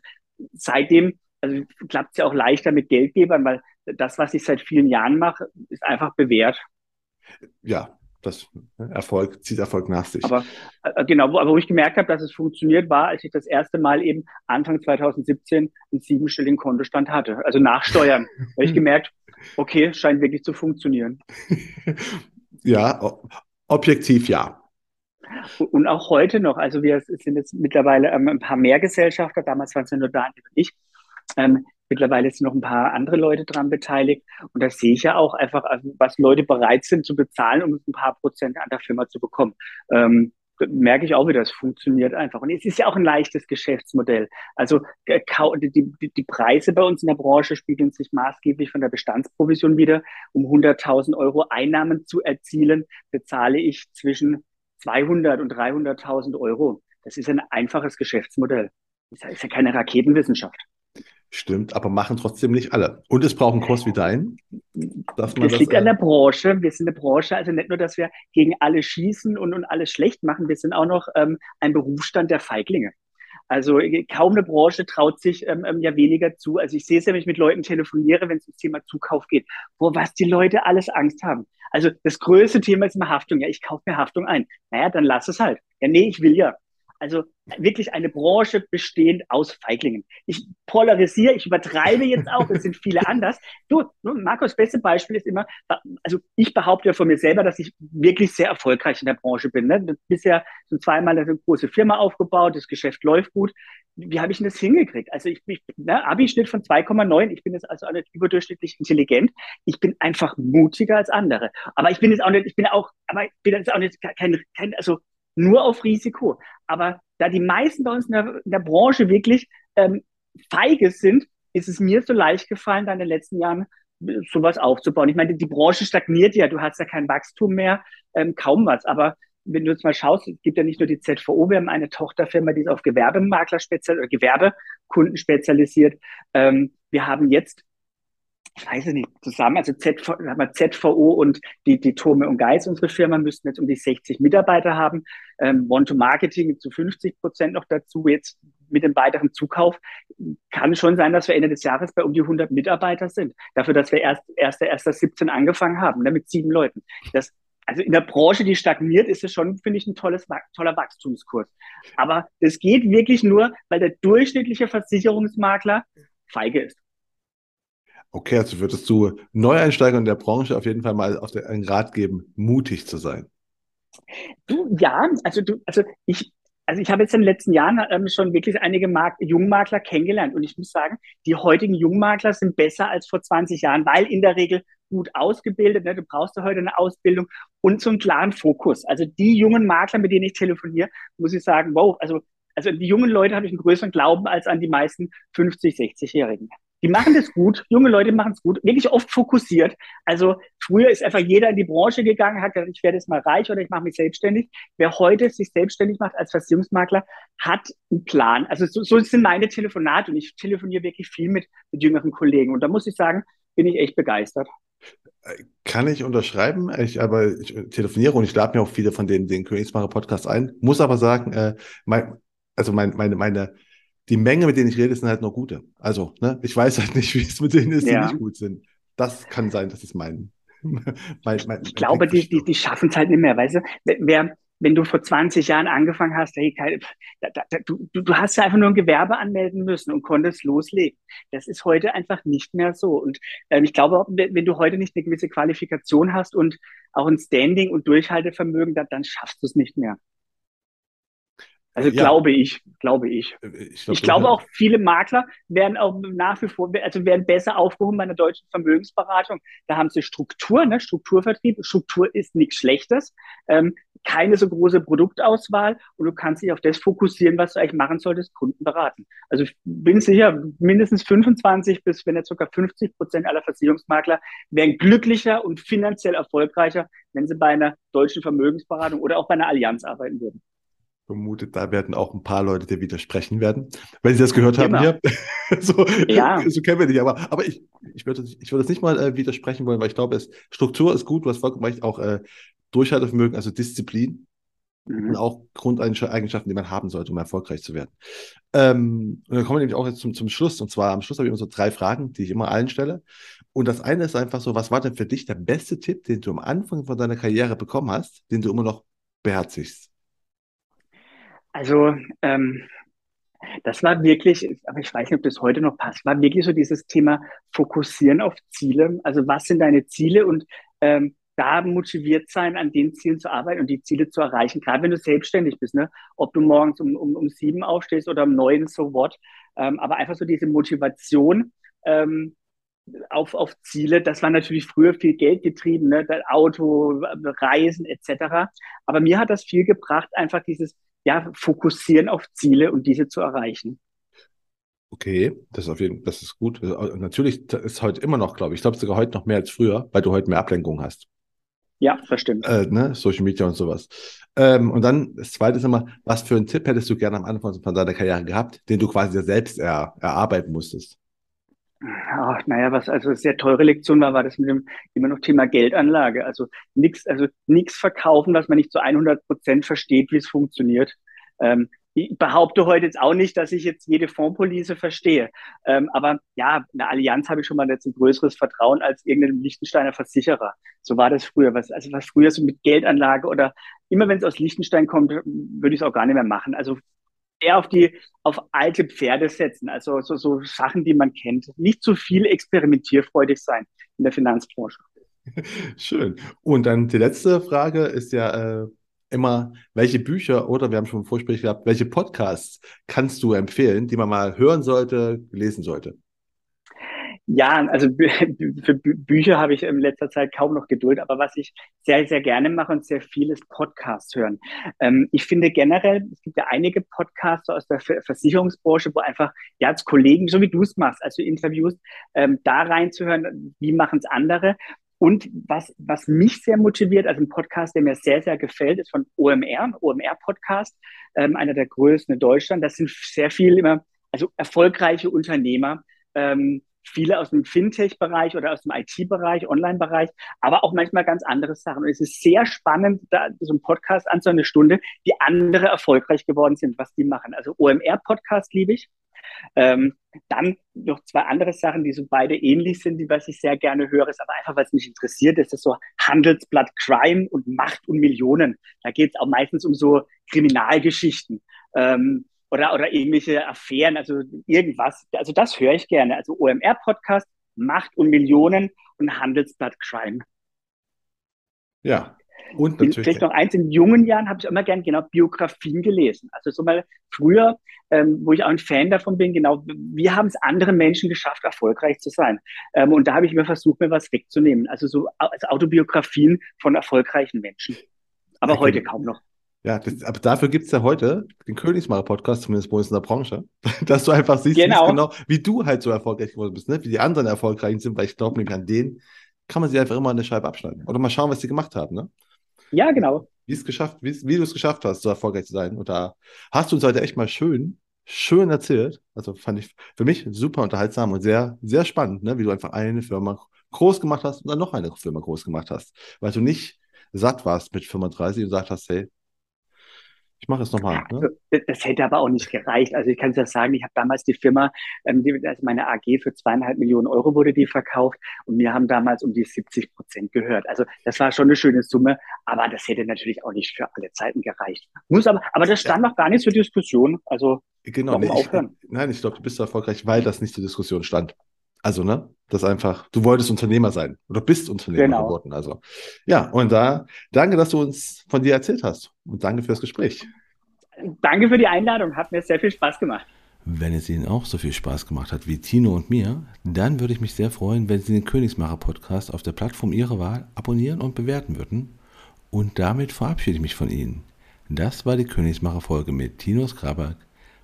[SPEAKER 1] seitdem also klappt es ja auch leichter mit Geldgebern, weil das, was ich seit vielen Jahren mache, ist einfach bewährt.
[SPEAKER 2] Ja, das Erfolg zieht Erfolg nach sich.
[SPEAKER 1] Aber äh, genau, wo, aber wo ich gemerkt habe, dass es funktioniert, war, als ich das erste Mal eben Anfang 2017 einen siebenstelligen Kontostand hatte, also nach Steuern. habe ich gemerkt, okay, scheint wirklich zu funktionieren.
[SPEAKER 2] ja, objektiv ja.
[SPEAKER 1] Und auch heute noch, also wir sind jetzt mittlerweile ähm, ein paar mehr Gesellschafter, damals waren es ja nur Daniel und ich. Ähm, mittlerweile sind noch ein paar andere Leute dran beteiligt. Und das sehe ich ja auch einfach, also was Leute bereit sind zu bezahlen, um ein paar Prozent an der Firma zu bekommen. Ähm, merke ich auch wieder, es funktioniert einfach. Und es ist ja auch ein leichtes Geschäftsmodell. Also äh, die, die, die Preise bei uns in der Branche spiegeln sich maßgeblich von der Bestandsprovision wieder. Um 100.000 Euro Einnahmen zu erzielen, bezahle ich zwischen 200 und 300.000 Euro. Das ist ein einfaches Geschäftsmodell. Das ist ja keine Raketenwissenschaft.
[SPEAKER 2] Stimmt, aber machen trotzdem nicht alle. Und es braucht einen Kurs wie deinen.
[SPEAKER 1] das, das liegt an der Branche. Wir sind eine Branche, also nicht nur, dass wir gegen alle schießen und, und alles schlecht machen, wir sind auch noch ähm, ein Berufsstand der Feiglinge. Also äh, kaum eine Branche traut sich ähm, ähm, ja weniger zu. Also ich sehe es ja, wenn ich mit Leuten telefoniere, wenn es ums Thema Zukauf geht, wo was die Leute alles Angst haben. Also das größte Thema ist immer Haftung. Ja, ich kaufe mir Haftung ein. Naja, dann lass es halt. Ja, nee, ich will ja. Also wirklich eine Branche bestehend aus Feiglingen. Ich polarisiere, ich übertreibe jetzt auch, es sind viele anders. Du, Markus, beste Beispiel ist immer, also ich behaupte ja von mir selber, dass ich wirklich sehr erfolgreich in der Branche bin. Ne? Bisher so zweimal eine große Firma aufgebaut, das Geschäft läuft gut. Wie habe ich denn das hingekriegt? Also ich, ich ne, Abi-Schnitt von 2,9, ich bin jetzt also auch nicht überdurchschnittlich intelligent. Ich bin einfach mutiger als andere. Aber ich bin jetzt auch nicht, ich bin auch, aber ich bin jetzt auch nicht kein, kein also nur auf Risiko. Aber da die meisten bei uns in der, in der Branche wirklich ähm, feige sind, ist es mir so leicht gefallen, da in den letzten Jahren äh, sowas aufzubauen. Ich meine, die Branche stagniert ja, du hast ja kein Wachstum mehr, ähm, kaum was. Aber wenn du jetzt mal schaust, es gibt ja nicht nur die ZVO, wir haben eine Tochterfirma, die ist auf Gewerbemakler speziell oder Gewerbekunden spezialisiert. Ähm, wir haben jetzt ich weiß es nicht, zusammen, also ZV, ZVO und die, die Turme und Geist, unsere Firma, müssten jetzt um die 60 Mitarbeiter haben. Ähm, One-to-Marketing zu 50 Prozent noch dazu. Jetzt mit dem weiteren Zukauf kann schon sein, dass wir Ende des Jahres bei um die 100 Mitarbeiter sind. Dafür, dass wir erst, erst, erst 17 angefangen haben, ne, mit sieben Leuten. Das, also in der Branche, die stagniert, ist es schon, finde ich, ein tolles, toller Wachstumskurs. Aber das geht wirklich nur, weil der durchschnittliche Versicherungsmakler feige ist.
[SPEAKER 2] Okay, also würdest du Neueinsteiger in der Branche auf jeden Fall mal auf den, einen Rat geben, mutig zu sein?
[SPEAKER 1] Du, ja, also du, also ich, also ich habe jetzt in den letzten Jahren ähm, schon wirklich einige Mark Jungmakler kennengelernt und ich muss sagen, die heutigen Jungmakler sind besser als vor 20 Jahren, weil in der Regel gut ausgebildet, ne? du brauchst ja heute eine Ausbildung und so einen klaren Fokus. Also die jungen Makler, mit denen ich telefoniere, muss ich sagen, wow, also, also die jungen Leute habe ich einen größeren Glauben als an die meisten 50, 60-Jährigen. Die machen das gut. Junge Leute machen es gut. Wirklich oft fokussiert. Also früher ist einfach jeder in die Branche gegangen, hat gesagt, ich werde jetzt mal reich oder ich mache mich selbstständig. Wer heute sich selbstständig macht als Versicherungsmakler, hat einen Plan. Also so, so sind meine Telefonate und ich telefoniere wirklich viel mit, mit jüngeren Kollegen. Und da muss ich sagen, bin ich echt begeistert.
[SPEAKER 2] Kann ich unterschreiben, ich, aber ich telefoniere und ich lade mir auch viele von den, den Königsmacher Podcasts ein. Muss aber sagen, äh, mein, also mein, meine, meine, die Menge, mit denen ich rede, sind halt noch gute. Also, ne, ich weiß halt nicht, wie es mit denen ist, ja. die nicht gut sind. Das kann sein, das ist mein.
[SPEAKER 1] mein, mein ich glaube, die, die, die schaffen es halt nicht mehr, weißt du? Wer, wenn du vor 20 Jahren angefangen hast, hey, da, da, da, du, du hast ja einfach nur ein Gewerbe anmelden müssen und konntest loslegen. Das ist heute einfach nicht mehr so. Und ähm, ich glaube, wenn du heute nicht eine gewisse Qualifikation hast und auch ein Standing und Durchhaltevermögen, dann, dann schaffst du es nicht mehr. Also ja. glaube ich, glaube ich. Äh, ich, glaub, ich glaube auch viele Makler werden auch nach wie vor, also werden besser aufgehoben bei einer deutschen Vermögensberatung. Da haben sie Struktur, ne? Strukturvertrieb. Struktur ist nichts Schlechtes. Ähm, keine so große Produktauswahl und du kannst dich auf das fokussieren, was du eigentlich machen solltest, Kunden beraten. Also ich bin sicher, mindestens 25 bis, wenn nicht sogar 50 Prozent aller Versicherungsmakler wären glücklicher und finanziell erfolgreicher, wenn sie bei einer deutschen Vermögensberatung oder auch bei einer Allianz arbeiten würden
[SPEAKER 2] vermutet, da werden auch ein paar Leute dir widersprechen werden, wenn sie das gehört haben genau. hier. so, ja. so kennen wir dich. Aber, aber ich, ich würde ich würde das nicht mal äh, widersprechen wollen, weil ich glaube, es, Struktur ist gut, du hast vollkommen recht, auch äh, Durchhaltevermögen, also Disziplin mhm. und auch Grundeigenschaften, die man haben sollte, um erfolgreich zu werden. Ähm, und dann kommen wir nämlich auch jetzt zum, zum Schluss. Und zwar am Schluss habe ich immer so drei Fragen, die ich immer allen stelle. Und das eine ist einfach so, was war denn für dich der beste Tipp, den du am Anfang von deiner Karriere bekommen hast, den du immer noch beherzigst?
[SPEAKER 1] Also ähm, das war wirklich, aber ich weiß nicht, ob das heute noch passt, war wirklich so dieses Thema Fokussieren auf Ziele. Also was sind deine Ziele und ähm, da motiviert sein, an den Zielen zu arbeiten und die Ziele zu erreichen. Gerade wenn du selbstständig bist, ne? ob du morgens um, um, um sieben aufstehst oder um neun, so what. Ähm, aber einfach so diese Motivation, ähm, auf, auf Ziele. Das war natürlich früher viel Geld getrieben, ne? Auto, Reisen etc. Aber mir hat das viel gebracht, einfach dieses ja, fokussieren auf Ziele und diese zu erreichen.
[SPEAKER 2] Okay, das ist auf jeden das ist gut. Natürlich ist heute immer noch, glaube ich, ich glaube sogar heute noch mehr als früher, weil du heute mehr Ablenkung hast.
[SPEAKER 1] Ja, das stimmt.
[SPEAKER 2] Äh, ne? Social Media und sowas. Ähm, und dann das zweite ist immer, was für einen Tipp hättest du gerne am Anfang von deiner Karriere gehabt, den du quasi selbst er, erarbeiten musstest?
[SPEAKER 1] Ach, naja, was also sehr teure Lektion war, war das mit dem immer noch Thema Geldanlage. Also nichts, also nichts verkaufen, was man nicht zu 100 Prozent versteht, wie es funktioniert. Ähm, ich behaupte heute jetzt auch nicht, dass ich jetzt jede Fondspolice verstehe. Ähm, aber ja, eine Allianz habe ich schon mal jetzt ein größeres Vertrauen als irgendein Liechtensteiner Versicherer. So war das früher. Was, also was früher so mit Geldanlage oder immer wenn es aus Liechtenstein kommt, würde ich es auch gar nicht mehr machen. Also eher auf die, auf alte Pferde setzen, also so, so Sachen, die man kennt. Nicht zu viel experimentierfreudig sein in der Finanzbranche.
[SPEAKER 2] Schön. Und dann die letzte Frage ist ja äh, immer, welche Bücher oder wir haben schon ein Vorgespräch gehabt, welche Podcasts kannst du empfehlen, die man mal hören sollte, lesen sollte?
[SPEAKER 1] Ja, also für Bücher habe ich in letzter Zeit kaum noch Geduld, aber was ich sehr, sehr gerne mache und sehr viel ist Podcasts hören. Ähm, ich finde generell, es gibt ja einige Podcasts aus der Versicherungsbranche, wo einfach, ja, als Kollegen, so wie du es machst, also Interviews, ähm, da reinzuhören, wie machen es andere. Und was, was mich sehr motiviert, also ein Podcast, der mir sehr, sehr gefällt, ist von OMR, OMR-Podcast, ähm, einer der größten in Deutschland. Das sind sehr viel immer, also erfolgreiche Unternehmer, ähm, viele aus dem Fintech-Bereich oder aus dem IT-Bereich, Online-Bereich, aber auch manchmal ganz andere Sachen. Und es ist sehr spannend, da so ein Podcast an so eine Stunde, die andere erfolgreich geworden sind, was die machen. Also OMR-Podcast liebe ich. Ähm, dann noch zwei andere Sachen, die so beide ähnlich sind, die was ich sehr gerne höre, ist aber einfach, weil es mich interessiert, ist das so Handelsblatt Crime und Macht und Millionen. Da geht es auch meistens um so Kriminalgeschichten. Ähm, oder, oder irgendwelche Affären, also irgendwas. Also das höre ich gerne. Also OMR-Podcast, Macht und Millionen und Handelsblatt Crime.
[SPEAKER 2] Ja.
[SPEAKER 1] Und natürlich. Vielleicht noch eins, in jungen Jahren habe ich immer gern genau Biografien gelesen. Also so mal früher, ähm, wo ich auch ein Fan davon bin, genau, wie haben es andere Menschen geschafft, erfolgreich zu sein? Ähm, und da habe ich immer versucht, mir was wegzunehmen. Also so also Autobiografien von erfolgreichen Menschen. Aber okay. heute kaum noch.
[SPEAKER 2] Ja, das, aber dafür gibt es ja heute den Königsmacher-Podcast, zumindest bei uns in der Branche, dass du einfach siehst,
[SPEAKER 1] Genau.
[SPEAKER 2] genau, wie du halt so erfolgreich geworden bist, ne? wie die anderen erfolgreich sind, weil ich glaube, nämlich an denen kann man sich einfach immer der Scheibe abschneiden. Oder mal schauen, was die gemacht haben, ne?
[SPEAKER 1] Ja, genau.
[SPEAKER 2] Wie es geschafft, wie du es geschafft hast, so erfolgreich zu sein. Und da hast du uns heute echt mal schön, schön erzählt. Also fand ich für mich super unterhaltsam und sehr, sehr spannend, ne? wie du einfach eine Firma groß gemacht hast und dann noch eine Firma groß gemacht hast. Weil du nicht satt warst mit 35 und gesagt hast, hey, ich mache es nochmal.
[SPEAKER 1] Also,
[SPEAKER 2] Ne?
[SPEAKER 1] das, das hätte aber auch nicht gereicht. Also ich kann es ja sagen, ich habe damals die Firma, ähm, die, also meine AG für zweieinhalb Millionen Euro wurde die verkauft und wir haben damals um die 70 Prozent gehört. Also das war schon eine schöne Summe, aber das hätte natürlich auch nicht für alle Zeiten gereicht. Muss aber, aber das stand noch gar nicht zur Diskussion. Also
[SPEAKER 2] Genau,
[SPEAKER 1] warum
[SPEAKER 2] nee, ich,
[SPEAKER 1] aufhören?
[SPEAKER 2] nein, ich glaube, du bist erfolgreich, weil das nicht zur Diskussion stand. Also, ne, das einfach, du wolltest Unternehmer sein oder bist Unternehmer
[SPEAKER 1] Genau.
[SPEAKER 2] geworden. Also, ja, und da, danke, dass du uns von dir erzählt hast und danke fürs Gespräch.
[SPEAKER 1] Danke für die Einladung, hat mir sehr viel Spaß gemacht.
[SPEAKER 2] Wenn es Ihnen auch so viel Spaß gemacht hat wie Tino und mir, dann würde ich mich sehr freuen, wenn Sie den Königsmacher Podcast auf der Plattform Ihrer Wahl abonnieren und bewerten würden. Und damit verabschiede ich mich von Ihnen. Das war die Königsmacher Folge mit Tino Skrabak.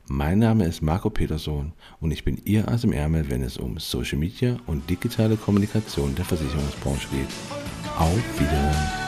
[SPEAKER 2] Mein Name ist Marco Peterson und ich bin Ihr Ass im Ärmel, wenn es um Social Media und digitale Kommunikation der Versicherungsbranche geht. Auf Wiedersehen.